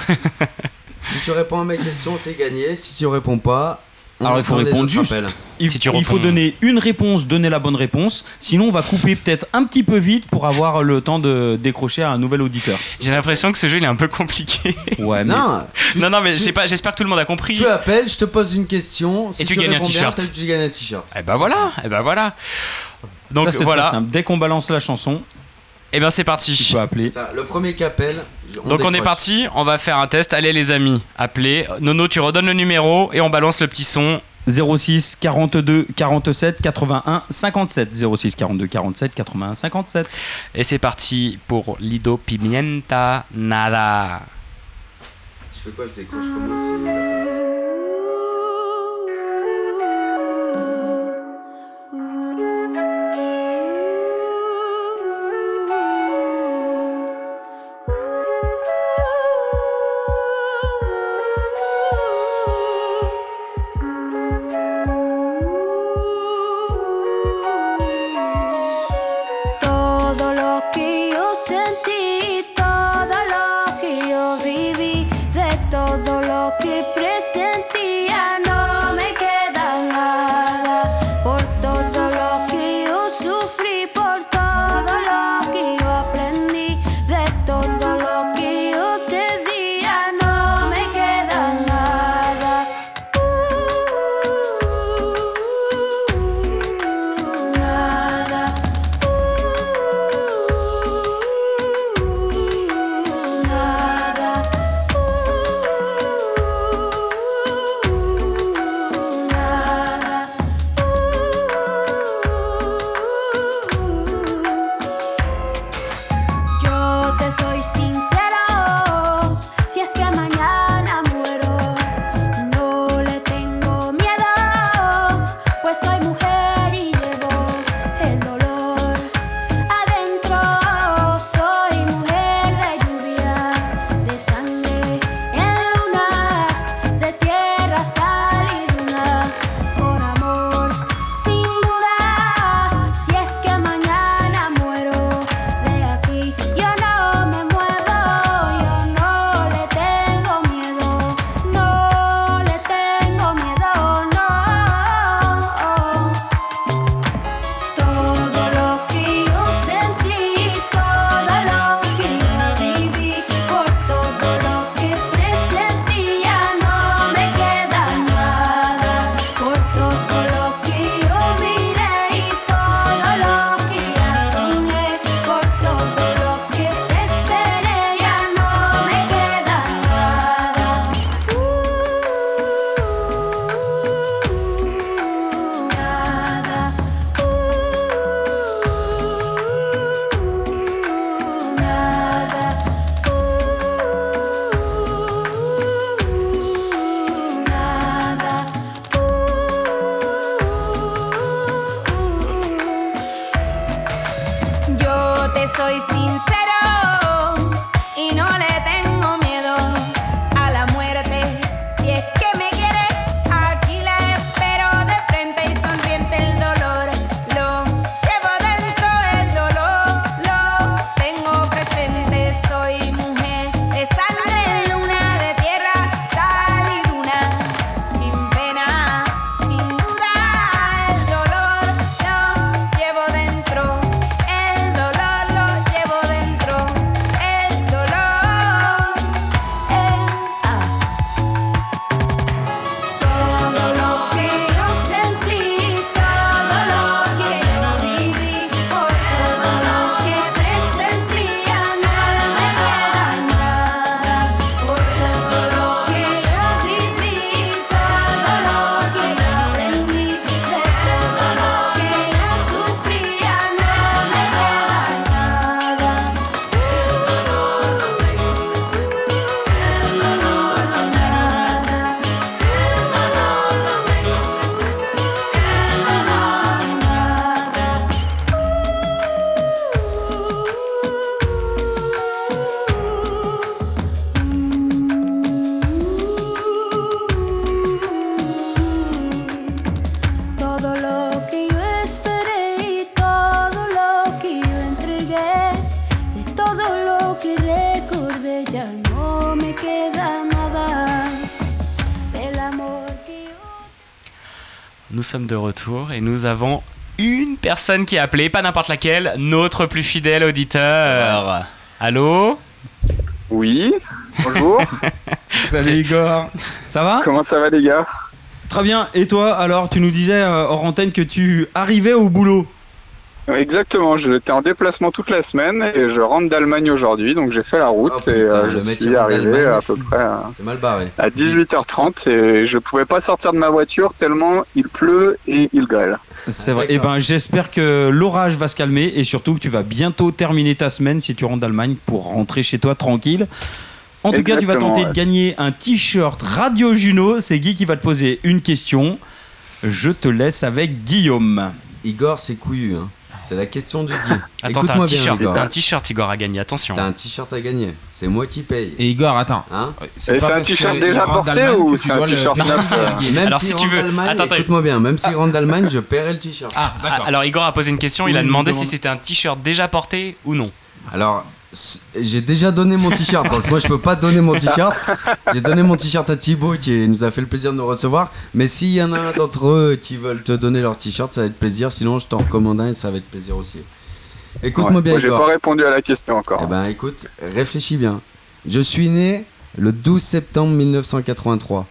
Si tu réponds à ma question, c'est gagné. Si tu réponds pas, Alors il faut répondre juste. Il, Si tu il faut donner une réponse, donner la bonne réponse. Sinon, on va couper peut-être un petit peu vite pour avoir le temps de décrocher à un nouvel auditeur. J'ai l'impression que ce jeu il est un peu compliqué. Ouais, mais Non, non, non, mais tu- pas. J'espère que tout le monde a compris. tu appelles, je te pose une question. Si Et tu gagnes un t-shirt. Tu gagnes un t-shirt. Eh ben voilà. Eh ben voilà. Donc ça, c'est voilà. très simple. Dès qu'on balance la chanson, Eh ben c'est tu parti. peux appeler. Ça, le premier qui appelle. on Donc on est parti, on va faire un test. Allez les amis, appelez. Nono, tu redonnes le numéro et on balance le petit son. 06 42 47 81 57 06 42 47 81 57 Et c'est parti pour Lido Pimienta Nada. Je fais quoi Je décroche comment c'est- sommes de retour et nous avons une personne qui a appelé, pas n'importe laquelle, notre plus fidèle auditeur. Allô Oui, bonjour. Salut Igor. Ça va? Comment ça va les gars? Très bien. Et toi, alors, tu nous disais euh, hors antenne que tu arrivais au boulot. Exactement, j'étais en déplacement toute la semaine et je rentre d'Allemagne aujourd'hui, donc j'ai fait la route Oh, et euh, je suis arrivé à peu près à, C'est mal barré. à 18h30 et je pouvais pas sortir de ma voiture tellement il pleut et il grêle. C'est vrai. Et ben, j'espère que l'orage va se calmer et surtout que tu vas bientôt terminer ta semaine si tu rentres d'Allemagne pour rentrer chez toi tranquille. En tout cas, tu vas tenter ouais. de gagner un t-shirt Radio Juno. C'est Guy qui va te poser une question. Je te laisse avec Guillaume. Igor, c'est couillu. hein. C'est la question du Guy. Attends, t'as un Écoute-moi bien, t-shirt, un t-shirt Igor à gagner, attention. T'as un t-shirt à gagner. C'est moi qui paye. Et Igor, attends. Hein c'est un t-shirt déjà porté ou c'est un t-shirt neuf Même Alors, si tu veux- écoute-moi bien, même s'il rentre d'Allemagne, je paierai le t-shirt. Ah, Ah, Alors Igor a posé une question, il a demandé si c'était un t-shirt déjà porté ou non. Alors, j'ai déjà donné mon t-shirt, donc moi je peux pas donner mon t-shirt. J'ai donné mon t-shirt à Thibaut qui nous a fait le plaisir de nous recevoir. Mais s'il y en a un d'entre eux qui veulent te donner leur t-shirt, ça va être plaisir. Sinon, je t'en recommande un et ça va être plaisir aussi. Écoute-moi Ouais, bien, moi, J'ai pas répondu à la question encore. Eh ben écoute, réfléchis bien. Je suis né le 12 septembre 1983.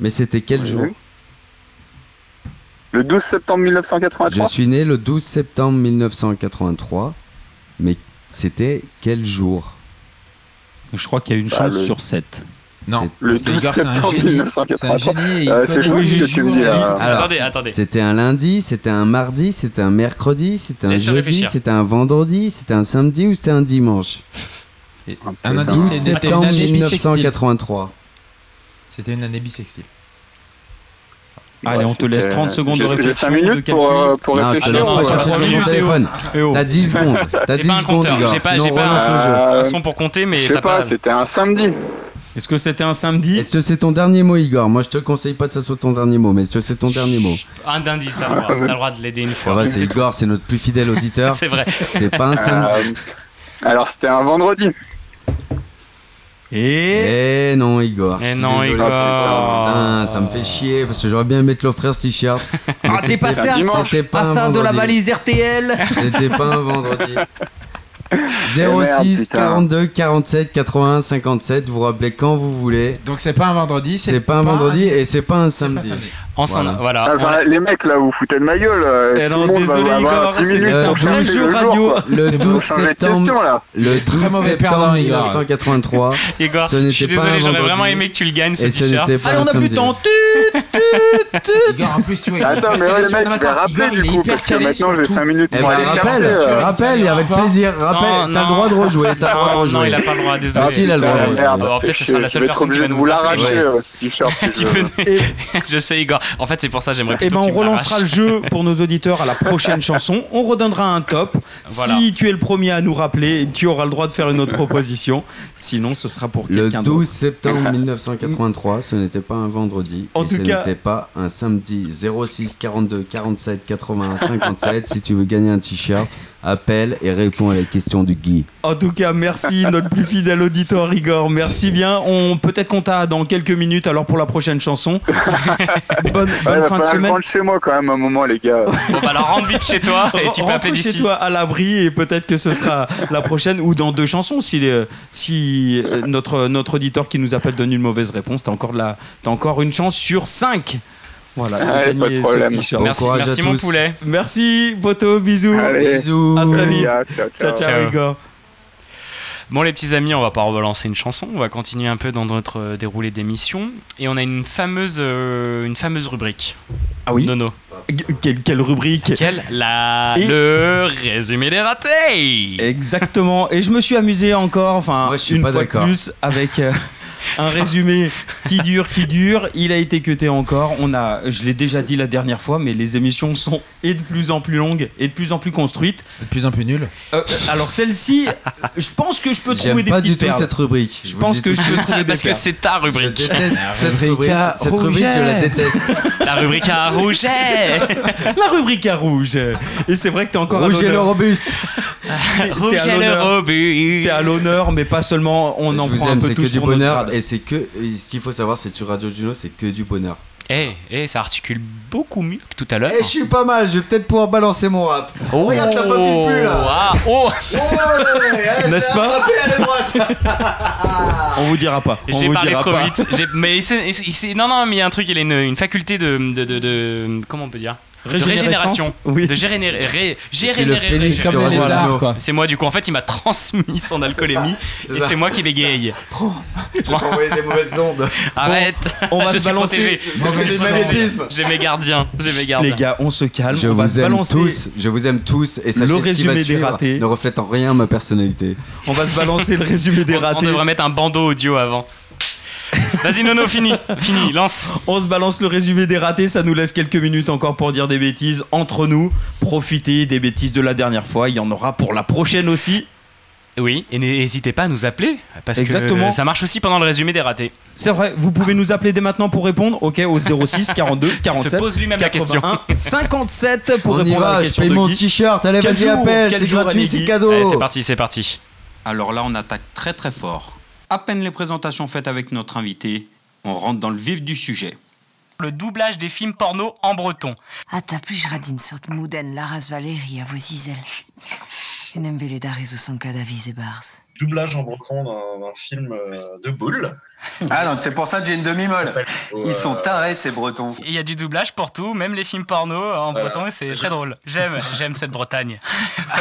Mais c'était quel Oui. jour? Le 12 septembre 1983 Je suis né le 12 septembre 1983. Mais c'était quel jour? Je crois qu'il y a une Bah, chance le- sur 7. Non, Le c'est 12 Igor, c'est un septembre génie. 1983. C'est Euh, que tu me dis là. Alors, Attendez, attendez. C'était un lundi, c'était un mardi, c'était un mercredi, c'était un jeudi, c'était un vendredi, c'était un samedi ou c'était un dimanche? Un Putain. indice, 12 c'était une septembre année bissextile. 1983. C'était une année bissextile. Allez, on te laisse c'était- 30 secondes de réflexion. 5 de minutes pour, euh, pour Non, je te laisse pas euh, chercher sur ton minutes, téléphone. Eh oh. T'as 10 secondes. T'as J'ai 10 pas un secondes, Igor. j'ai pas, pas jeu. un, Euh, un son pour compter, mais Je sais t'as pas, pas. c'était un samedi. Est-ce que c'était un samedi Est-ce que c'est ton dernier mot, Igor? Moi, je te conseille pas que ça soit ton dernier mot, mais est-ce que c'est ton dernier mot? Un d'indice, t'as le droit, t'as le droit de l'aider une Ça fois. va, c'est Igor, c'est notre plus fidèle auditeur. C'est vrai. C'est pas un samedi. Euh, alors c'était un vendredi. Et Eh non, Igor. Eh non, désolé. Igor. Putain, ça me fait chier parce que j'aurais bien aimé te l'offrir ce t-shirt. Ah, t'es c'était- passé à ça, c'était pas à un ça de la vendredi. valise RTL C'était pas un vendredi. Eh merde, 06 putain. 42 47 81 57, vous rappelez quand vous voulez. Donc c'est pas un vendredi, C'est pas un vendredi et c'est pas un pas samedi. Ensemble, voilà. Ah, enfin, les mecs là, vous foutez de ma gueule. euh, Eh tout non, désolé, Igor, 10 c'était minutes un vrai jeu radio. Le Faut 12 changer de septembre, le Très 12 mauvais septembre perdant, Igor. 1983. Igor, je suis désolé, j'aurais vraiment aimé que tu le gagnes ce Et t-shirt. Allez, on a plus de temps. Igor, en plus, tu vois, Attends, hyper mais ouais, calé les mecs, je vais attends, rappeler du coup, parce que maintenant j'ai tout. 5 minutes Eh pour ben, aller rappelle, chercher. euh, rappelle, et avec pas. plaisir. Rappelle, t'as le droit de rejouer, t'as le droit de Non, rejouer. non, il a pas le droit, désolé. Ah, si, il a le droit de rejouer. peut-être que ce sera la seule personne qui va nous l'arracher, ce t-shirt. Je sais, Igor. En fait, c'est pour ça que j'aimerais Eh plutôt ben, que on relancera le jeu pour nos auditeurs à la prochaine chanson. On redonnera un top. Voilà. Si tu es le premier à nous rappeler, tu auras le droit de faire une autre proposition. Sinon, ce sera pour Le quelqu'un 12 d'autre. septembre 1983, ce n'était pas un vendredi. En et tout ce cas- n'était pas un samedi. 06 42 47 81 57. si tu veux gagner un t-shirt, appelle et réponds à la question du Guy. En tout cas, merci notre plus fidèle auditeur Igor. Merci bien. On peut-être qu'on t'a dans quelques minutes alors pour la prochaine chanson. bonne Ouais, bonne va fin de semaine. chez moi quand même un moment, les gars. Bon, bah alors rentre vite chez toi et tu peux appeler chez toi à l'abri et peut-être que ce sera la prochaine ou dans deux chansons si, les- si euh, notre, notre auditeur qui nous appelle donne une mauvaise réponse. T'as encore, de la- t'as encore une chance sur cinq. Voilà, Allez, pas de problème. Merci, courage merci à mon tous. poulet. Merci, Poto, bisous. Allez. Bisous. À très vite. Ciao, ciao, Ciao, ciao. ciao. Bon les petits amis, on va pas relancer une chanson, on va continuer un peu dans notre euh, déroulé d'émission et on a une fameuse euh, une fameuse rubrique. Ah oui Nono. Quelle, quelle rubrique Quelle la Et- le résumé des ratés. Exactement. Et je me suis amusé encore, enfin Moi, je suis une pas fois de plus avec euh, un résumé qui dure, qui dure. Il a été cuté encore. On a, je l'ai déjà dit la dernière fois, mais les émissions sont et de plus en plus longues et de plus en plus construites. De plus en plus nul. Euh, alors celle-ci, je pense que je peux trouver des pas petites du tout perles. cette rubrique. Je pense que je peux trouver des Parce que c'est ta rubrique. Je déteste cette rubrique Cette rubrique, je la rouget. déteste. La rubrique à rouget. La rubrique à rouge. Et c'est vrai que t'es encore à Rouge et le robuste. T'es à Rouget le robuste. T'es à l'honneur, mais pas seulement. On je en vous prend un aime, peu c'est que tous du bonheur et c'est que ce qu'il faut savoir c'est que sur Radio Juno c'est que du bonheur. Eh, eh, ça articule beaucoup mieux que tout à l'heure. Et je suis pas mal, je vais peut-être pouvoir balancer mon rap. Oh, Regarde ça pas pile plus là. ah, oh. Ouais, allez, N'est-ce pas droite. On vous dira pas. On J'ai vous parlé dira trop pas. vite. J'ai- Mais non, non, mais il y a un truc. Il a une, une faculté de, de, de, de- comment on peut dire? Régénération. Oui. De géréné- ré- suis le gérénérer- phénix Comme de les Radio lézards, Juno. quoi. C'est moi du coup. En fait, il m'a transmis son alcoolémie et c'est moi qui bégaye. Je vais t'envoyer des mauvaises ondes. Arrête. on va se balancer. On. J'ai mes gardiens. J'ai mes gardiens. Les gars, on se calme. Je on va vous se aime balancer. tous, je vous aime tous et Le résumé des ratés. ne reflète en rien ma personnalité. On va se balancer le résumé des On ratés. devrait mettre un bandeau audio avant. Vas-y Nono, fini, fini, lance. On se balance le résumé des ratés, ça nous laisse quelques minutes encore pour dire des bêtises entre nous. Profitez des bêtises de la dernière fois, il y en aura pour la prochaine aussi. Oui, et n'hésitez pas à nous appeler parce Exactement. que ça marche aussi pendant le résumé des ratés. C'est vrai, vous pouvez nous appeler dès maintenant pour répondre, ok, au 06 42 47 pose lui-même la 81 57 pour On y répondre à va, la je question paye de mon t-shirt, allez vas-y appelle, c'est gratuit, c'est cadeau. Allez, c'est parti, c'est parti. Alors là, on attaque très très fort. À peine les présentations faites avec notre invité, on rentre dans le vif du sujet. Le doublage des films porno en breton. Ah, t'as plus je radine sur mouden Laras Valérie à vos isel. Et n'aime les dares au son cadavis et bars. Doublage en breton d'un film euh, de boules. Ah, donc c'est pour ça que j'ai une demi-molle. Ils sont tarés, ces Bretons. Et Il y a du doublage pour tout, même les films porno en Voilà. breton, et c'est très drôle. J'aime, j'aime cette Bretagne.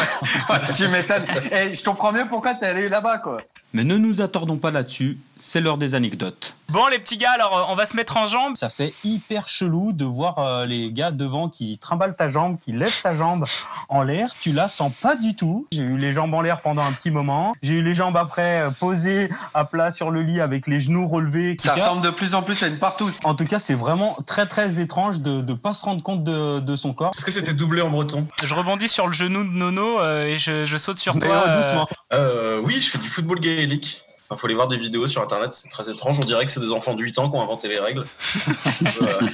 tu m'étonnes. Et je comprends mieux pourquoi t'es allé là-bas, quoi. Mais ne nous attardons pas là-dessus, c'est l'heure des anecdotes. Bon les petits gars, alors euh, on va se mettre en jambes. Ça fait hyper chelou de voir euh, les gars devant qui trimballent ta jambe, qui lèvent ta jambe en l'air. Tu la sens pas du tout. J'ai eu les jambes en l'air pendant un petit moment. J'ai eu les jambes après euh, posées à plat sur le lit avec les genoux relevés. Ça ressemble de plus en plus à une partouze. En tout cas, c'est vraiment très très étrange de ne pas se rendre compte de, de son corps. Est-ce que c'était doublé en breton? Je rebondis sur le genou de Nono euh, et je, je saute sur Mais toi. doucement. euh, Oui, je fais du football gaélique. Il faut aller voir des vidéos sur internet, c'est très étrange. On dirait que c'est des enfants de 8 ans qui ont inventé les règles. Euh,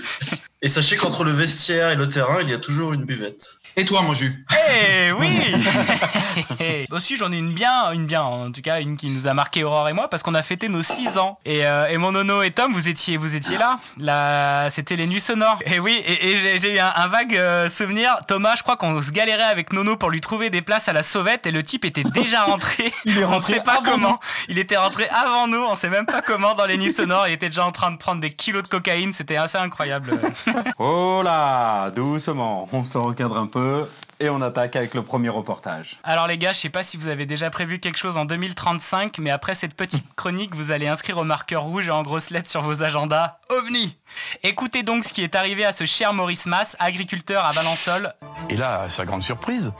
Et sachez qu'entre le vestiaire et le terrain, il y a toujours une buvette. Et toi, mon jus Eh oui Aussi j'en ai une bien, une bien, en tout cas une qui nous a marqué Aurore et moi parce qu'on a fêté nos 6 ans. Et, euh, et mon nono et Tom, vous étiez, vous étiez là. là C'était les nuits sonores. Et oui, et, et j'ai- eu un, un vague euh, souvenir. Thomas, je crois qu'on se galérait avec Nono pour lui trouver des places à la sauvette et le type était déjà rentré. Il est on rentré sait pas comment. Il était rentré avant nous, on sait même pas comment dans les nuits sonores. Il était déjà en train de prendre des kilos de cocaïne, c'était assez incroyable. Oh là, doucement, on se recadre un peu et on attaque avec le premier reportage. Alors les gars, je sais pas si vous avez déjà prévu quelque chose en 2035, mais après cette petite chronique, vous allez inscrire au marqueur rouge et en grosses lettres sur vos agendas OVNI. Écoutez donc ce qui est arrivé à ce cher Maurice Mass, agriculteur à Valençol. Et là, à sa grande surprise,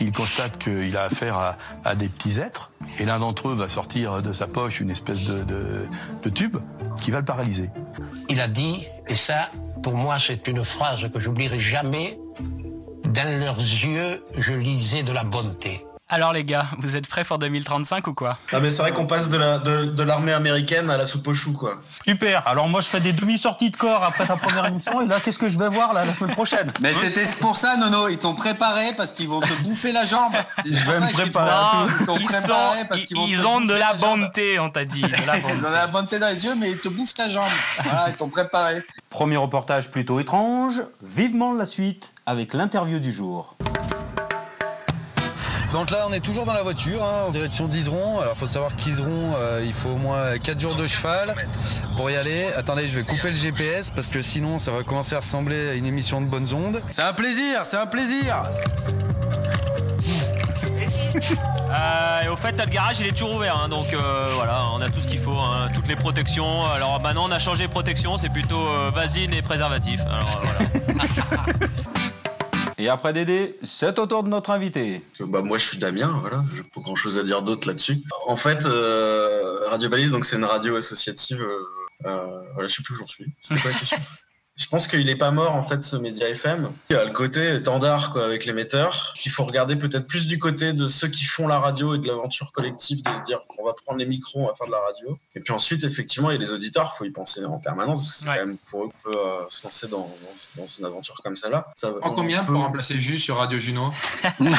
il constate qu'il a affaire à, à des petits êtres, et l'un d'entre eux va sortir de sa poche une espèce de, de- de tube qui va le paralyser. Il a dit, et ça, pour moi, c'est une phrase que j'oublierai jamais, dans leurs yeux, je lisais de la bonté. Alors les gars, vous êtes prêts pour 2035 ou quoi? Ah mais c'est vrai qu'on passe de la- de, de l'armée américaine à la soupe aux choux quoi. Super, alors moi je fais des demi-sorties de corps après ta première émission et là qu'est-ce que je vais voir là la semaine prochaine? Mais c'était pour ça, Nono. Ils t'ont préparé parce qu'ils vont te bouffer la jambe. Je C'est pour vais ça me préparer. Ils t'ont préparé parce qu'ils vont ils te ont de la bonté, on t'a dit. De la Ils ont de la bonté dans les yeux, mais ils te bouffent ta jambe. Voilà, ils t'ont préparé. Premier reportage plutôt étrange, vivement la suite avec l'interview du jour. Donc là, on est toujours dans la voiture, hein, en direction d'Iseron. Alors, faut savoir qu'Iseron, euh, il faut au moins 4 jours de cheval pour y aller. Attendez, je vais couper le GPS parce que sinon, ça va commencer à ressembler à une émission de bonnes ondes. C'est un plaisir, c'est un plaisir. Euh, et au fait, le garage il est toujours ouvert, hein, donc euh, voilà, on a tout ce qu'il faut, hein, toutes les protections. Alors maintenant, on a changé de protection, c'est plutôt euh, vasine et préservatif. Alors euh, voilà. Et après Dédé, c'est au tour de notre invité. Que, bah moi je suis Damien, voilà, j'ai pas grand chose à dire d'autre là-dessus. En fait, euh, Radio Balise, donc c'est une radio associative. Euh, euh, voilà, je sais plus où j'en suis. C'était quoi la question Je pense qu'il est pas mort en fait ce média FM. Il y a le côté étendard quoi avec l'émetteur. Il faut regarder peut-être plus du côté de ceux qui font la radio et de l'aventure collective, de se dire va prendre les micros, on va faire de la radio. Et puis ensuite effectivement il y a les auditeurs, faut y penser en permanence parce que c'est quand même pour eux qu'on peut euh, se lancer dans, dans, dans une aventure comme celle-là. Ça, En combien on peut- pour remplacer Jus sur Radio Juno Non,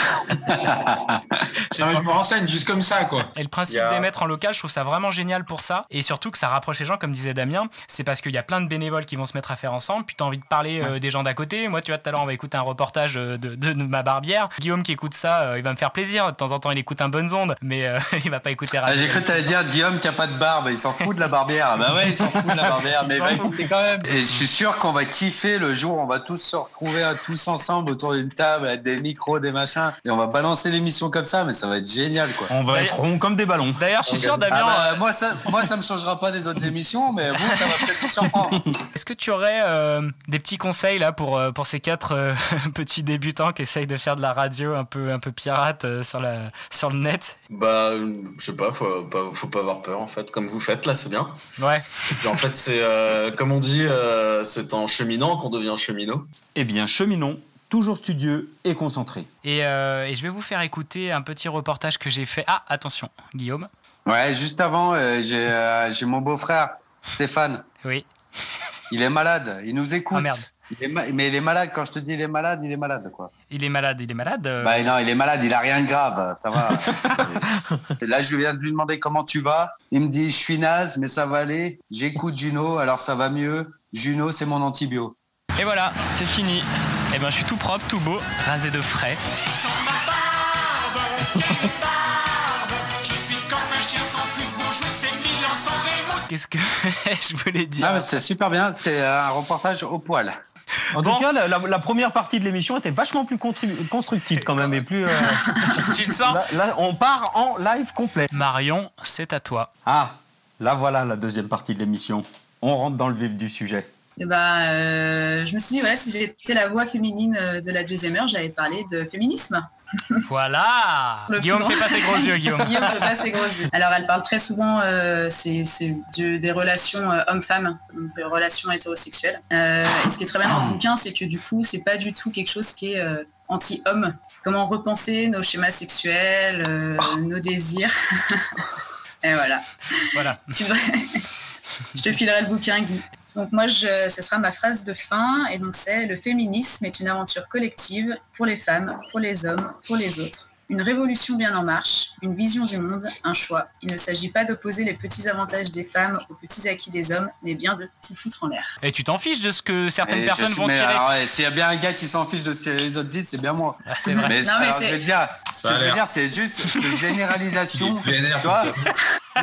mais Je me renseigne juste comme ça, quoi. Et le principe Il a- d'émettre en local, je trouve ça vraiment génial pour ça. Et surtout que ça rapproche les gens, comme disait Damien. C'est parce qu'il y a plein de bénévoles qui vont se mettre à faire ensemble. Puis tu as envie de parler euh, des gens d'à côté. Moi, tu vois, tout à l'heure, on va écouter un reportage euh, de, de- de ma barbière. Guillaume qui écoute ça, euh, il va me faire plaisir. De temps en temps, il écoute un bonne onde. Mais euh, il va pas écouter Ah, Radio J'ai cru que t'allais dire Guillaume qui a pas de barbe, il s'en fout de la barbière. Bah ouais, il s'en fout de la barbière, mais fout. écouter quand même. Et je suis sûr qu'on va kiffer le jour où on va tous se retrouver tous ensemble autour d'une table avec des micros, des machins, et on va balancer l'émission comme ça, mais ça va être génial quoi. On va être rond comme des ballons. D'ailleurs, je suis sûr, Damien. Ah bah, moi, ça, moi, ça me changera pas des autres émissions, mais vous, ça va peut-être vous surprendre. Est-ce que tu aurais euh, des petits conseils là pour, euh, pour ces quatre euh, petits débutants qui essayent de faire de la radio un peu, un peu pirate euh, sur, la, sur le net? Bah, je sais pas, faut pas, faut pas avoir peur en fait, comme vous faites là, c'est bien. Ouais. Et puis en fait, c'est euh, comme on dit, euh, c'est en cheminant qu'on devient cheminot. Eh bien, cheminons, toujours studieux et concentré. et, euh, et je vais vous faire écouter un petit reportage que j'ai fait. Ah, attention, Guillaume. Ouais, juste avant, euh, j'ai euh, j'ai mon beau-frère, Stéphane. Oui. Il est malade, il nous écoute. Ah, merde. Il est ma- mais il est malade, quand je te dis il est malade, il est malade quoi. Il est malade, il est malade. euh, Bah non, il est malade, il a rien de grave, ça va. Là, je viens de lui demander comment tu vas. Il me dit, je suis naze, mais ça va aller. J'écoute Juno, alors ça va mieux. Juno, c'est mon antibio. Et voilà, c'est fini. Et ben, je suis tout propre, tout beau, rasé de frais. Qu'est-ce que je voulais dire? Ah, c'était super bien, c'était un reportage au poil. En tout cas, la, la- la première partie de l'émission était vachement plus constru- constructive quand même et plus. euh, Tu le sens là, là, on part en live complet. Marion, c'est à toi. Ah, là voilà la deuxième partie de l'émission. On rentre dans le vif du sujet. Et ben, euh, je me suis dit, ouais, si j'étais la voix féminine euh, de la deuxième heure, j'allais parler de féminisme. Voilà Le Guillaume, grand. pas ses gros yeux, Guillaume. Guillaume fait pas ses gros yeux. Alors, elle parle très souvent euh, c'est, des relations euh, homme-femme, donc des relations hétérosexuelles. Euh, et ce qui est très bien dans ce bouquin, c'est que du coup, c'est pas du tout quelque chose qui est euh, anti-homme. Comment repenser nos schémas sexuels, euh, nos désirs. et voilà. Voilà. Je te filerai le bouquin, Guy. Donc moi, je, ce sera ma phrase de fin, et donc c'est le féminisme est une aventure collective pour les femmes, pour les hommes, pour les autres. Une révolution bien en marche, une vision du monde, un choix. Il ne s'agit pas d'opposer les petits avantages des femmes aux petits acquis des hommes, mais bien de tout foutre en l'air. Et tu t'en fiches de ce que certaines Et personnes vont mais tirer. alors, ouais, S'il y a bien un gars qui s'en fiche de ce que les autres disent, c'est bien moi. c'est vrai. Mais, Non, mais alors, je te dire, ce que je veux dire, c'est juste cette généralisation. Tu vois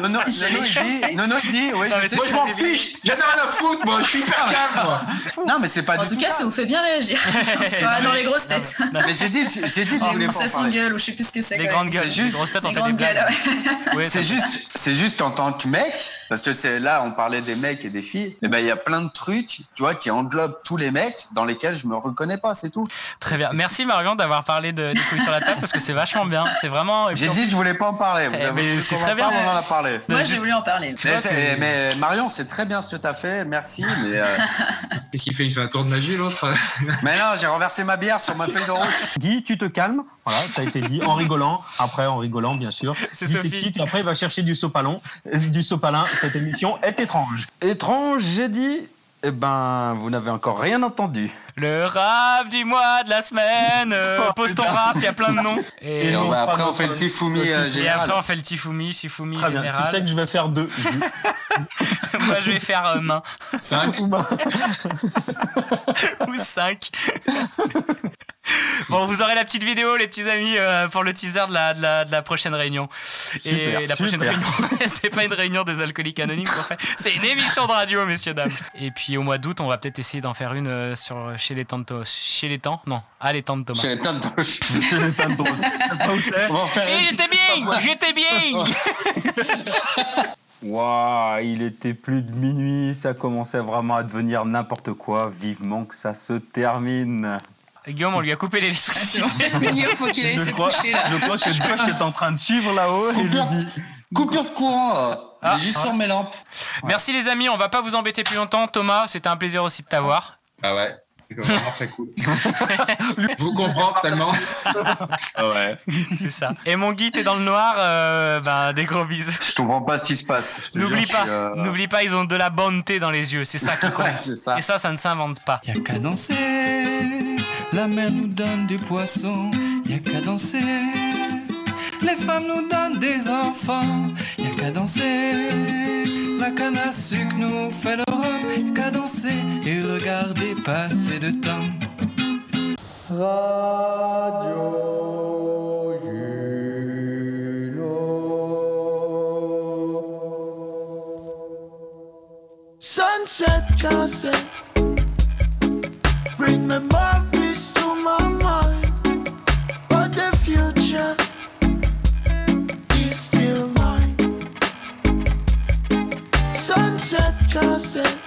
Nono, l'ai il dit, Nono, il dit, oui, Non, mais je sais Moi, je m'en fiche J'en ai rien à foutre, moi, je suis hyper calme, moi Non, mais c'est pas En du tout tout cas, ça. ça vous fait bien réagir. Soit dans les grosses têtes. Mais j'ai dit, j'ai dit je Des voulais pas en parler. gueules, ou je sais plus ce que c'est. Quand grandes gueules. C'est juste- des grosses têtes, ouais. Ouais, C'est ça- juste, c'est juste qu'en tant que mec, parce que c'est là, on parlait des mecs et des filles. Et ben, il y a plein de trucs, tu vois, qui englobent tous les mecs, dans lesquels je me reconnais pas, c'est tout. Très bien. Merci Marion d'avoir parlé de, des couilles sur la table parce que c'est vachement bien. C'est vraiment. J'ai en- dit je voulais pas en parler. Vous Eh, mais voulu c'est très en bien. on en a parlé. Moi, j'ai voulu en parler. Tu Mais, vois, mais Marion, c'est très bien ce que tu as fait, merci. Mais, euh, Qu'est-ce qu'il fait Il fait un tour de magie, l'autre mais non, j'ai renversé ma bière sur ma feuille de route. Guy, tu te calmes. Voilà, ça a été dit en rigolant. Après, en rigolant, bien sûr. C'est Sophie. après, il va chercher du sopalon. Euh, Du sopalin. Cette émission est étrange. Étrange, j'ai dit. Eh ben, vous n'avez encore rien entendu. Le rap du mois de la semaine. euh, Oh, pose ton rap, il y a plein de noms. Et, Et non, bah, pas après, on fait le Tifumi euh, et général. après on fait le Tifumi, Shifumi Très bien. Tu sais général. que je vais faire deux. Moi je vais faire euh, main. 5 Ou 5. Bon, vous aurez la petite vidéo, les petits amis, euh, pour le teaser de la, de la, de la prochaine réunion. Super, et la prochaine super. réunion, c'est pas une réunion des alcooliques anonymes qu'on fait, c'est une émission de radio, messieurs, dames. Et puis au mois d'août, on va peut-être essayer d'en faire une euh, sur, chez les temps de Tho- Chez les temps Non, à les temps de Thomas. Chez les teintes de- C'est le temps de drôle. On va faire Et une j'étais bien J'étais bien Waouh, il était plus de minuit, ça commençait vraiment à devenir n'importe quoi. Vivement que ça se termine. Guillaume, on lui a coupé l'électricité. Guillaume, faut qu'il aille se coucher là. je crois que Josh est en train de suivre là-haut Coupure de courant, euh, Ah, juste ah. sur mes lampes. Merci les amis, on va pas vous embêter plus longtemps. Thomas, c'était un plaisir aussi de t'avoir. Ah ouais, c'est vraiment très cool. Vous comprends tellement. Ah ouais. C'est ça. Et mon Guy, t'es dans le noir, euh, bah, des gros bisous. Je comprends pas ce qui se passe. N'oublie pas, euh, n'oublie pas, ils ont de la bonté dans les yeux, c'est ça qui compte. Ça. Et ça, ça ne s'invente pas. Y'a qu'à danser, la mer nous donne du poisson. Y'a qu'à danser, les femmes nous donnent des enfants. Y'a qu'à danser, la canne à sucre nous fait le rhum. Qu'à danser et regarder passer le temps. Radio Sunset cassette Bring memories to Sunset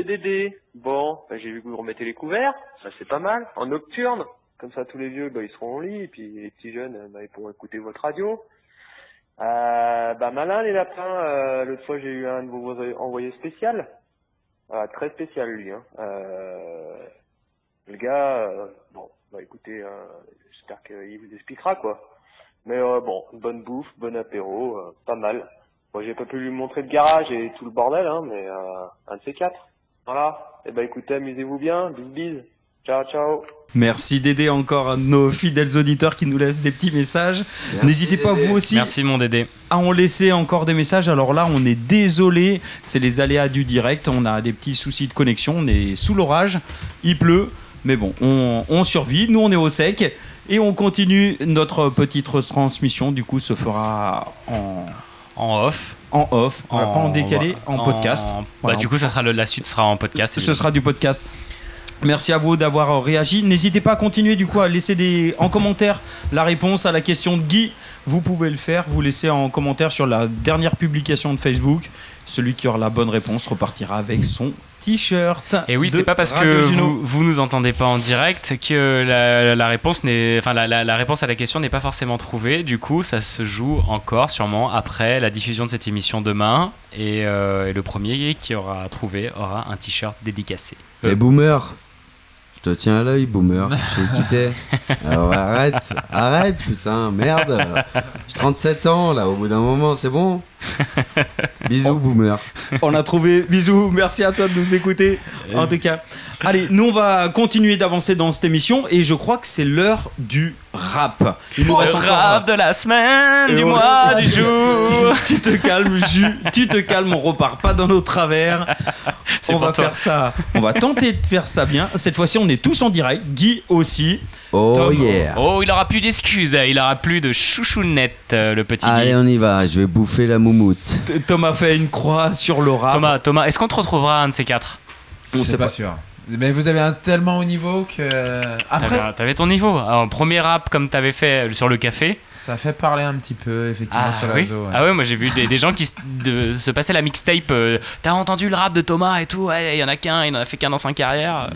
Dédé. Bon, bah, j'ai vu que vous remettez les couverts, ça c'est pas mal, en nocturne. Comme ça, tous les vieux, bah, ils seront au lit, et puis les petits jeunes, euh, bah, ils pourront écouter votre radio. Euh, malin les lapins, euh, l'autre fois j'ai eu un de vos envoyés spécial. Ah, très spécial lui. Hein. Le gars, bon, bah écoutez, euh, j'espère qu'il vous expliquera quoi. Mais bon, bonne bouffe, bon apéro, pas mal. Bon, j'ai pas pu lui montrer de garage et tout le bordel, hein, mais un de ces quatre. Voilà. Et bah écoutez, amusez-vous bien. Bis bis. Ciao, ciao. Merci Dédé encore à nos fidèles auditeurs qui nous laissent des petits messages. N'hésitez pas vous aussi Merci mon Dédé. à en laisser encore des messages. Alors là, on est désolé, c'est les aléas du direct. On a des petits soucis de connexion. On est sous l'orage, il pleut, mais bon, on, on survit. Nous, on est au sec et on continue notre petite retransmission. Du coup, se fera en en off. En off, on va pas en décalé, en, podcast. Bah, Voilà. du coup, ça sera le- la suite sera en podcast. Ce sera du podcast. Merci à vous d'avoir euh, réagi. N'hésitez pas à continuer du coup à laisser des, en commentaire la réponse à la question de Guy. Vous pouvez le faire, vous laissez en commentaire sur la dernière publication de Facebook. Celui qui aura la bonne réponse repartira avec son t-shirt. Et oui, c'est pas parce que Juno. vous, vous nous entendez pas en direct que la, la réponse n'est, enfin la, la- la réponse à la question n'est pas forcément trouvée. Du coup, ça se joue encore sûrement après la diffusion de cette émission demain. Et, euh, et le premier qui aura trouvé aura un t-shirt dédicacé. Eh boomer Je te tiens à l'œil, boomer. Je sais qui t'es. Alors arrête, arrête, putain, merde. J'ai 37 ans là, au bout d'un moment, c'est bon Bisous, boomer. On a trouvé. Bisous, merci à toi de nous écouter. En tout cas, allez, nous on va continuer d'avancer dans cette émission et je crois que c'est l'heure du rap. Il nous Le reste encore- rap de la semaine, Et du on- mois, du jour. Tu, tu te calmes, Jus, tu te calmes, on repart pas dans nos travers. On va toi. faire ça, on va tenter de faire ça bien. Cette fois-ci, on est tous en direct, Guy aussi. Oh Tom- yeah. Oh, il aura plus d'excuses, il aura plus de chouchounette, euh, le petit Allez, Guy. on y va, je vais bouffer la moumoute. T- Tom a fait une croix sur le rap. Thomas, Thomas, est-ce qu'on te retrouvera un de ces quatre? On C'est pas sûr. Mais vous avez un tellement haut niveau que. Après, T'avais t'avais ton niveau. Alors, premier rap comme t'avais fait sur le café. ça fait parler un petit peu, effectivement, Ah sur le oui. réseau. ouais. ah ouais, moi j'ai vu des, des gens qui se, de- se passaient la mixtape. euh, T'as entendu le rap de Thomas et tout? Ouais, il y en a qu'un, il en a fait qu'un dans sa carrière.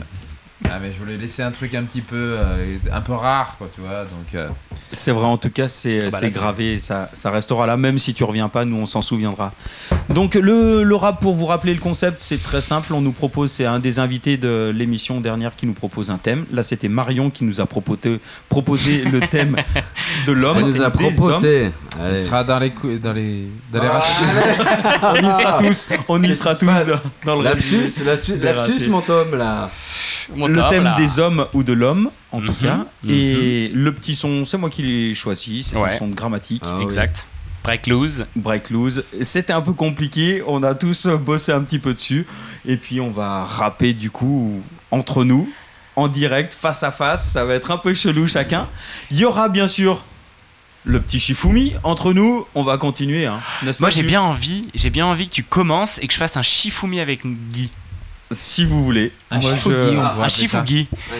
Ah, mais je voulais laisser un truc un petit peu, euh, un peu rare, quoi, tu vois. Donc, euh, C'est vrai, en tout cas, c'est Ah bah gravé, ça, ça restera là, même si tu reviens pas, nous on s'en souviendra. Donc le, le rap, pour vous rappeler le concept, c'est très simple, on nous propose, c'est un des invités de l'émission dernière qui nous propose un thème. Là c'était Marion qui nous a proposé, proposé le thème de l'homme. Elle nous a il Allez. sera dans les, cou- dans les, dans les Ah, on y sera tous, on y sera tous dans, dans le Lapsus, lapsus, mon Tom, là. Le thème là. des hommes ou de l'homme, en tout Mhm, cas. mhm. Et le petit son, c'est moi qui l'ai choisi, c'est un son de grammatique. Ah oui. Exact. Break loose. Break loose. C'était un peu compliqué, on a tous bossé un petit peu dessus. Et puis on va rapper du coup entre nous, en direct, face à face. Ça va être un peu chelou chacun. Il y aura bien sûr le petit Shifumi entre nous. On va continuer. Hein. Moi j'ai bien envie, j'ai bien envie que tu commences et que je fasse un Shifumi avec Guy. Si vous voulez. Un on Ah, un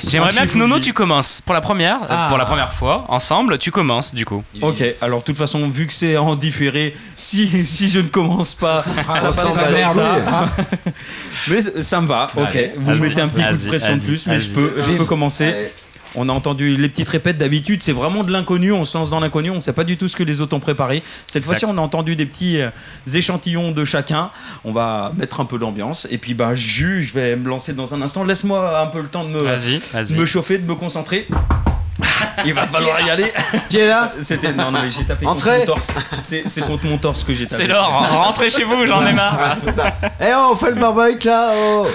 J'aimerais bien que. Nono tu commences pour la première, euh, Ah. pour la première fois ensemble. Tu commences du coup. Ok, alors de toute façon, vu que c'est en différé, si, si je ne commence pas, Ah, ça ça passera comme la ça. merde. Mais ça me va, ok. Allez, Vous mettez un petit coup de pression de plus, mais je peux, je peux commencer. Allez. On a entendu les petites répètes d'habitude, c'est vraiment de l'inconnu, on se lance dans l'inconnu, on sait pas du tout ce que les autres ont préparé. Cette fois-ci, on a entendu des petits euh, échantillons de chacun. On va mettre un peu d'ambiance. Et puis, bah, Jus, je vais me lancer dans un instant. Laisse-moi un peu le temps de me, de vas-y. me chauffer, de me concentrer. Il va falloir y aller. Qui est là C'était non non mais j'ai tapé Entrez. contre mon torse. C'est c'est contre mon torse que j'ai tapé. C'est l'or, rentrez chez vous, j'en ai marre. C'est ça. Eh oh, on fait le barbecue là, oh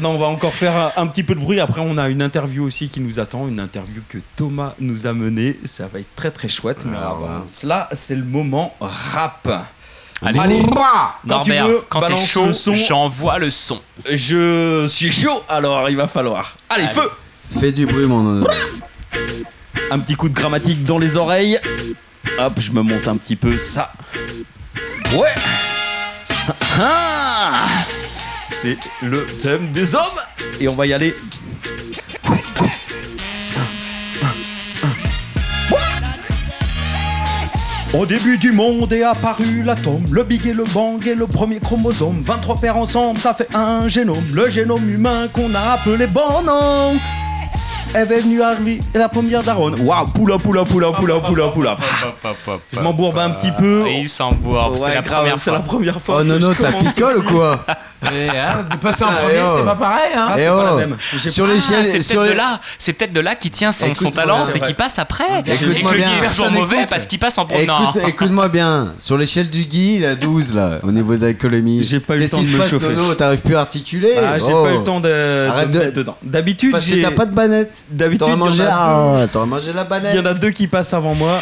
Non, on va encore faire un, un petit peu de bruit. Après, on a une interview aussi qui nous attend, une interview que Thomas nous a menée. Ça va être très très chouette. Mais Ah, avant voilà. cela, c'est le moment rap. Allez, quand tu Norbert, veux, quand t'es balance chaud, le son. j'envoie le son. Je suis chaud, alors il va falloir. Allez, Allez. feu Fais du bruit, mon Un petit coup de grammatique dans les oreilles. Hop, je me monte un petit peu ça. Ouais Ah C'est le thème des hommes Et on va y aller. Au début du monde est apparu l'atome, le big et le bang et le premier chromosome. 23 paires ensemble, ça fait un génome. Le génome humain qu'on a appelé bon nom. est venue arriver la première daronne. Waouh, poula, poula, poula, poula, poula, poula. Je m'embourbe un petit peu. Il s'embourbe, c'est Ouais, la c'est la première fois. Oh que non, non, t'as picole ou quoi? Et, hein, de passer en Ah, premier, eh oh. c'est pas pareil. Hein. Eh oh. Sur Ah, l'échelle, c'est sur peut-être les- de là, c'est peut-être de là qu'il tient son, son Écoute-moi talent, bien. c'est C'est qu'il passe après. et que Écoute-moi bien. Guy est toujours Personne mauvais écoute. parce qu'il passe en. Écoute, écoute-moi bien, sur l'échelle du Guy, il a 12 là, au niveau de l'alcoolémie. J'ai pas eu le Qu'est-ce temps qui de se me passe, chauffer. Nono? T'arrives plus à articuler? Ah, j'ai Oh. pas eu le temps de, de Arrête me de- mettre dedans. D'habitude, Parce que j'ai- t'as pas de banette. D'habitude, T'aurais il y en mangé, a ah, deux. t'aurais mangé la banette. Il y en a deux qui passent avant moi.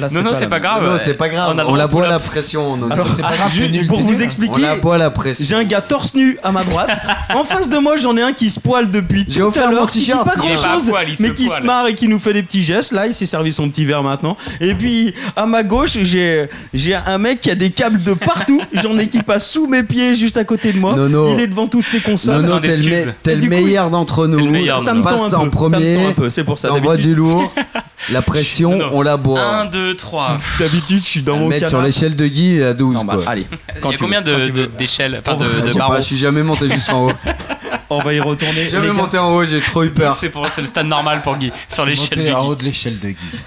Là, Non, non, la c'est pas même. grave. Non, c'est pas grave. On a le On, droit la de boit à la pression. Nono. Alors, juste pour vous expliquer, On la boit à la pression. j'ai un gars torse nu à ma droite. en face de moi, j'en ai un qui se poile depuis J'ai tout offert à mon l'heure, qui dit t-shirt. pas Il est grand pas à chose, poil, il se mais qui poile. se marre et qui nous fait des petits gestes. Là, il s'est servi son petit verre maintenant. Et puis, à ma gauche, j'ai j'ai un mec qui a des câbles de partout. J'en ai qui passent sous mes pieds, juste à côté de moi. Nono. Il est devant toutes ses consoles. Nono, Sans t'es le, me- t'es Et le du coup, meilleur d'entre nous. meilleur, ça me Passe tend un en peu. premier. Ça me tend un peu. C'est pour ça. T'envoies D'habitude, du lourd. La pression, Non, non. on la boit. 1, 2, 3. d'habitude, je suis dans mon mettre sur l'échelle de Guy, à 12. Non, bah, quoi. allez. Il Quand y a tu combien de- de- d'échelles, enfin de, de pas, barreaux je suis jamais monté jusqu'en haut. On va y retourner. J'ai jamais monté en haut, j'ai trop eu peur. C'est le stade normal pour Guy, sur l'échelle Monter du en Guy. haut de l'échelle de Guy.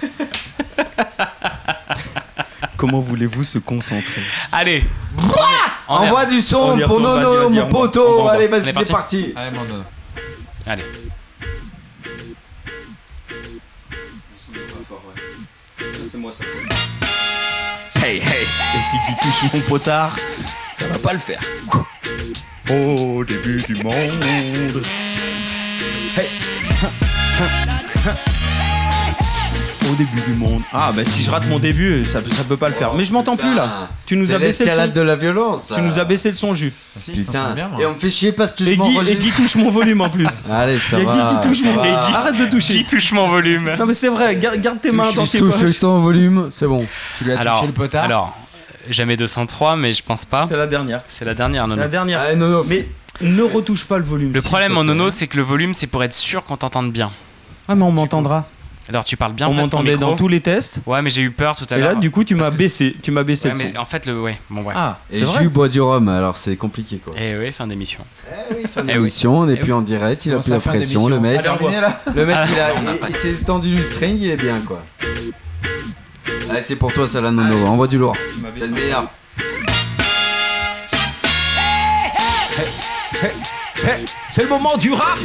Comment voulez-vous se concentrer? Allez. On Envoie du On son pour Nono, mon poteau. Allez, vas-y, c'est parti. Allez, mon Nono. Allez. C'est moi ça. Hey hey Et si tu touches mon potard, ça va pas le faire. Au début du monde. Hey Au début du monde. Ah bah si je rate mon début, ça, ça peut pas le faire. Mais je m'entends plus là. Tu nous as baissé le son. de la violence. Tu nous as baissé le son jus. Putain. bien, moi. Et on me fait chier parce que je Et Guy, et. Guy touche mon volume en plus. Allez, ça Il y a va. Guy qui touche ça mon va. Et Guy, Arrête de toucher. Qui touche mon volume Non mais c'est vrai, garde, garde tes mains dans tes touche tout le poches. temps au volume, c'est bon. Tu lui as Alors, touché le potard alors, jamais 203, mais je pense pas. C'est la dernière. C'est la dernière, non C'est la dernière. Ah, non, non. Mais ne retouche pas le volume. Le problème en nono, c'est que le volume, c'est pour être sûr qu'on t'entende bien. Ah mais on m'entendra. Alors tu parles bien On m'entendait dans tous les tests. Ouais, mais j'ai eu peur tout à Et l'heure. là, du coup, tu m'as baissé. Tu m'as baissé Ouais, le son. mais en fait, le ouais, bon bref. Ah, Et c'est vrai. Jus boit du rhum, alors c'est compliqué quoi. Et oui, fin d'émission. Eh oui, fin Eh d'émission, on n'est Eh plus oui. en direct, il a plus la fin pression, le d'émission mec. C'est terminé, là Le mec, il, a, il s'est tendu du string, il est bien quoi. Allez, c'est pour toi ça la nono, envoie du lourd. T'es le meilleur. Hey, hey, c'est le moment du rap.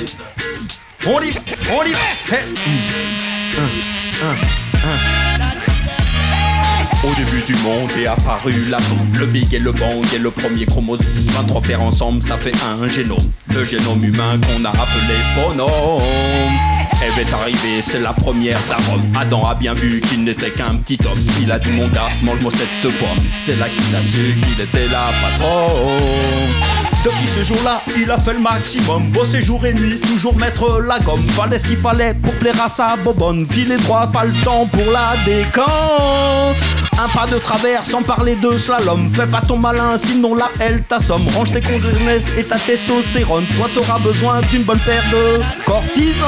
On y va, on y va. Hey. Un, un, un. Au début du monde est apparu la bombe, le big et le bang et le premier chromosome. 23 paires ensemble, ça fait un génome. Le génome humain qu'on a appelé bonhomme. Ève est arrivée, c'est la première d'Arome. Adam a bien vu qu'il n'était qu'un petit homme. Il a mon gars, mange-moi cette pomme. C'est là qu'il a su qu'il était la patron. Depuis ce jour-là, il a fait le maximum. Bossé jour et nuit, toujours mettre la gomme. Fallait ce qu'il fallait pour plaire à sa bobonne. Filer droit, pas le temps pour la décant. Un pas de travers sans parler de slalom. Fais pas ton malin, sinon là elle t'assomme. Range tes condamnés et ta testostérone. Toi t'auras besoin d'une bonne paire de cortisone.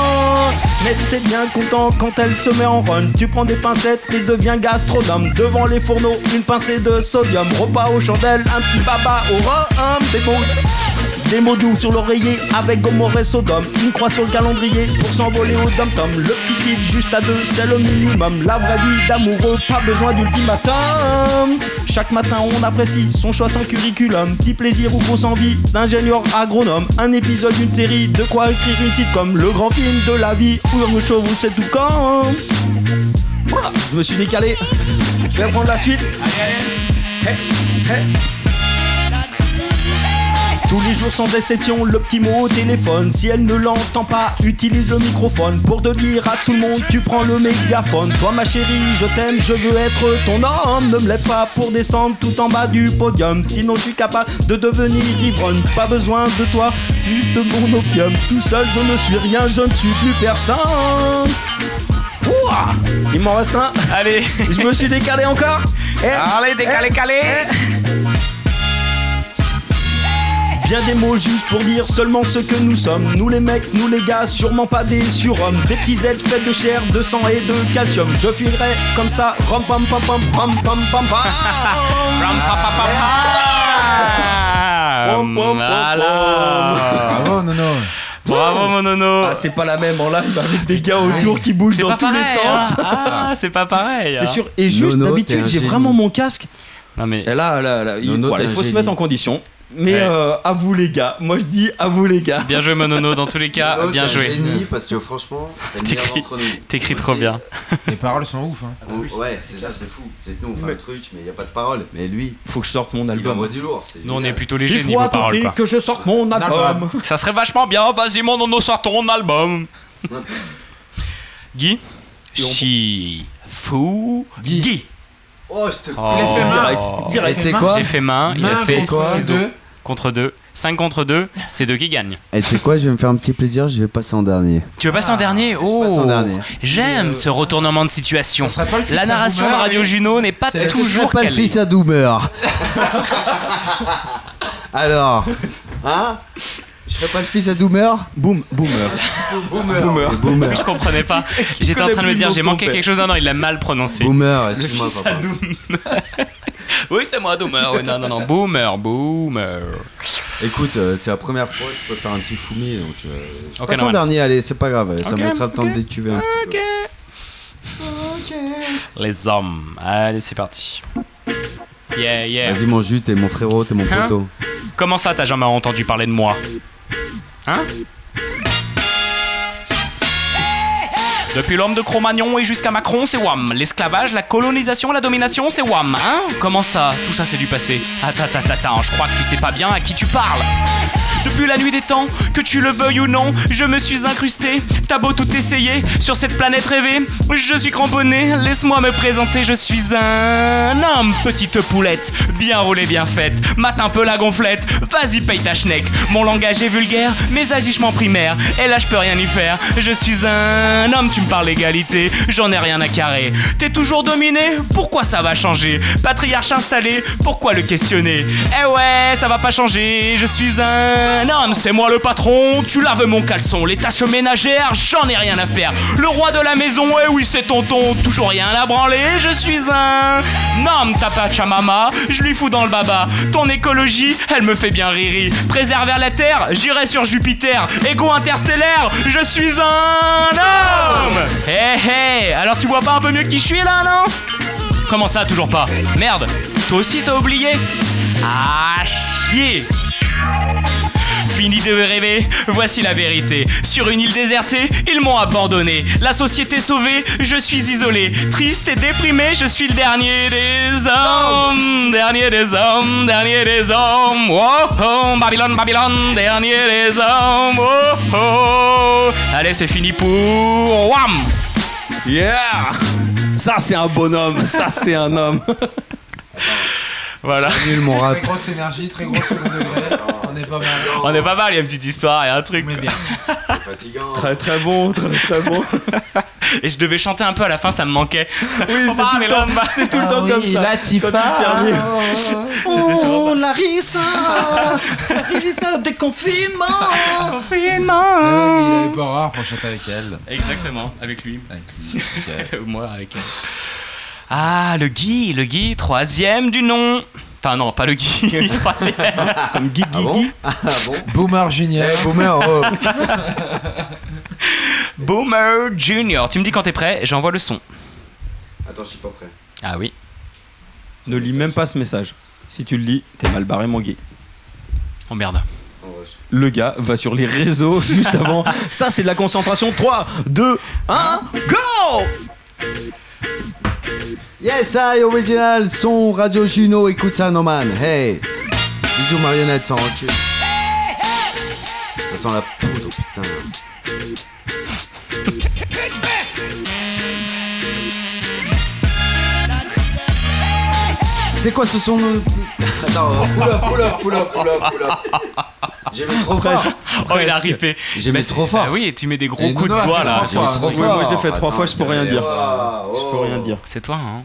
Mais t'es bien content quand elle se met en run. Tu prends des pincettes et deviens gastronome. Devant les fourneaux, une pincée de sodium. Repas aux chandelles, un petit baba au rhum. Des mots, des mots doux sur l'oreiller avec Gomorrhe et Sodome. Une croix sur le calendrier pour s'envoler au dom-tom. Le petit juste à deux, c'est le minimum. La vraie vie d'amoureux, pas besoin d'ultimatum. Chaque matin, on apprécie son choix sans curriculum. Petit plaisir ou grosse envie d'ingénieur agronome. Un épisode d'une série, de quoi écrire une sitcom. Le grand film de la vie, où chauffe, vous c'est tout quand. Voilà, je me suis décalé. Je vais prendre la suite. Tous les jours sans exception, le petit mot au téléphone. Si elle ne l'entend pas, utilise le microphone pour te dire à tout le monde. Tu prends le mégaphone. Toi, ma chérie, je t'aime, je veux être ton homme. Ne me lève pas pour descendre tout en bas du podium. Sinon, je suis capable de devenir ivrogne. Pas besoin de toi, juste mon opium. Tout seul, je ne suis rien, je ne suis plus personne. Ouah Il m'en reste un. Allez. Je me suis décalé encore. Eh, Allez, décalé, eh, calé. Bien des mots juste pour dire seulement ce que nous sommes. Nous les mecs, nous les gars, sûrement pas des surhommes. Des petits ailes faites de chair, de sang et de calcium. Je filerai comme ça, ram pam pam pam pam pam pam pam. Bravo, Nono. Bravo, mon nono. Ah, c'est pas la même en live avec des gars autour qui bougent dans tous les pareil, sens. hein. Ah, c'est pas pareil. C'est hein. sûr. Et juste d'habitude, j'ai vraiment mon casque. Non mais Et là, là, là, il, Nono, voilà, il faut se mettre en condition. Mais Ouais. euh, à vous les gars. Moi je dis à vous les gars. Bien joué Monono dans tous les cas, Mono, bien joué. génie parce que franchement, T'écris- trop bien. Les paroles sont ouf. Hein. On- ouais, c'est ça, c'est fou. C'est nous, on fait un truc, mais il y a pas de parole. Mais lui, Faut que je sorte mon il album. envoie du lourd. c'est Nous on est plutôt léger Il niveau faut à tout paroles prix quoi. que je sorte mon album. Ça serait vachement bien, vas-y mon Nono sort ton album. Guy Chi Fou Guy. Oh, je te. Oh. Il a fait main. Direct, direct. Quoi J'ai fait main, il a Main fait deux. Contre 2. 5 contre 2, c'est 2 qui gagnent. Et tu sais quoi, je vais me faire un petit plaisir, je vais passer en dernier. Tu veux passer en dernier? passe Oh en dernier. J'aime ce retournement de situation. Ça serait pas le fils La narration de Radio. Juno n'est pas toujours pas le fils à Doomer Alors, hein? Je serais pas le fils à Doomer Boom, boomer. Boomer. Boomer. Boomer. Je comprenais pas. J'étais en train de me dire, j'ai manqué quelque chose. Non, non, il l'a mal prononcé. Boomer, Le excuse-moi, oui, c'est moi, Doomer. Oui, non, non, non. Boomer, boomer. Écoute, euh, c'est la première fois, tu peux faire un petit foumi, donc euh, je Ok, passe en normal. dernier, allez, c'est pas grave, ça me laissera le temps de détuver un petit peu. Les hommes. Allez, c'est parti. Yeah, yeah. Vas-y mon jus, t'es mon frérot, t'es mon Hein poteau. Comment ça, t'as jamais entendu parler de moi? Hein Depuis l'homme de Cro-Magnon et jusqu'à Macron, c'est WAM. L'esclavage, la colonisation, la domination, c'est WAM. Hein? Comment ça? Tout ça, c'est du passé. Attends, attends, attends, je crois que tu sais pas bien à qui tu parles. Depuis la nuit des temps, que tu le veuilles ou non, je me suis incrusté. T'as beau tout essayer sur cette planète rêvée, je suis cramponné. Laisse-moi me présenter, je suis un homme, petite poulette, bien roulée, bien faite. Mate un peu la gonflette, vas-y paye ta schneck. Mon langage est vulgaire, mes agissements primaires, et là je peux rien y faire. Je suis un homme, tu me parles d'égalité, j'en ai rien à carrer. T'es toujours dominé, pourquoi ça va changer? Patriarche installé, pourquoi le questionner? Eh ouais, ça va pas changer, je suis un homme, c'est moi le patron, tu laves mon caleçon, les tâches ménagères, j'en ai rien à faire. Le roi de la maison, eh oui c'est tonton, toujours rien à branler, je suis un homme, ta pachamama, je lui fous dans le baba. Ton écologie, elle me fait bien riri. Préserver la terre, j'irai sur Jupiter. Égo interstellaire, je suis un homme Hé hé, alors tu vois pas un peu mieux qui je suis là, non? Comment ça, toujours pas? Merde, toi aussi t'as oublié? Ah, chier Fini de rêver, voici la vérité. Sur une île désertée, ils m'ont abandonné. La société sauvée, je suis isolé. Triste et déprimé, je suis le dernier des hommes. Dernier des hommes, dernier des hommes. Oh oh, Babylone, Babylone, dernier des hommes. Oh oh. Allez, c'est fini pour Wham! Yeah Ça c'est un bonhomme, ça c'est un homme. Voilà. Nul mon rap. Très grosse énergie, très gros second degré. On est pas mal. On est pas mal, il y a une petite histoire, il y a un truc. Mais bien. Fatigant. Très très bon, très très bon. Et je devais chanter un peu à la fin, ça me manquait. Oui, c'est tout, le temps, c'est tout le Ah temps comme ça. Latifa. Quand tu termines. Oh, Larissa Larissa, déconfinement Confinement Il avait pas rare pour chanter avec elle. Exactement, avec lui. Ou Moi, avec elle. Ah, le Guy, le Guy, troisième du nom. Enfin, non, pas le Guy, troisième. Comme Guy Ah bon Ah bon Boomer Junior. Eh, Boomer, oh. Boomer Junior. Tu me dis quand t'es prêt, j'envoie le son. Attends, je suis pas prêt. Ah oui. Ne lis même pas ce message. Si tu le lis, t'es mal barré mon gay. Oh merde. Le gars va sur les réseaux juste avant. Ça c'est de la concentration. 3, 2, 1, go Yes, I original, son Radio Juno, écoute ça, Norman. Hey, bisous marionnette sans recul. Ça sent la poudre, putain. C'est quoi ce son? Attends, pull up, pull up, pull up, pull up, pull up. J'ai mis trop fort. Oh, il a ripé. J'ai mis trop fort. Ah oui, tu mets des gros Et coups de fait là. moi j'ai fait trois fois, je peux rien dire. Waouh, Je peux rien dire. C'est toi, hein.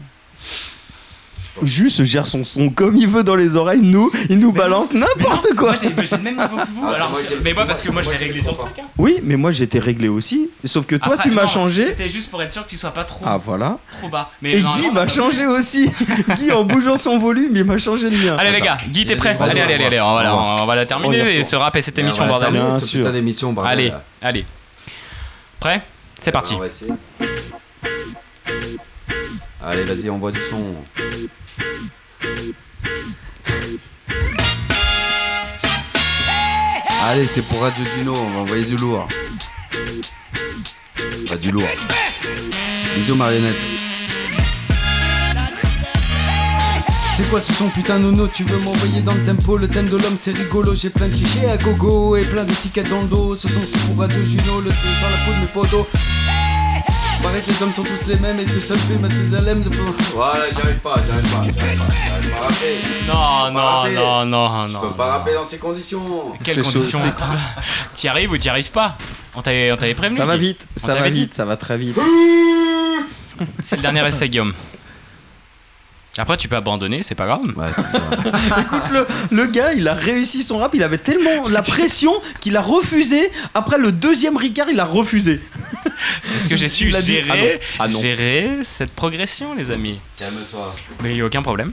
Juste gère son son comme il veut dans les oreilles. Nous, il nous balance n'importe quoi. Moi, j'ai j'ai le même niveau que vous. Ah, alors, moi qui mais moi, parce que moi, je moi l'ai qui réglé sur le trop truc. hein. Oui, mais moi j'étais réglé aussi. Sauf que toi, Après, tu m'as non, changé. C'était juste pour être sûr que tu sois pas trop, Ah voilà. trop bas. Mais Et Guy m'a changé aussi. Guy en bougeant son volume, il m'a changé le mien. Allez les gars, Guy t'es prêt Allez allez allez, allez, on va, la- on va la terminer On y et se rap et cette émission bordel. Bien sûr. putain d'émission, bordel. Allez, allez. Prêt? C'est parti. On va essayer. Allez, vas-y, envoie du son. Allez, c'est pour Radio Juno, on va envoyer du lourd. Pas du lourd. Bisous marionnette. C'est quoi ce son putain nono? Tu veux m'envoyer dans le tempo? Le thème de l'homme c'est rigolo J'ai plein de clichés à gogo Et plein de tickets dans le dos Ce son c'est pour Radio Juno Le son sans la peau de mes potos Paraît que les hommes sont tous les mêmes Et que seul fait Mathusalem de Voilà j'arrive pas, j'arrive pas, j'arrive pas, j'arrive pas à rapper. Non, non, rapper. non, non, Je non. peux pas rapper dans ces conditions Quelles conditions T'y arrives ou t'y arrives pas On t'avait on t'avait prévenu. Ça va vite, ça va vite, ça va très vite. C'est le dernier essai, Guillaume. Après, tu peux abandonner, c'est pas grave. Ouais, c'est ça. Écoute, le, le gars, il a réussi son rap, il avait tellement la pression qu'il a refusé. Après le deuxième Ricard, il a refusé. Est-ce que j'ai su gérer, ah non. Ah non. gérer cette progression, les amis Calme-toi. Mais il y a aucun problème.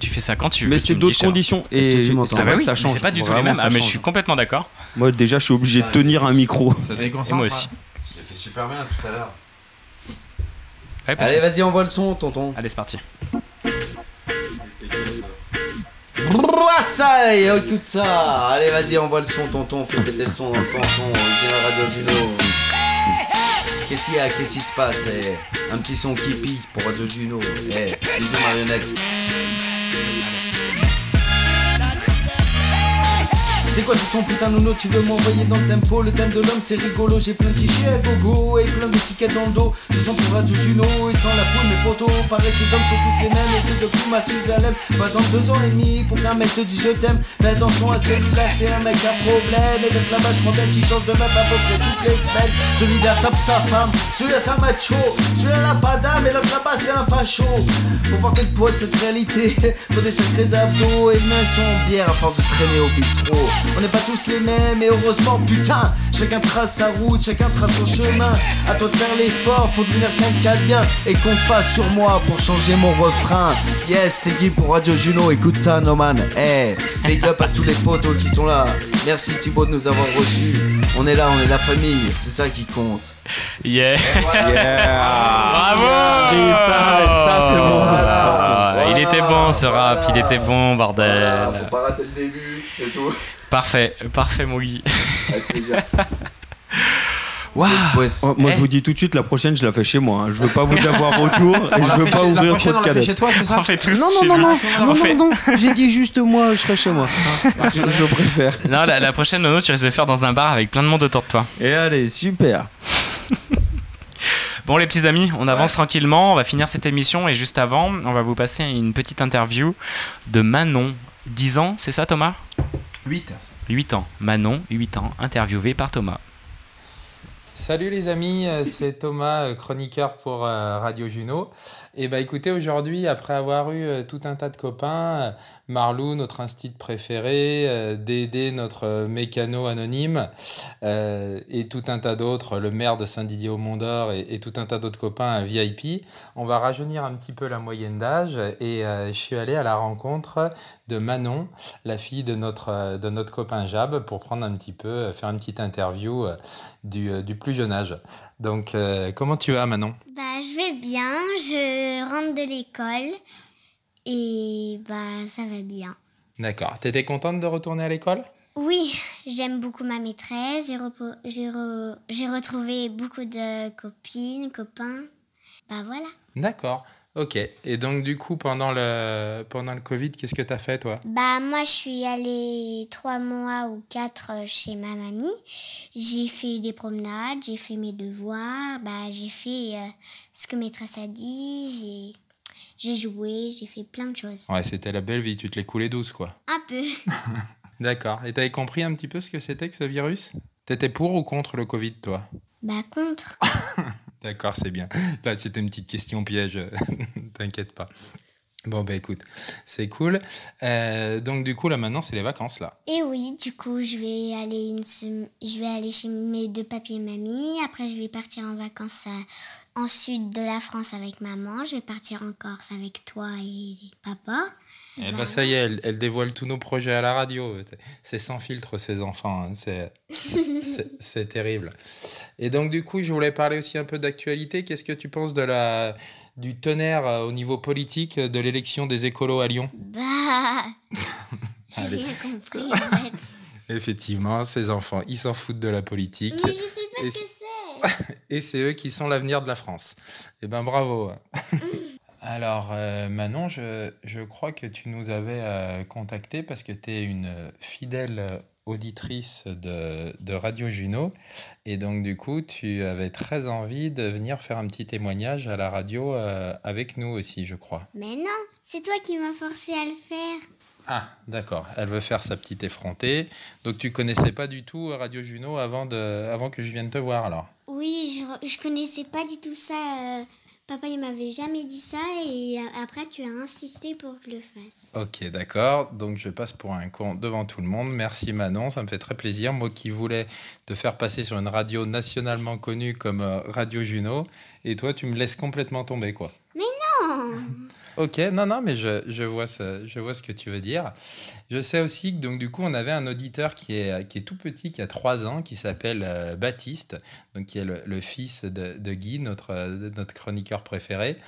Tu fais ça quand tu veux. Mais tu c'est me dis, d'autres conditions et tu c'est Ah bah vrai oui, que ça mais change. C'est pas du tout les mêmes. ça Ah, mais je suis complètement d'accord. Moi déjà, je suis obligé de tenir un micro. Ça Et moi aussi. Je l'ai fait super bien tout à l'heure. Ouais, Allez, que- vas-y, envoie le son, tonton. Allez, c'est parti. Brassaille, écoute ça. Allez, vas-y, envoie le son, tonton. Fais péter le son dans le canton. Radio Juno. Qu'est-ce qu'il y a? Qu'est-ce qui se passe? Eh Un petit son qui pille pour Radio Juno. Eh, bisous marionnette. C'est quoi ce ton putain nono Tu veux m'envoyer dans le tempo. Le thème de l'homme c'est rigolo J'ai plein de clichés à gogo Et plein de tickets dans le dos. Ce sont pour Radio Juno Ils sont la poule mes potos. Paraît que les hommes sont tous les mêmes Et c'est depuis Mathusalem Pas dans deux ans et demi Pour qu'un mec te dise je t'aime. Fais attention à celui-là C'est un mec à problème. Et donc là-bas je qu'il change de meuf à peu près toutes les semaines. Celui-là tape sa femme Celui-là c'est un macho Celui-là n'a pas d'âme Et l'autre là-bas c'est un facho. Pour porter le poids de cette réalité Faut des sacrés abdos Et mains sont en bière à force de traîner au bistrot On n'est pas tous les mêmes et heureusement putain Chacun trace sa route, chacun trace son chemin À toi de faire l'effort pour devenir quelqu'un Et compte pas sur moi pour changer mon refrain Yes, t'es Guy pour Radio Juno, écoute ça Noman Eh, big up à tous les potos qui sont là Merci Thibaut de nous avoir reçus On est là, on est la famille, c'est ça qui compte Yeah. Yeah. Bravo ça, c'est bon. Voilà. Il était bon ce rap, il était bon, bordel. Voilà, faut pas rater le début, c'est tout Parfait, parfait, mon Guy. Avec plaisir. Oh, Moi, Eh. je vous dis tout de suite, la prochaine, je la fais chez moi. hein. Je veux pas vous avoir autour et je veux pas ouvrir trop on de l'a fait chez toi, c'est ça On fait tous Non, chez non, non, non, On non, fait- non, non. J'ai dit juste moi, je serai chez moi. je, je préfère. Non, la, la prochaine, Nono, tu risques de le faire dans un bar avec plein de monde autour de toi. Et allez, super. Bon, les petits amis, on avance tranquillement. On va finir cette émission et juste avant, on va vous passer une petite interview de Manon. 10 ans, c'est ça, Thomas? 8. 8 ans. Manon, 8 ans, interviewé par Thomas. Salut les amis, euh, c'est Thomas, euh, chroniqueur pour euh, Radio Juno. Et bah écoutez, aujourd'hui, après avoir eu euh, tout un tas de copains, euh, Marlou, notre instit préféré, euh, Dédé, notre mécano anonyme, et tout un tas d'autres, le maire de Saint-Didier-au-Mont-d'Or et, et tout un tas d'autres copains VIP, on va rajeunir un petit peu la moyenne d'âge et je suis allé à la rencontre de Manon, la fille de notre, de copain Jab, pour prendre un petit peu, faire une petite interview du plus jeune âge. Donc, euh, comment tu vas, Manon? Bah, je vais bien, je rentre de l'école et bah, ça va bien. D'accord. T'étais contente de retourner à l'école? Oui, j'aime beaucoup ma maîtresse, j'ai j'ai re- j'ai retrouvé beaucoup de copines, copains. Bah voilà. D'accord. Ok. Et donc, du coup, pendant le, pendant le Covid, qu'est-ce que t'as fait, toi? Bah moi je suis allée trois mois ou quatre euh, chez ma mamie. J'ai fait des promenades, j'ai fait mes devoirs, bah j'ai fait euh, ce que maîtresse a dit, j'ai j'ai joué, j'ai fait plein de choses. Ouais, c'était la belle vie, tu te l'es coulé douce, quoi. Un peu. D'accord. Et t'avais compris un petit peu ce que c'était que ce virus? T'étais pour ou contre le Covid, toi? Bah contre. D'accord, c'est bien. Là, c'était une petite question piège. T'inquiète pas. Bon, bah écoute, c'est cool. Euh, donc, du coup, là, maintenant, c'est les vacances, là. Et oui, du coup, je vais aller je vais aller chez mes deux papiers et mamie. Après, je vais partir en vacances euh, en sud de la France avec maman. Je vais partir en Corse avec toi et papa. Et bah, ça y est, elle, elle dévoile tous nos projets à la radio. C'est sans filtre, ces enfants. hein. C'est- terrible. Et donc, du coup, je voulais parler aussi un peu d'actualité. Qu'est-ce que tu penses de la, du tonnerre euh, au niveau politique de l'élection des écolos à Lyon? Bah, J'ai rien compris en fait. Effectivement, ces enfants, ils s'en foutent de la politique. Mais je sais pas Et ce que c'est. Et c'est eux qui sont l'avenir de la France. Eh ben bravo. Alors euh, Manon, je, je crois que tu nous avais euh, contacté parce que tu es une fidèle auditrice de, de Radio Juno. Et donc du coup, tu avais très envie de venir faire un petit témoignage à la radio euh, avec nous aussi, je crois. Mais non, c'est toi qui m'as forcé à le faire. Ah, d'accord. Elle veut faire sa petite effrontée. Donc tu connaissais pas du tout Radio Juno avant, de, avant que je vienne te voir alors? Oui, je, je connaissais pas du tout ça. Papa, il m'avait jamais dit ça et après, tu as insisté pour que je le fasse. Ok, d'accord. Donc je passe pour un con devant tout le monde. Merci Manon, ça me fait très plaisir. Moi qui voulais te faire passer sur une radio nationalement connue comme euh, Radio Juno, et toi tu me laisses complètement tomber quoi. Mais non Ok, non, non, mais je, je vois ce, je vois ce que tu veux dire. Je sais aussi que donc du coup on avait un auditeur qui est, qui est tout petit, qui a 3 ans, qui s'appelle euh, Baptiste, donc qui est le, le fils de, de Guy, notre, notre chroniqueur préféré.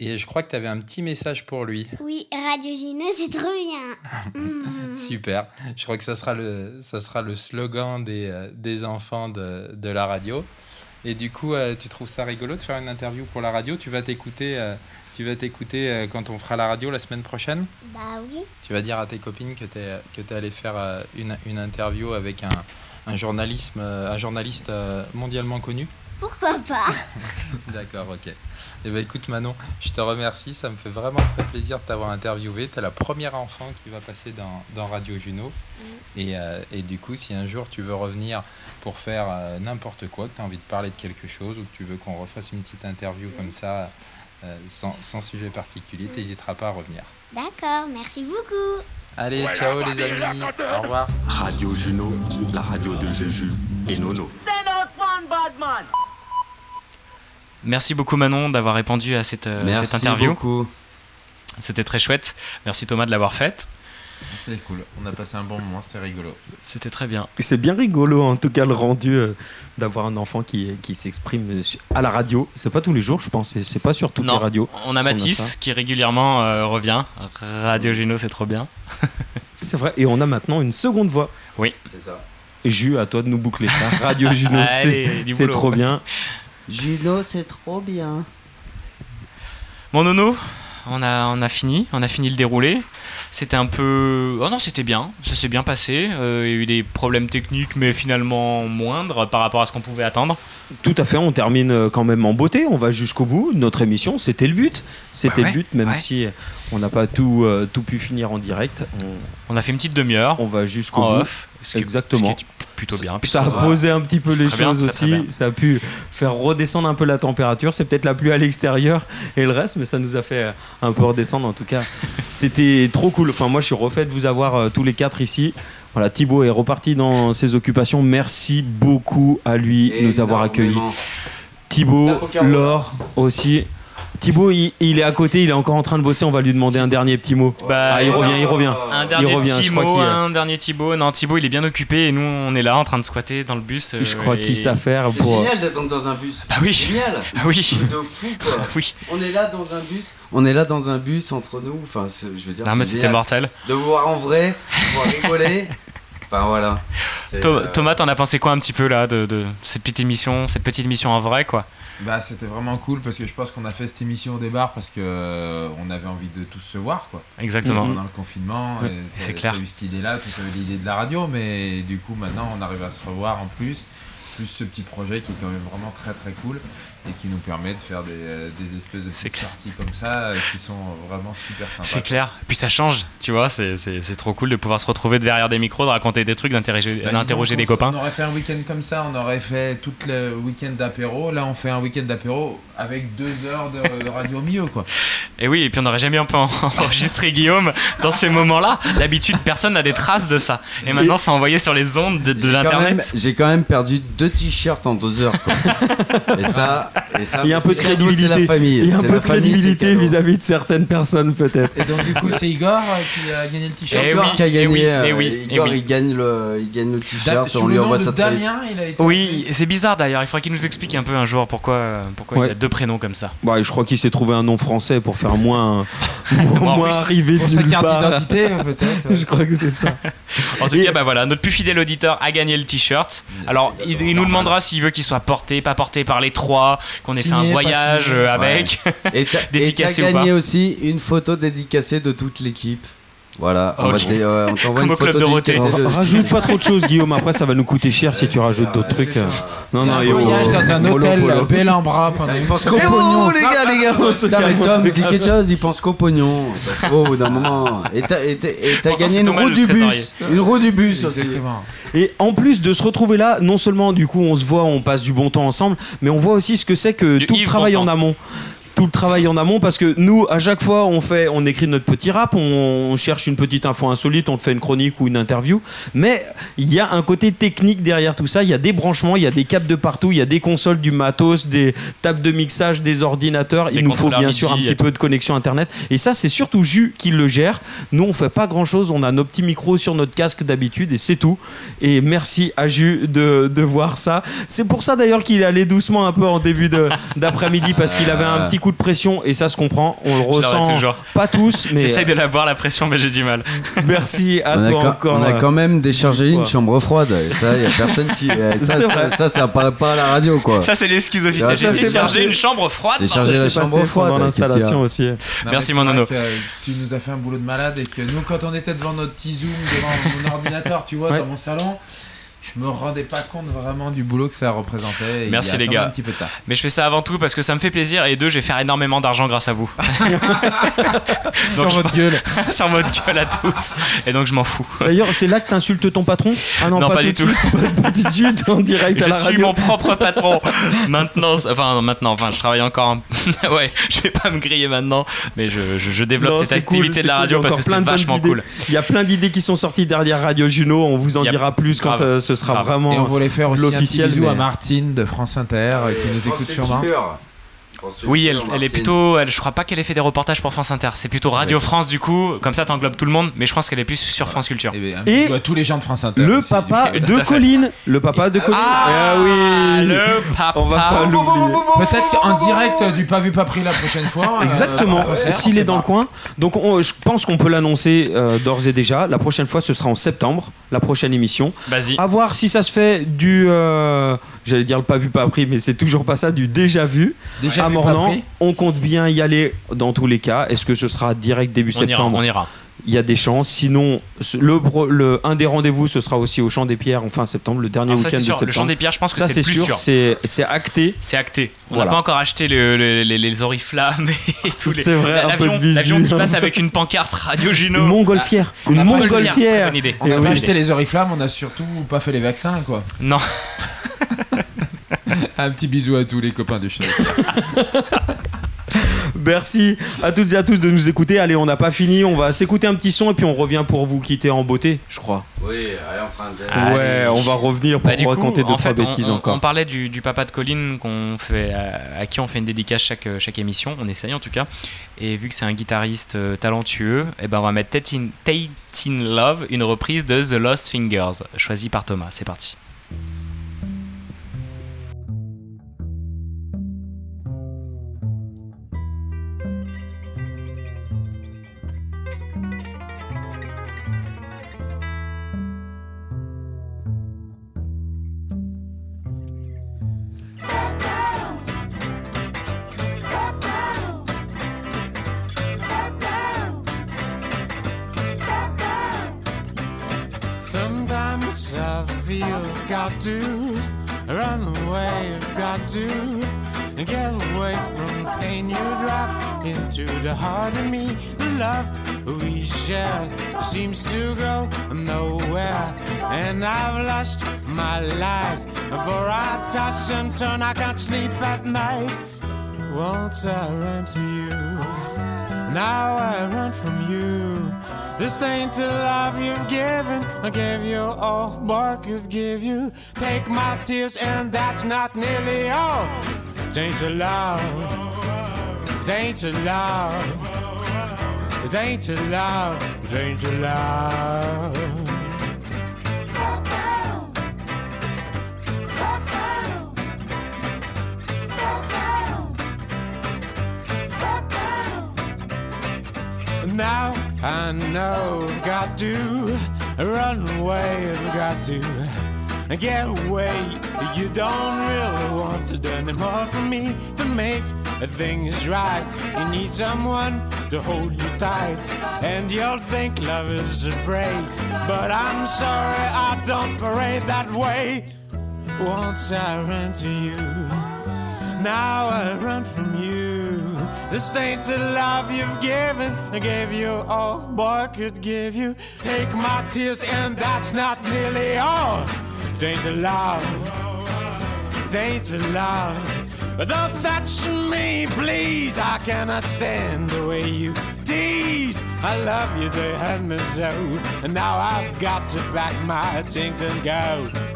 Et je crois que tu avais un petit message pour lui. Oui, Radio Gino, c'est trop bien. Super. Je crois que ça sera le, ça sera le slogan des, euh, des enfants de, de la radio. Et du coup, euh, tu trouves ça rigolo de faire une interview pour la radio? Tu vas t'écouter, euh, tu vas t'écouter euh, quand on fera la radio la semaine prochaine Bah oui. Tu vas dire à tes copines que tu es, que es allé faire euh, une, une interview avec un, un, journalisme, euh, un journaliste mondialement connu Pourquoi pas? D'accord, ok. Eh ben écoute Manon, je te remercie, ça me fait vraiment très plaisir de t'avoir interviewé. Tu es la première enfant qui va passer dans, dans Radio Juno. Et, euh, et du coup, si un jour tu veux revenir pour faire euh, n'importe quoi, que tu as envie de parler de quelque chose ou que tu veux qu'on refasse une petite interview comme ça, euh, sans, sans sujet particulier, tu n'hésiteras pas à revenir. D'accord, merci beaucoup. Allez, ciao les amis, au revoir. Radio Juno, la radio de Juju et Nono. Merci beaucoup Manon d'avoir répondu à cette, euh, Merci cette interview. beaucoup. C'était très chouette. Merci Thomas de l'avoir faite. C'était cool, on a passé un bon moment, c'était rigolo. C'était très bien. C'est bien rigolo en tout cas le rendu euh, d'avoir un enfant qui, qui s'exprime à la radio. C'est pas tous les jours, je pense. C'est pas sur toutes Non, les radios. On a Mathis qui régulièrement euh, revient. Radio Juno, c'est trop bien. C'est vrai. Et on a maintenant une seconde voix. Oui. C'est ça. Jus, à toi de nous boucler ça. Radio Juno, Allez, c'est trop bien. Juno, c'est trop bien. Mon nono, on a, on a fini, on a fini le déroulé. C'était un peu. Oh non, c'était bien, ça s'est bien passé. Euh, il y a eu des problèmes techniques, mais finalement moindres par rapport à ce qu'on pouvait attendre. Tout à fait, on termine euh, quand même en beauté, on va jusqu'au bout. Notre émission, c'était le but. C'était Bah ouais, le but, même ouais. si on n'a pas tout, euh, tout pu finir en direct. On, On a fait une petite demi-heure. on va jusqu'au bout. off, Exactement. Plutôt bien. Ça a posé un petit peu les bien, choses très, aussi. Ça a pu faire redescendre un peu la température. C'est peut-être la pluie à l'extérieur et le reste, mais ça nous a fait un peu redescendre. En tout cas, c'était trop cool. Enfin, moi, je suis refait de vous avoir euh, tous les quatre ici. Voilà, Thibaut est reparti dans ses occupations. Merci beaucoup à lui de nous avoir accueillis. Thibaut. Laure aussi. Thibaut, il, il est à côté, il est encore en train de bosser. On va lui demander un dernier petit mot. Bah, ah, il revient, il revient. Un il dernier revient. petit Je crois mot, qu'il- un dernier Thibaut. Non, Thibaut, il est bien occupé et nous, on est là en train de squatter dans le bus. euh, Je crois et- qu'il sait faire C'est pour. génial d'attendre dans un bus. Bah oui. Génial. Ah oui. De fou quoi. Oui. On est là dans un bus. On est là dans un bus entre nous. Enfin, je veux dire. Non, mais c'est c'était mortel. De vous voir en vrai, de pouvoir rigoler. Enfin voilà. C'est, Tho- euh, Thomas, t'en as pensé quoi un petit peu là de, de cette petite émission, cette petite émission en vrai quoi? Bah c'était vraiment cool parce que je pense qu'on a fait cette émission au départ parce que euh, on avait envie de tous se voir quoi. Exactement. Pendant le confinement. C'est clair. eu cette idée là, tu avais l'idée de la radio, mais du coup maintenant on arrive à se revoir en plus. Plus ce petit projet qui est quand même vraiment très très cool et qui nous permet de faire des, euh, des espèces de petites sorties comme ça euh, qui sont vraiment super sympas. C'est clair. Puis ça change, tu vois, c'est- c'est c'est trop cool de pouvoir se retrouver derrière des micros, de raconter des trucs, d'interroger Bah, des copains. On aurait fait un week-end comme ça, on aurait fait tout le week-end d'apéro. Là, on fait un week-end d'apéro avec deux heures de, de radio au milieu, quoi. Et oui, et puis on n'aurait jamais un peu en- enregistré Guillaume dans ces moments-là. D'habitude, personne n'a des traces de ça. Et maintenant, c'est envoyé sur les ondes de, l'internet. J'ai quand même perdu deux t-shirts en deux heures. quoi. et ça, Et ça, Il y a un peu de crédibilité. c'est la famille. Il y a un peu de crédibilité vis-à-vis de certaines personnes, peut-être. Et donc, du coup, c'est Igor euh, qui a gagné le t-shirt. Eh Igor oui, qui a eh gagné. oui, euh, eh oui, Igor, il gagne le, il gagne le t-shirt. On le lui nom envoie de ça. Damien, il a été. Oui, c'est bizarre d'ailleurs. Il faudrait qu'il nous explique un peu un jour pourquoi, euh, pourquoi Ouais. il a deux prénoms comme ça. Bah, je crois qu'il s'est trouvé un nom français pour faire moins, Moins moins arrivé Pour de sa nulle carte part. d'identité, peut-être. Je crois que c'est ça. En tout cas, bah voilà, notre plus fidèle auditeur a gagné le t-shirt. Alors, il, il nous demandera s'il veut qu'il soit porté, pas porté par les trois, qu'on ait fait un voyage euh, avec. Et et Dédicacé ou pas gagné aussi une photo dédicacée de toute l'équipe. Voilà, on, va Ok. te- on t'envoie Comme une au Club photo de Rajoute pas trop de choses, Guillaume. Après, ça va nous coûter cher si tu rajoutes d'autres trucs. Non, non, oh, voyage dans un hôtel bel en bras pendant une pense qu'au pognon. oh, les gars, les gars, on se calme, Tom dit quelque chose, il pense qu'au pognon. Oh, au bout d'un moment. Et t'as gagné une roue du bus. Une roue du bus aussi. Et en plus de se retrouver là, non seulement du coup on se voit, on passe du bon temps ensemble, mais on voit aussi ce que c'est que tout le travail en amont. Tout le travail en amont parce que nous, à chaque fois, on fait, on écrit notre petit rap, on, on cherche une petite info insolite, on fait une chronique ou une interview, mais il y a un côté technique derrière tout ça. Il y a des branchements, il y a des câbles de partout, il y a des consoles, du matos, des tables de mixage, des ordinateurs. Des il nous faut bien sûr un petit et peu de connexion internet. Et ça, c'est surtout Jus qui le gère. Nous, on fait pas grand chose. On a nos petits micros sur notre casque d'habitude et c'est tout. Et merci à Jus de, de voir ça. C'est pour ça d'ailleurs qu'il est allé doucement un peu en début d'après-midi parce qu'il avait un petit de pression et ça se comprend. On le ressent. toujours. Pas tous, mais J'essaye de la boire la pression, mais j'ai du mal. merci à On a, toi quand, encore. on a euh, quand même déchargé une chambre froide. Et ça, il y a personne qui. eh, Ça, ça, ça, ça apparaît pas à la radio, quoi. Ça, c'est l'excuse officielle. J'ai passé. une chambre froide. J'ai chargé la chambre froide. pendant a l'installation aussi. Merci, mon nono. euh, Tu nous as fait un boulot de malade et que nous, quand on était devant notre petit Zoom, devant mon ordinateur, tu vois, dans mon salon, je me rendais pas compte vraiment du boulot que ça représentait. et Merci, il y a les gars. Un petit peu tard. Mais je fais ça avant tout parce que ça me fait plaisir et deux, je vais faire énormément d'argent grâce à vous. Sur je- votre gueule. sur votre gueule à tous. Et donc je m'en fous. D'ailleurs, c'est là que t'insultes ton patron? Ah non, Non, pas, pas du tout. suite en direct à Je la suis radio. mon propre patron. maintenant, enfin maintenant, enfin je travaille encore. un- ouais, je vais pas me griller maintenant, mais je, je, je développe Non, cette cool, activité de la cool, radio a parce que plein c'est de bonnes vachement idées. cool. Il y a plein d'idées qui sont sorties derrière Radio Juno. On vous en dira plus quand euh, ce sera Grave. vraiment Et on voulait faire aussi un petit l'officiel. bisou mais- à Martine de France Inter euh, qui nous écoute sûrement. Oui, elle, elle est plutôt. Elle, je crois pas qu'elle ait fait des reportages pour France Inter. C'est plutôt Radio France du coup. Comme ça, t'englobes tout le monde. Mais je pense qu'elle est plus sur France Culture. Et, un Et tous les gens de France Inter. Le aussi, papa de. Colline. Le papa de Colline. Ah, Eh oui. le papa. On va pas l'oublier. Peut-être qu'en direct du pas vu pas pris la prochaine fois. euh, Exactement, en s'il est dans pas. le coin. Donc on- je pense qu'on peut l'annoncer euh, d'ores et déjà. La prochaine fois, ce sera en septembre, la prochaine émission. Vas-y. À voir si ça se fait du. euh, J'allais dire le pas vu, pas appris, mais c'est toujours pas ça, du déjà vu. Déjà à vu, Mornan, on compte bien y aller dans tous les cas. Est-ce que ce sera direct début On ira, septembre on ira. Il y a des chances. Sinon, le, le- un des rendez-vous, ce sera aussi au Champ des Pierres en fin septembre, le dernier ça, week-end c'est de sûr. septembre. Le Champ des Pierres, je pense que ça c'est plus sûr, sûr. c'est acté. C'est acté. On n'a Voilà. pas encore acheté le- le- les, les oriflammes et tous les. C'est vrai, un peu L'avion qui passe avec une pancarte Radio Juno. Une montgolfière. Ah, Une montgolfière. On a Eh pas oui. acheté les oriflammes, on a surtout pas fait les vaccins quoi. Non. Un petit bisou à tous les copains de chez Merci à toutes et à tous de nous écouter. Allez, on n'a pas fini. On va s'écouter un petit son et puis on revient pour vous quitter en beauté, je crois. Oui, allez, on fera un Allez. Ouais, on va revenir pour Bah, du coup, raconter deux en trois fait, on- bêtises on, encore. On parlait du, du papa de Colline qu'on fait, à, à qui on fait une dédicace chaque, chaque émission. On essaye en tout cas. Et vu que c'est un guitariste euh, talentueux, et ben on va mettre Tate in, Tate in Love, une reprise de The Lost Fingers, choisie par Thomas. C'est parti. I've got to run away, I've got to get away from pain you drive into the heart of me. The love we share seems to go nowhere, and I've lost my light. For I toss and turn, I can't sleep at night. Once I ran to you, now I run from you. This ain't the love you've given. I gave you all I could give you. Take my tears, and that's not nearly all. It ain't your love. It ain't your love. It ain't your love. It ain't your love. Now I know I've got to run away, I've got to get away. You don't really want it anymore for me to make things right. You need someone to hold you tight, and you'll think love is a break. But I'm sorry, I don't parade that way. Once I ran to you, now I run from you. This ain't the love you've given. I gave you all boy could give you. Take my tears, and that's not nearly all. It ain't the love. It ain't the love. Don't touch me, please. I cannot stand the way you tease. I love you, they had me so. And now I've got to pack my things and go.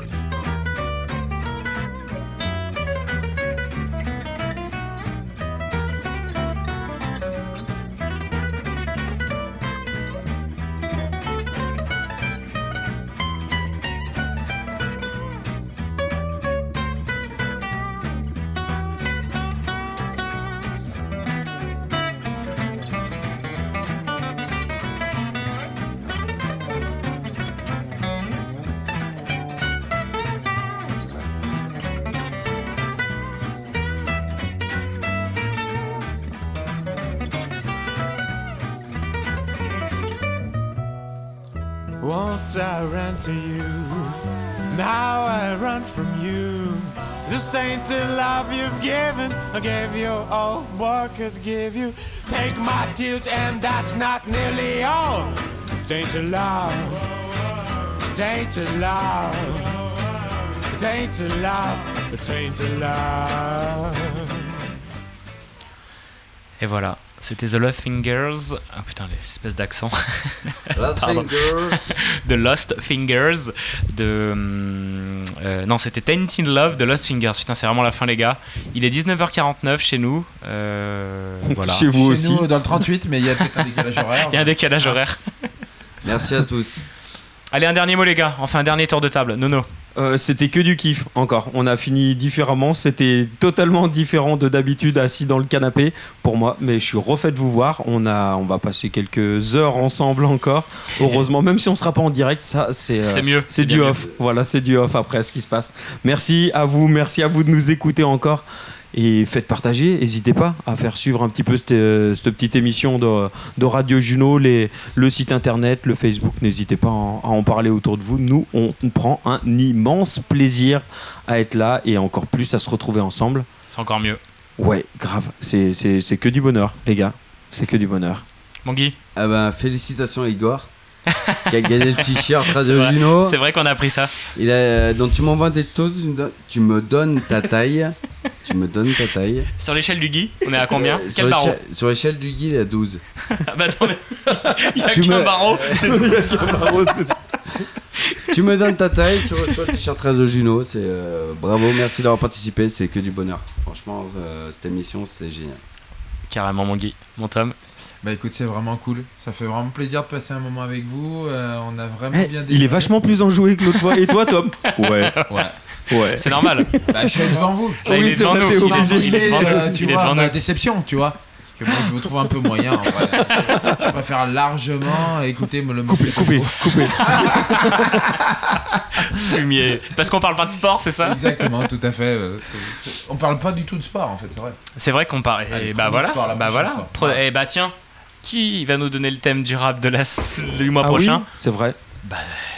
Once I ran to you, now I run from you. This ain't the love you've given. I gave you all what could give you. Take my tears, and that's not nearly all. It ain't your love. It ain't your love. It ain't your love. It ain't your love. Et voilà, c'était The Lost Fingers. Ah putain, l'espèce d'accent. Lost Pardon. Fingers. The Lost Fingers. De. hum, euh, non, c'était Tainted Love de Lost Fingers. Putain, c'est vraiment la fin, les gars. Il est 19h49 chez nous. Euh, voilà. Chez vous Chez nous, dans le 38, mais il y a peut-être un décalage horaire. Il y a un décalage horaire. Merci à tous. Allez, un dernier mot, les gars. Enfin, un dernier tour de table. Nono. Euh, c'était que du kiff encore. On a fini différemment. C'était totalement différent de d'habitude assis dans le canapé pour moi. Mais je suis refait de vous voir. On a, on va passer quelques heures ensemble encore. Heureusement, même si on sera pas en direct, ça c'est. euh, C'est mieux, C'est du off. Voilà, c'est du off après ce qui se passe. Merci à vous, merci à vous de nous écouter encore. Et faites partager, n'hésitez pas à faire suivre un petit peu cette, euh, cette petite émission de, de Radio Juno, les, le site internet, le Facebook, n'hésitez pas à en, à en parler autour de vous. Nous, on prend un immense plaisir à être là et encore plus à se retrouver ensemble. C'est encore mieux. Ouais, grave, c'est- que du bonheur, les gars, c'est que du bonheur. Mon Guy Ah ben, félicitations Igor. Qui a gagné le t-shirt C'est Radio vrai. Juno. C'est vrai qu'on a appris ça. Il a, donc tu m'envoies un texto, tu me, donnes, tu me donnes ta taille. tu me donnes ta taille. Sur l'échelle du Guy, on est à combien Euh, sur l'échelle- du Guy, il est à 12. Bah attendez, il y a Tu qu'un me- barreau. c'est tu me donnes ta taille, tu reçois le t-shirt Radio Juno. C'est euh, bravo, merci d'avoir participé. C'est que du bonheur. Franchement, euh, cette émission, c'était génial. Carrément, mon Guy. Mon Tom. Bah écoute, c'est vraiment cool. Ça fait vraiment plaisir de passer un moment avec vous. Euh, on a vraiment Eh, bien il est vachement plus enjoué que l'autre fois. Et toi, Tom Ouais. Ouais. Ouais. C'est normal. Bah, je suis devant vous. Là, il est devant nous. Il est devant euh, nous. tu Il est vois, ma déception, tu vois. Parce que moi, je vous trouve un peu moyen. En vrai. Je préfère largement écouter me le Coupez, coupez, coupez. Fumier. Parce qu'on parle pas de sport, c'est ça Exactement, tout à fait. euh, c'est- c'est- On parle pas du tout de sport, en fait, c'est vrai. C'est vrai qu'on parle. Allez, Et bah voilà. sport Bah voilà. fois. Et bah tiens, qui va nous donner le thème du rap de la du mois Ah prochain? oui, c'est vrai.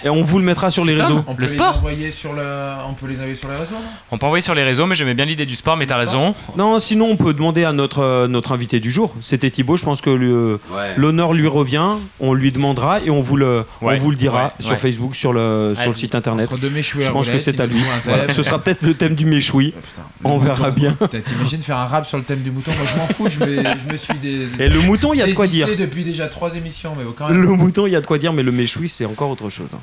Et on vous le mettra sur les réseaux. On peut Le les sport envoyer sur le... On peut les envoyer sur les réseaux, On peut envoyer sur les réseaux, mais j'aimais bien l'idée du sport, mais t'as raison. Non, sinon on peut demander à notre, euh, notre invité du jour. C'était Thibaut, je pense que Ouais. l'honneur lui revient. On lui demandera et on vous le, Ouais. on vous le dira Ouais. sur Ouais. Facebook, sur le, sur le site internet. Entre deux méchouis Je pense que c'est à lui. Voilà. Ce sera peut-être le thème du méchoui. On Le verra mouton. bien. T'imagines faire un rap sur le thème du mouton? Moi, je m'en fous, je me, je me suis des. Et le mouton, il y a de quoi dire. depuis déjà trois émissions, mais bon, quand même. Le mouton, il y a de quoi dire, mais le méchoui, c'est encore autre chose. hein.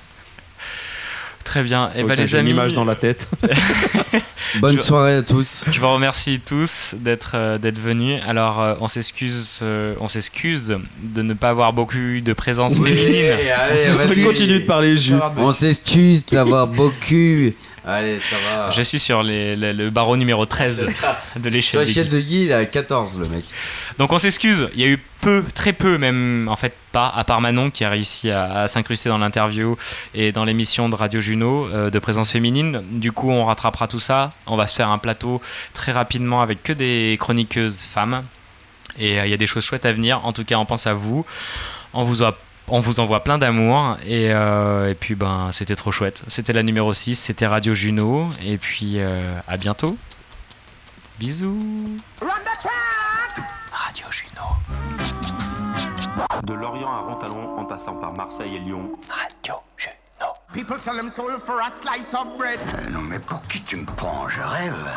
Très bien. Et Ok, bah, les j'ai une amis. image dans la tête. Bonne Je- soirée à tous. Je vous remercie tous d'être euh, d'être venus. Alors, euh, on s'excuse, euh, on s'excuse de ne pas avoir beaucoup de présence Oui, féminine. allez, vas-y. continue de parler jus. On s'excuse d'avoir beaucoup. Allez, ça va. Je suis sur les- le, le barreau numéro 13 C'est ça. de Sur l'échelle. l'échelle de Guy, il est à 14, le mec. Donc on s'excuse, il y a eu peu, très peu même, en fait pas, à part Manon qui a réussi à, s'incruster dans l'interview et dans l'émission de Radio Juno euh, de présence féminine. Du coup on rattrapera tout ça, on va se faire un plateau très rapidement avec que des chroniqueuses femmes. Et euh, il y a des choses chouettes à venir, en tout cas on pense à vous, on vous envoie plein d'amour et, euh, et puis ben c'était trop chouette. C'était la numéro 6, c'était Radio Juno et puis à bientôt. Bisous. Radio Juno. De Lorient à Rontalon, en passant par Marseille et Lyon. Radio People sell them soul for a slice of bread. Euh, non, mais pour qui tu me prends? Je rêve.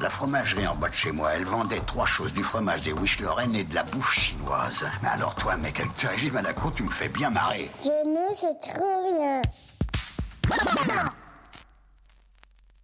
La fromagerie en bas de chez moi, elle vendait trois choses du fromage des Wish Lorraine et de la bouffe chinoise. Mais alors toi, mec, avec tes régimes à la con, tu me fais bien marrer. Genou, c'est trop rien.